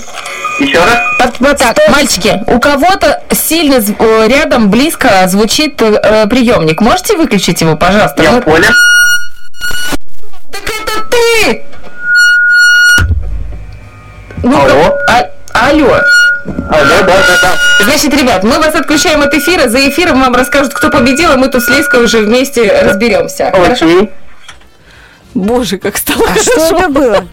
Еще раз. Под, под Так, мальчики, у кого-то сильно э, рядом, близко звучит э, приемник. Можете выключить его, пожалуйста? Я Вот. понял. Ты! Ну, Алло. а- алло. Алло, да, да, да. Значит, ребят, мы вас отключаем от эфира. За эфиром вам расскажут, кто победил, и мы тут с Лейской уже вместе разберемся. Хорошо? Боже, как стало А что хорошо. это было?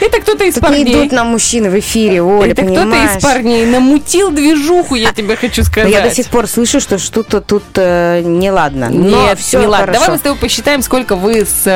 Это кто-то из Тут не парней. идут нам мужчины в эфире, Оля, Это кто-то из парней намутил движуху, я тебе хочу сказать. Я до сих пор слышу, что что-то тут э, неладно. Но Нет, все не ладно. хорошо. Давай мы с тобой посчитаем, сколько вы с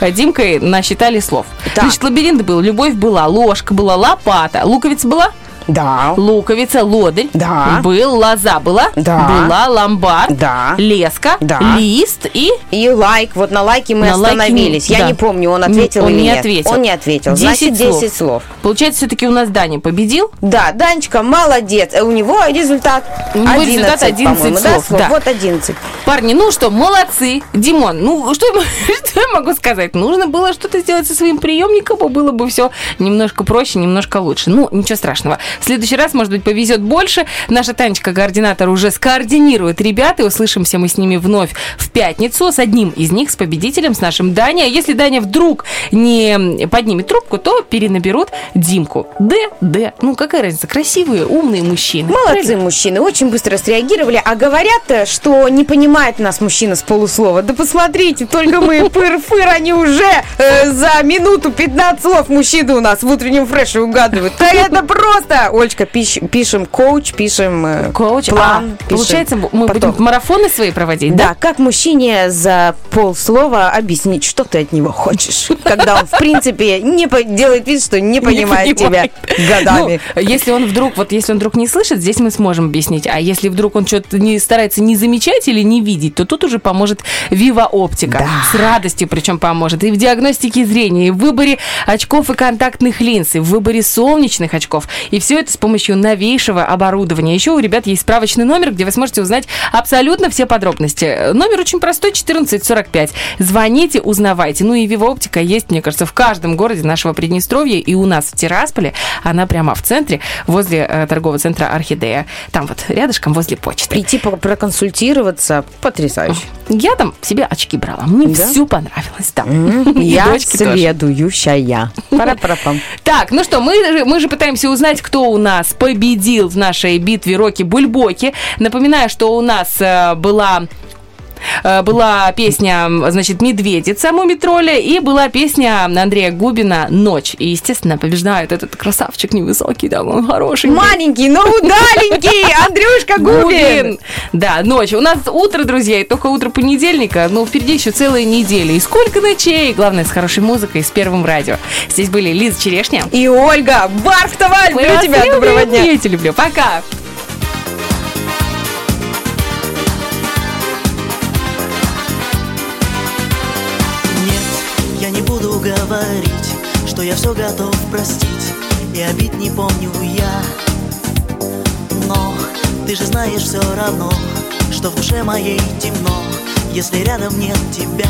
э, Димкой насчитали слов. Значит, лабиринт был, любовь была, ложка была, лопата, луковица была? Да. Луковица, лодырь. Да. Был, лоза была. Да. Была, ломбард. Да. Леска. Да. Лист и... И лайк. Вот на лайке мы На лайке остановились. Я да. не помню, он ответил Он или не нет. ответил. Он не ответил. 10 Значит, 10 слов. слов. Получается, все-таки у нас Даня победил. Да, Данечка, молодец. Э, У него результат У него 11, результат 11 по-моему, да, слов, слов? да. Вот 11. Парни, ну что, молодцы. Димон, ну что, я- что я могу сказать? Нужно было что-то сделать со своим приемником, и было бы все немножко проще, немножко лучше. Ну, ничего страшного. В следующий раз, может быть, повезет больше. Наша Танечка, координатор, уже скоординирует ребят, и услышимся мы с ними вновь в пятницу с одним из них, с победителем, с нашим Даней. А если Даня вдруг не поднимет трубку, то перенаберут Димку. Д, Д. Ну, какая разница? Красивые, умные мужчины. Молодцы мужчины, очень быстро среагировали. А говорят, э, что не понимает нас мужчина с полуслова. Да посмотрите, только мы пыр-фыр, они уже э, за минуту 15 слов мужчины у нас в утреннем фреше угадывают. Да это просто! Олечка, пиш- пишем коуч, пишем э, Коуч, план. а, пишем получается, мы потом. будем марафоны свои проводить, да? Да, как мужчине за полслова объяснить, что ты от него хочешь, когда он, в принципе, не делает вид, что не понимает тебя годами. Ну, если он вдруг, вот если он вдруг не слышит, здесь мы сможем объяснить. А если вдруг он что-то не старается не замечать или не видеть, то тут уже поможет Viva Оптика. С радостью причем поможет. И в диагностике зрения, и в выборе очков и контактных линз, и в выборе солнечных очков. И все все это с помощью новейшего оборудования. Еще у ребят есть справочный номер, где вы сможете узнать абсолютно все подробности. Номер очень простой, 1445. Звоните, узнавайте. Ну и Вива Оптика есть, мне кажется, в каждом городе нашего Приднестровья. И у нас в Тирасполе. Она прямо в центре, возле э, торгового центра Орхидея. Там вот рядышком, возле почты. Прийти проконсультироваться потрясающе. Я там себе очки брала. Мне Да? все понравилось. Да. М, И Я следующая. Пара-пара-пам. Так, ну что, мы, мы же пытаемся узнать, кто у нас победил в нашей битве Роки Бульбоки. Напоминаю, что у нас э, была была песня, значит, «Медведица» Мумитроля и была песня Андрея Губина «Ночь». И, естественно, побеждает этот красавчик невысокий, да, он хороший. Маленький, но удаленький Андрюшка Губин. Да, ночь. У нас утро, друзья, и только утро понедельника, но впереди еще целая неделя. И сколько ночей, главное, с хорошей музыкой, с первым радио. Здесь были Лиза Черешня. И Ольга Бархтова. Люблю тебя. Доброго дня. Я тебя люблю. Пока. Говорить, что я все готов простить, и обид не помню я. Но ты же знаешь все равно, что в душе моей темно, если рядом нет тебя.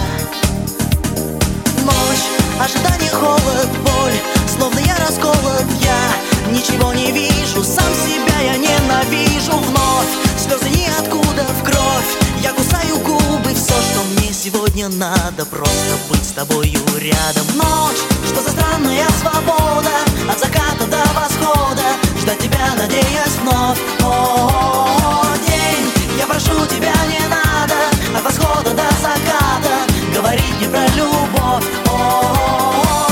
Ночь, ожидание, холод, боль, словно я расколот, я ничего не вижу, сам себя я ненавижу вновь, слезы ниоткуда в кровь, я кусаю губы, все, что мне сегодня надо, просто быть с тобою рядом. Ночь, что за странная свобода, от заката до восхода, ждать тебя, надеясь вновь. О, день, я прошу тебя, не надо, от восхода до заката, говорить мне про любовь. О,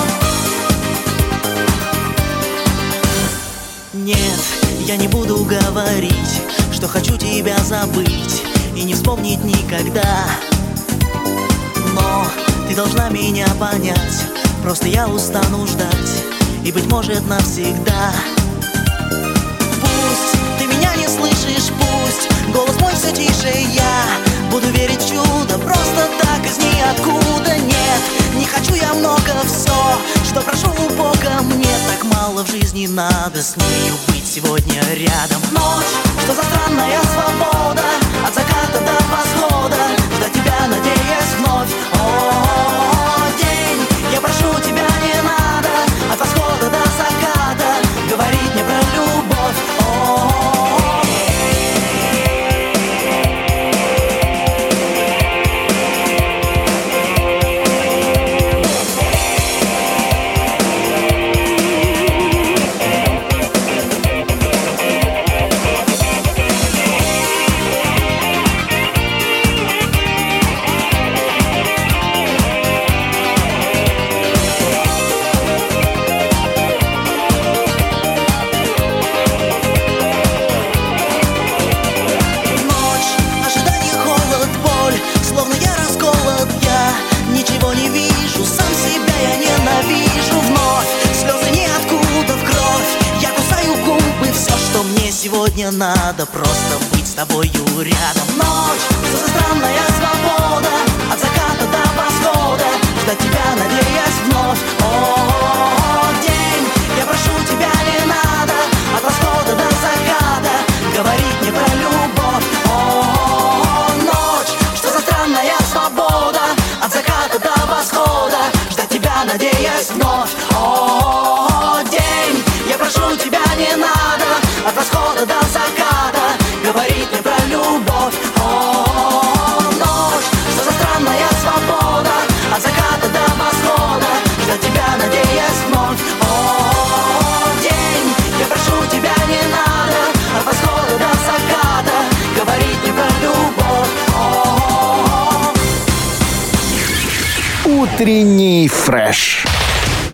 Нет, я не буду говорить, что хочу тебя забыть и не вспомнить никогда. Но ты должна меня понять, просто я устану ждать. И, быть может, навсегда. Пусть ты меня не слышишь, пусть голос мой все тише, я буду верить в чудо, просто так из ниоткуда. Нет. Не хочу я много все, что прошу у Бога, мне так мало в жизни надо. С нею быть сегодня рядом. Ночь, что за странная свобода, от заката до восхода, ждать тебя, надеясь вновь. О, день, сегодня надо Просто быть с тобою рядом. Ночь, что за странная свобода От заката до восхода. Ждать тебя, надеясь вновь. О, день, я прошу тебя, не надо От восхода до заката Говорить мне про любовь. О, ночь, что за странная свобода От заката до восхода. Ждать тебя, надеясь вновь Утренний фреш.